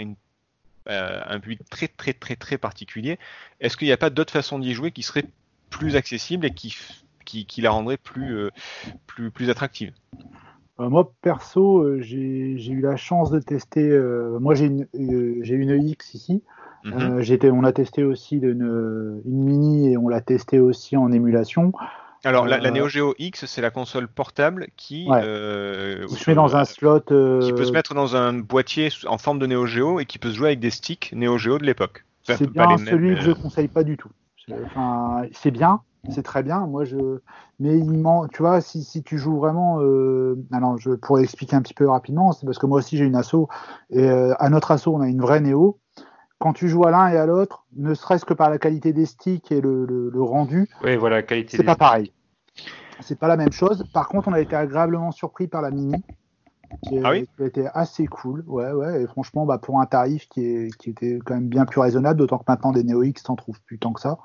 à un public très très très très particulier. Est-ce qu'il n'y a pas d'autres façons d'y jouer qui seraient plus accessibles et qui, la rendraient plus, euh, plus, plus attractive? Moi, perso, j'ai eu la chance de tester. moi, j'ai une, une X ici. Mhm. Euh, j'étais- on a testé aussi une, une mini et on l'a testé aussi en émulation. Alors, la, la euh, Neo Geo X, c'est la console portable qui, Ouais. euh, Qui se met dans un slot. euh, qui peut se mettre dans un boîtier en forme de Neo Geo et qui peut se jouer avec des sticks Neo Geo de l'époque. Enfin, c'est pas bien mêmes, celui que je conseille pas du tout. C'est- Enfin, bien, c'est très bien. Moi, je, mais il ment, tu vois, si, si tu joues vraiment, euh... alors je pourrais expliquer un petit peu rapidement, c'est parce que moi aussi j'ai une asso et euh, à notre asso on a une vraie Néo. Quand tu joues à l'un et à l'autre, ne serait-ce que par la qualité des sticks et le, le- le rendu, Oui, voilà, la qualité. c'est pas pareil. C'est pas la même chose. Par contre, on a été agréablement surpris par la mini. Qui, Ah oui qui a été assez cool, ouais, ouais, et franchement, bah, pour un tarif qui, est, qui était quand même bien plus raisonnable, d'autant que maintenant des Neo X, t'en trouves plus tant que ça.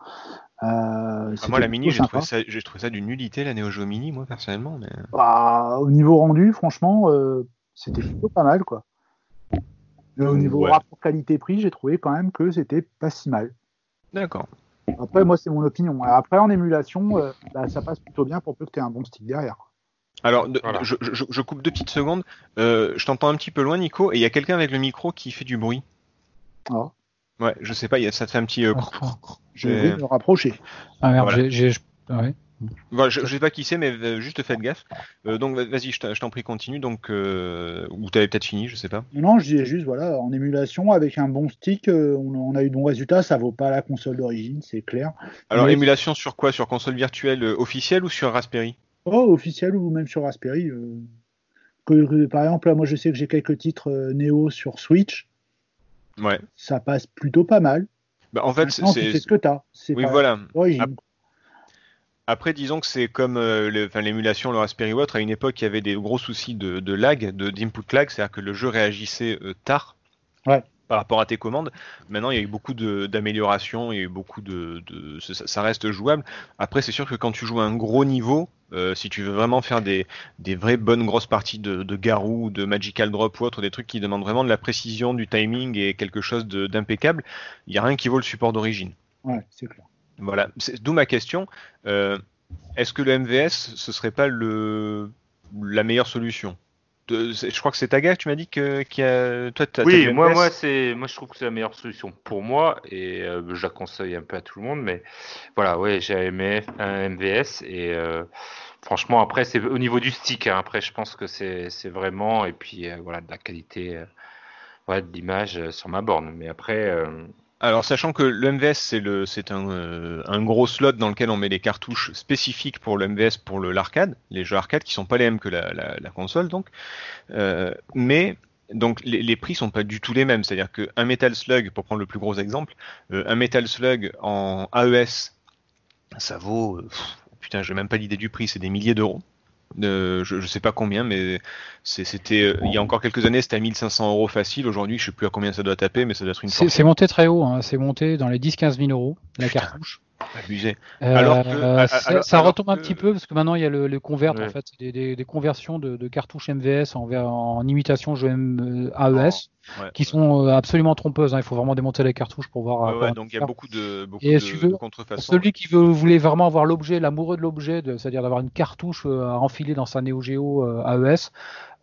Euh, Ah, moi, la Mini, j'ai trouvé, ça, j'ai trouvé ça d'une nullité, la Neo Geo Mini, moi, personnellement. Mais... Bah, au niveau rendu, franchement, euh, c'était plutôt pas mal, quoi. Et au niveau Ouais. rapport qualité-prix, j'ai trouvé quand même que c'était pas si mal. D'accord. Après, moi, c'est mon opinion. Après, en émulation, euh, bah, ça passe plutôt bien pour peu que tu aies un bon stick derrière. Alors, de- Voilà. je, je- je coupe deux petites secondes. Euh, je t'entends un petit peu loin, Nico, et il y a quelqu'un avec le micro qui fait du bruit. Alors, Ouais, je sais pas, il y a- ça te fait un petit. euh, je Euh, vais me rapprocher. Ah merde, Voilà. j'ai- ouais. Voilà, je, sais pas qui c'est, mais euh, juste faites gaffe. Euh, donc, vas-y, je t'en prie, continue. Donc, euh, ou t'avais peut-être fini, je sais pas. Non, je disais juste, voilà, en émulation, avec un bon stick, euh, on, a eu de bons résultats. Ça vaut pas la console d'origine, c'est clair. Alors, Mais- émulation sur quoi? Sur console virtuelle officielle ou sur Raspberry? Oh, officiel ou même sur Raspberry. que- que- par exemple, là, moi, je sais que j'ai quelques titres Neo sur Switch. Ouais. Ça passe plutôt pas mal. Bah, en fait, c'est. Ce que t'as. Oui, pas voilà. Après, disons que c'est comme euh, l'émulation, le Raspberry ou autre. À une époque, il y avait des gros soucis de, de lag, de d'input lag, c'est-à-dire que le jeu réagissait euh, tard. Ouais. par rapport à tes commandes. Maintenant, il y a eu beaucoup d'améliorations, il y a eu beaucoup de, de- ça, ça reste jouable. Après, c'est sûr que quand tu joues à un gros niveau, euh, si tu veux vraiment faire des, des vraies bonnes grosses parties de, de Garou, de Magical Drop ou autre, des trucs qui demandent vraiment de la précision, du timing et quelque chose d'impeccable, il n'y a rien qui vaut le support d'origine. Ouais, c'est clair. Voilà, d'où ma question. Euh, Est-ce que le MVS, ce serait pas le, la meilleure solution De- Je crois que c'est Taga, tu m'as dit que qui a, toi, Oui, du moi, moi, c'est, moi, je trouve que c'est la meilleure solution pour moi et euh, je la conseille un peu à tout le monde. Mais voilà, ouais, j'ai un MVS et euh, franchement, après, c'est au niveau du stick. hein. après, je pense que c'est, vraiment et puis voilà de la qualité, voilà, de l'image sur ma borne. Mais après, Alors, sachant que le MVS, c'est euh, un gros slot dans lequel on met les cartouches spécifiques pour le MVS pour l'arcade, les jeux arcade qui sont pas les mêmes que la, console, donc. Euh, mais donc les, prix sont pas du tout les mêmes. C'est-à-dire qu'un Metal Slug, pour prendre le plus gros exemple, euh, un Metal Slug en AES, ça vaut, pff, putain, j'ai même pas l'idée du prix, c'est des milliers d'euros. Euh, je, je sais pas combien, mais c'était euh, il y a encore quelques années, c'était à 1500 euros facile. Aujourd'hui, je sais plus à combien ça doit taper, mais ça doit être une c'est monté très haut, hein, c'est monté dans les 10-15 000 euros la Putain. cartouche. Abusé. Euh, Alors que- a- ça, alors- ça retombe un petit peu parce que maintenant il y a le, le convert Ouais. en fait, c'est des, des, des conversions de, de cartouches MVS en, imitation jeu M- euh, AES Ouais, qui sont euh, absolument trompeuses. hein. Il faut vraiment démonter les cartouches pour voir. Donc il y a beaucoup de, beaucoup Et de, si tu veux, de contrefaçons. celui qui veut, voulait vraiment avoir l'objet, l'amoureux de l'objet, c'est-à-dire d'avoir une cartouche euh, à enfiler dans sa Neo Geo euh, AES,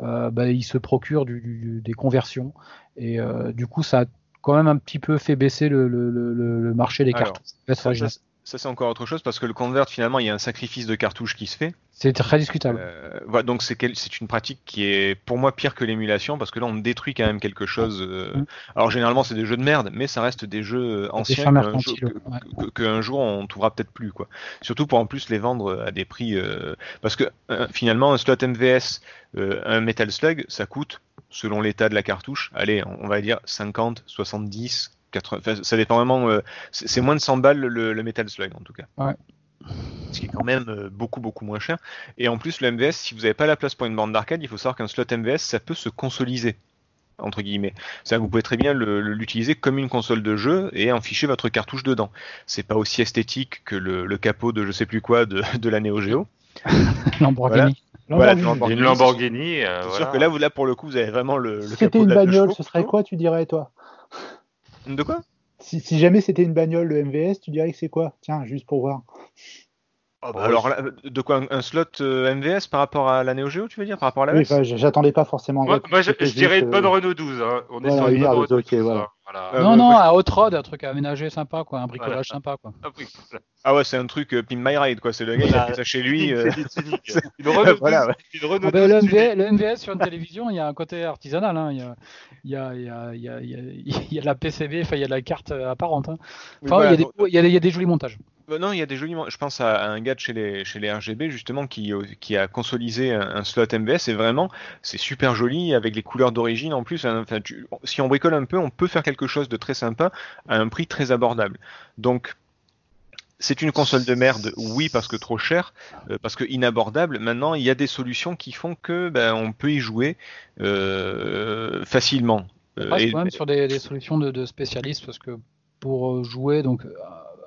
euh, bah, il se procure du, du- des conversions. Et euh, du coup, ça a quand même un petit peu fait baisser le, le, le, le marché des Alors, cartouches. Ça, originales. ça, ça, c'est encore autre chose parce que le convert finalement il y a un sacrifice de cartouche qui se fait. C'est très discutable. Euh, voilà, donc c'est une pratique qui est pour moi pire que l'émulation parce que là on détruit quand même quelque chose. euh, Mm. Alors généralement c'est des jeux de merde, mais ça reste des jeux anciens fins qu'un ouais. que- que- qu'un jour on trouvera peut-être plus quoi. Surtout pour en plus les vendre à des prix euh, parce que euh, finalement un slot MVS, euh, un Metal Slug, ça coûte selon l'état de la cartouche, allez on va dire 50, 70. 80, enfin, ça dépend vraiment. euh, c'est moins de 100 balles le, le Metal Slug en tout cas. Ouais. Ce qui est quand même euh, beaucoup beaucoup moins cher. Et en plus, le MVS, si vous n'avez pas la place pour une bande d'arcade, il faut savoir qu'un slot MVS, ça peut se consoliser entre guillemets. C'est-à-dire que vous pouvez très bien l'utiliser comme une console de jeu et en ficher votre cartouche dedans. C'est pas aussi esthétique que le, le capot de je sais plus quoi de, de la Neo Geo. Lamborghini. Voilà, Lamborghini. Lamborghini. une Lamborghini, euh, C'est voilà. sûr que là, vous, là, pour le coup, vous avez vraiment le, le Si c'était une de la deux bagnole, ce serait quoi, tu dirais, toi? De quoi? Si, si jamais c'était une bagnole, le MVS, tu dirais que c'est quoi? Tiens, juste pour voir. Oh, bah Oh, Alors, je- de quoi un, slot euh, MVS par rapport à la Neo Geo, tu veux dire Par rapport à la Oui, j'attendais pas forcément. Moi, je, dirais une bonne euh, Renault 12. Hein. On est sur une bonne Renault Renault 12. 12, ok, voilà. hein. Voilà. Euh, non, bah, non, moi, un hot rod, un truc aménagé sympa, quoi, un bricolage Voilà. sympa, quoi. Ah oui. Ah ouais, c'est un truc euh, Pin My Ride, quoi. C'est le gars qui a fait ça chez lui. euh. Une Renault Voilà, 12, une Renault Ah ben, le, 12 MV le MVS sur une télévision, il y a un côté artisanal. Hein. Il, y a, il, y a, il, y a, il, y a, il, y a, il y a la PCB, enfin il y a la carte euh, apparente. Hein. Enfin, y a des, il y a des jolis montages. Bah non, il y a des jolis. Je pense à, un gars de chez les, chez les RGB justement qui, euh, qui a consolidé un, slot MVS et vraiment c'est super joli avec les couleurs d'origine en plus. hein. Enfin, tu- si on bricole un peu, on peut faire quelque chose de très sympa à un prix très abordable. Donc c'est une console de merde, oui parce que trop cher, euh, parce que inabordable. Maintenant, il y a des solutions qui font que ben, on peut y jouer euh, facilement. On Euh, et- quand même sur des, des solutions de, de spécialistes parce que pour euh, jouer, donc euh,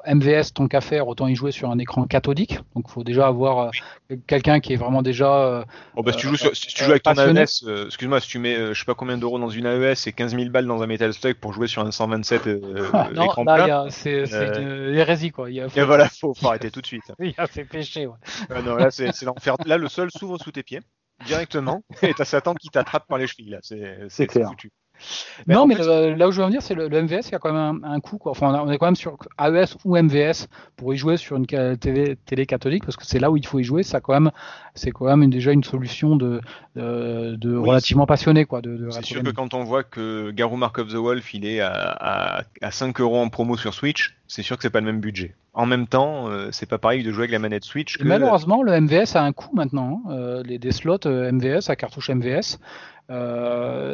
MVS, tant qu'à faire, autant y jouer sur un écran cathodique. Donc il faut déjà avoir euh, quelqu'un qui est vraiment déjà. euh, Oh bah, si tu Euh, joues, sur- si tu euh, joues avec ton. AES, euh, excuse-moi, si tu mets euh, je sais pas combien d'euros dans une AES et 15 000 balles dans un Metal Slug pour jouer sur un 127 euh, non, écran là, c'est c'est Euh, une hérésie, quoi. Il y a, et voilà, faut, faut arrêter tout de suite. il a fait péché, ouais. Ah non, là c'est l'enfer. Là le sol s'ouvre sous tes pieds directement et t'as Satan qui t'attrape par les chevilles là. C'est c'est non, mais le- là où je veux en venir, c'est le, le MVS, il y a quand même un, un coût. Quoi. Enfin, on, est quand même sur AES ou MVS pour y jouer sur une télé, télé catholique, parce que c'est là où il faut y jouer. Ça, quand même, c'est quand même une- déjà une solution de, de, de Oui, relativement passionné, quoi. De, de C'est sûr que quand on voit que Garou Mark of the Wolf il est à, à, à 5 euros en promo sur Switch, c'est sûr que c'est pas le même budget. En même temps, euh, c'est pas pareil de jouer avec la manette Switch que malheureusement, le MVS a un coût maintenant. hein. Euh, les, des slots euh, MVS à cartouche MVS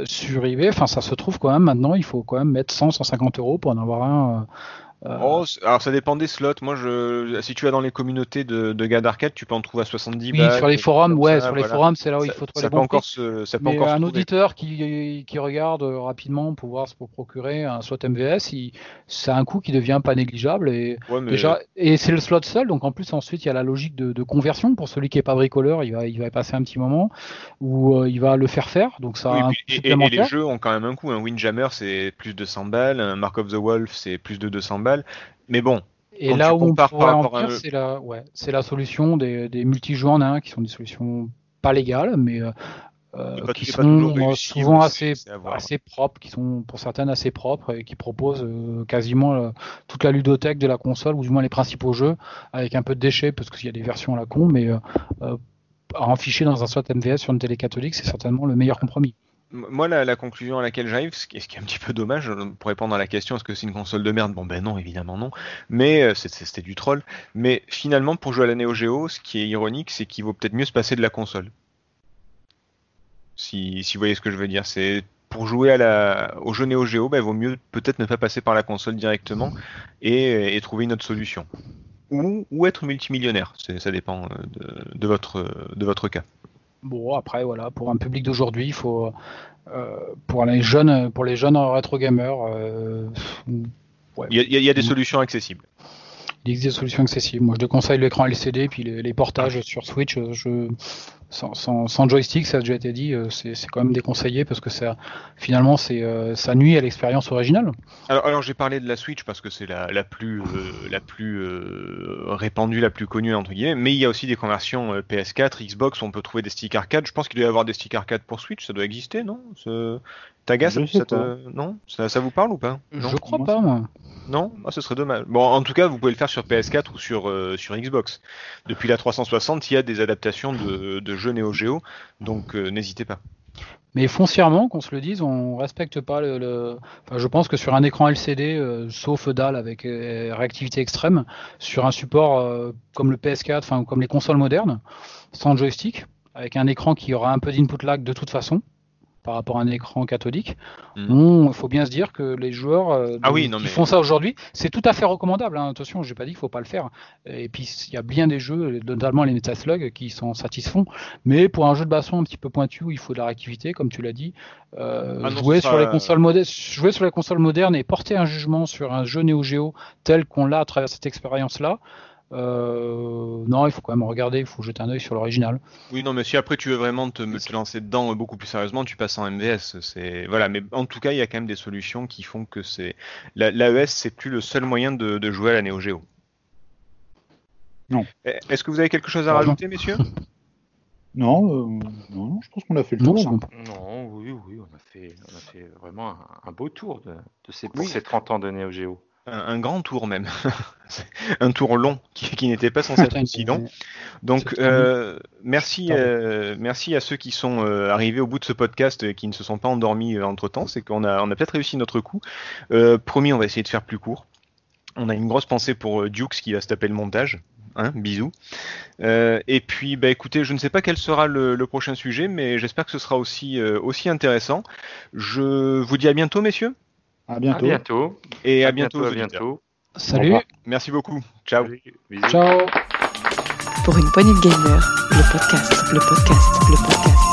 sur eBay, enfin, ça se trouve quand même maintenant. Il faut quand même mettre 100, 150 euros pour en avoir un Euh, Oh, c'est- alors ça dépend des slots. Moi, je, si tu vas dans les communautés de, de gars d'arcade, tu peux en trouver à 70 oui, balles. sur les forums, ouais, ça, sur les voilà. forums, c'est là où il faut trouver ça les peut bons encore se, ça peut Mais encore un auditeur qui, qui regarde euh, rapidement pour voir pour procurer un slot MVS, c'est un coût qui devient pas négligeable et Ouais, mais- déjà et c'est le slot seul, donc en plus ensuite il y a la logique de, de conversion pour celui qui est pas bricoleur, il va il va passer un petit moment où euh, il va le faire faire, donc ça Oui, a un et- et, les jeux ont quand même un coût. Un Windjammer, c'est plus de 100 balles. Un Mark of the Wolf, c'est plus de 200 balles. Mais bon, Et Quand là tu où on pourrait en venir, c'est la, ouais, c'est la solution des, des multijoueurs en un qui sont des solutions pas légales, mais euh, euh, pas- qui sont euh, réussi, souvent assez, assez propres, qui sont pour certaines assez propres et qui proposent euh, quasiment euh, toute la ludothèque de la console, ou du moins les principaux jeux, avec un peu de déchets, parce qu'il y a des versions à la con, mais à en ficher dans un slot MVS sur une télé catholique, c'est certainement le meilleur compromis. Moi, la, conclusion à laquelle j'arrive, ce qui, est, un petit peu dommage, euh, pour répondre à la question, est-ce que c'est une console de merde? Bon, ben non, évidemment non. Mais euh, c'était du troll. Mais finalement, pour jouer à la Neo Geo, ce qui est ironique, c'est qu'il vaut peut-être mieux se passer de la console. Si, si vous voyez ce que je veux dire, c'est pour jouer au jeu Neo Geo, ben, il vaut mieux peut-être ne pas passer par la console directement et, trouver une autre solution. Ou, être multimillionnaire, ça dépend euh, de votre cas. Bon, après, voilà, pour un public d'aujourd'hui, il faut, euh, pour les jeunes, pour les jeunes rétro gamers, euh, ouais. Il y a, il y des solutions accessibles. Il existe des solutions accessibles. Moi, je déconseille l'écran LCD, puis les, les portages sur Switch, je, sans, sans, sans joystick, ça a déjà été dit, euh, c'est quand même déconseillé parce que ça, finalement, c'est, euh, ça nuit à l'expérience originale. Alors, alors j'ai parlé de la Switch parce que c'est la, la plus, euh, la plus euh, répandue, la plus connue entre guillemets, mais il y a aussi des conversions euh, PS4, Xbox, où on peut trouver des sticks arcade. Je pense qu'il doit y avoir des sticks arcade pour Switch, ça doit exister, non? Ce- Taga, ça, te- non? Ça, ça vous parle ou pas? Non, je crois pas, moi. non? Ah, ce serait dommage. Bon, en tout cas, vous pouvez le faire sur PS4 ou sur, euh, sur Xbox. Depuis la 360, il y a des adaptations de, de jeux Neo Geo, donc euh, n'hésitez pas. Mais foncièrement, qu'on se le dise, on respecte pas le. Enfin, je pense que sur un écran LCD, euh, sauf dalle avec euh, réactivité extrême, sur un support comme le PS4, enfin comme les consoles modernes, sans joystick, avec un écran qui aura un peu d'input lag de toute façon par rapport à un écran cathodique, il faut bien se dire que les joueurs euh, Ah oui, non, qui mais- font ça aujourd'hui, c'est tout à fait recommandable. Hein. Attention, j'ai pas dit qu'il faut pas le faire. Et puis il y a bien des jeux, notamment les Metaslug, qui s'en satisfont. Mais pour un jeu de baston un petit peu pointu où il faut de la réactivité, comme tu l'as dit, euh, Ah non, jouer, sur les consoles modernes, jouer sur les consoles modernes et porter un jugement sur un jeu Neo Geo tel qu'on l'a à travers cette expérience-là, euh, non, il faut quand même regarder, il faut jeter un œil sur l'original. Oui, non, mais si après tu veux vraiment te, te lancer dedans euh, beaucoup plus sérieusement, tu passes en MVS. C'est voilà, mais en tout cas, il y a quand même des solutions qui font que c'est la- l'AES, c'est plus le seul moyen de, de jouer à la Neo Geo. Non. Eh, Est-ce que vous avez quelque chose à rajouter, messieurs? Non, euh, non, non, je pense qu'on a fait le tour. Non, oui, oui, on a fait, on a fait vraiment un, un beau tour de, de ces, pour Oui. ces 30 ans de Neo Geo. Un, un grand tour même, un tour long qui, qui n'était pas censé être aussi long. Donc, euh, merci, euh, merci à ceux qui sont euh, arrivés au bout de ce podcast et qui ne se sont pas endormis entre temps. C'est qu'on a, on a peut-être réussi notre coup. Promis, on va essayer de faire plus court. On a une grosse pensée pour Dukes qui va se taper le montage. Hein, bisous. Euh, et puis, bah, écoutez, je ne sais pas quel sera le, le prochain sujet, mais j'espère que ce sera aussi, euh, aussi intéressant. Je vous dis à bientôt, messieurs, À À bientôt. bientôt. et à, bientôt. aux à bientôt. Salut. Merci beaucoup. Ciao. Ciao. Pour une poignée de gamers, le podcast, le podcast, le podcast.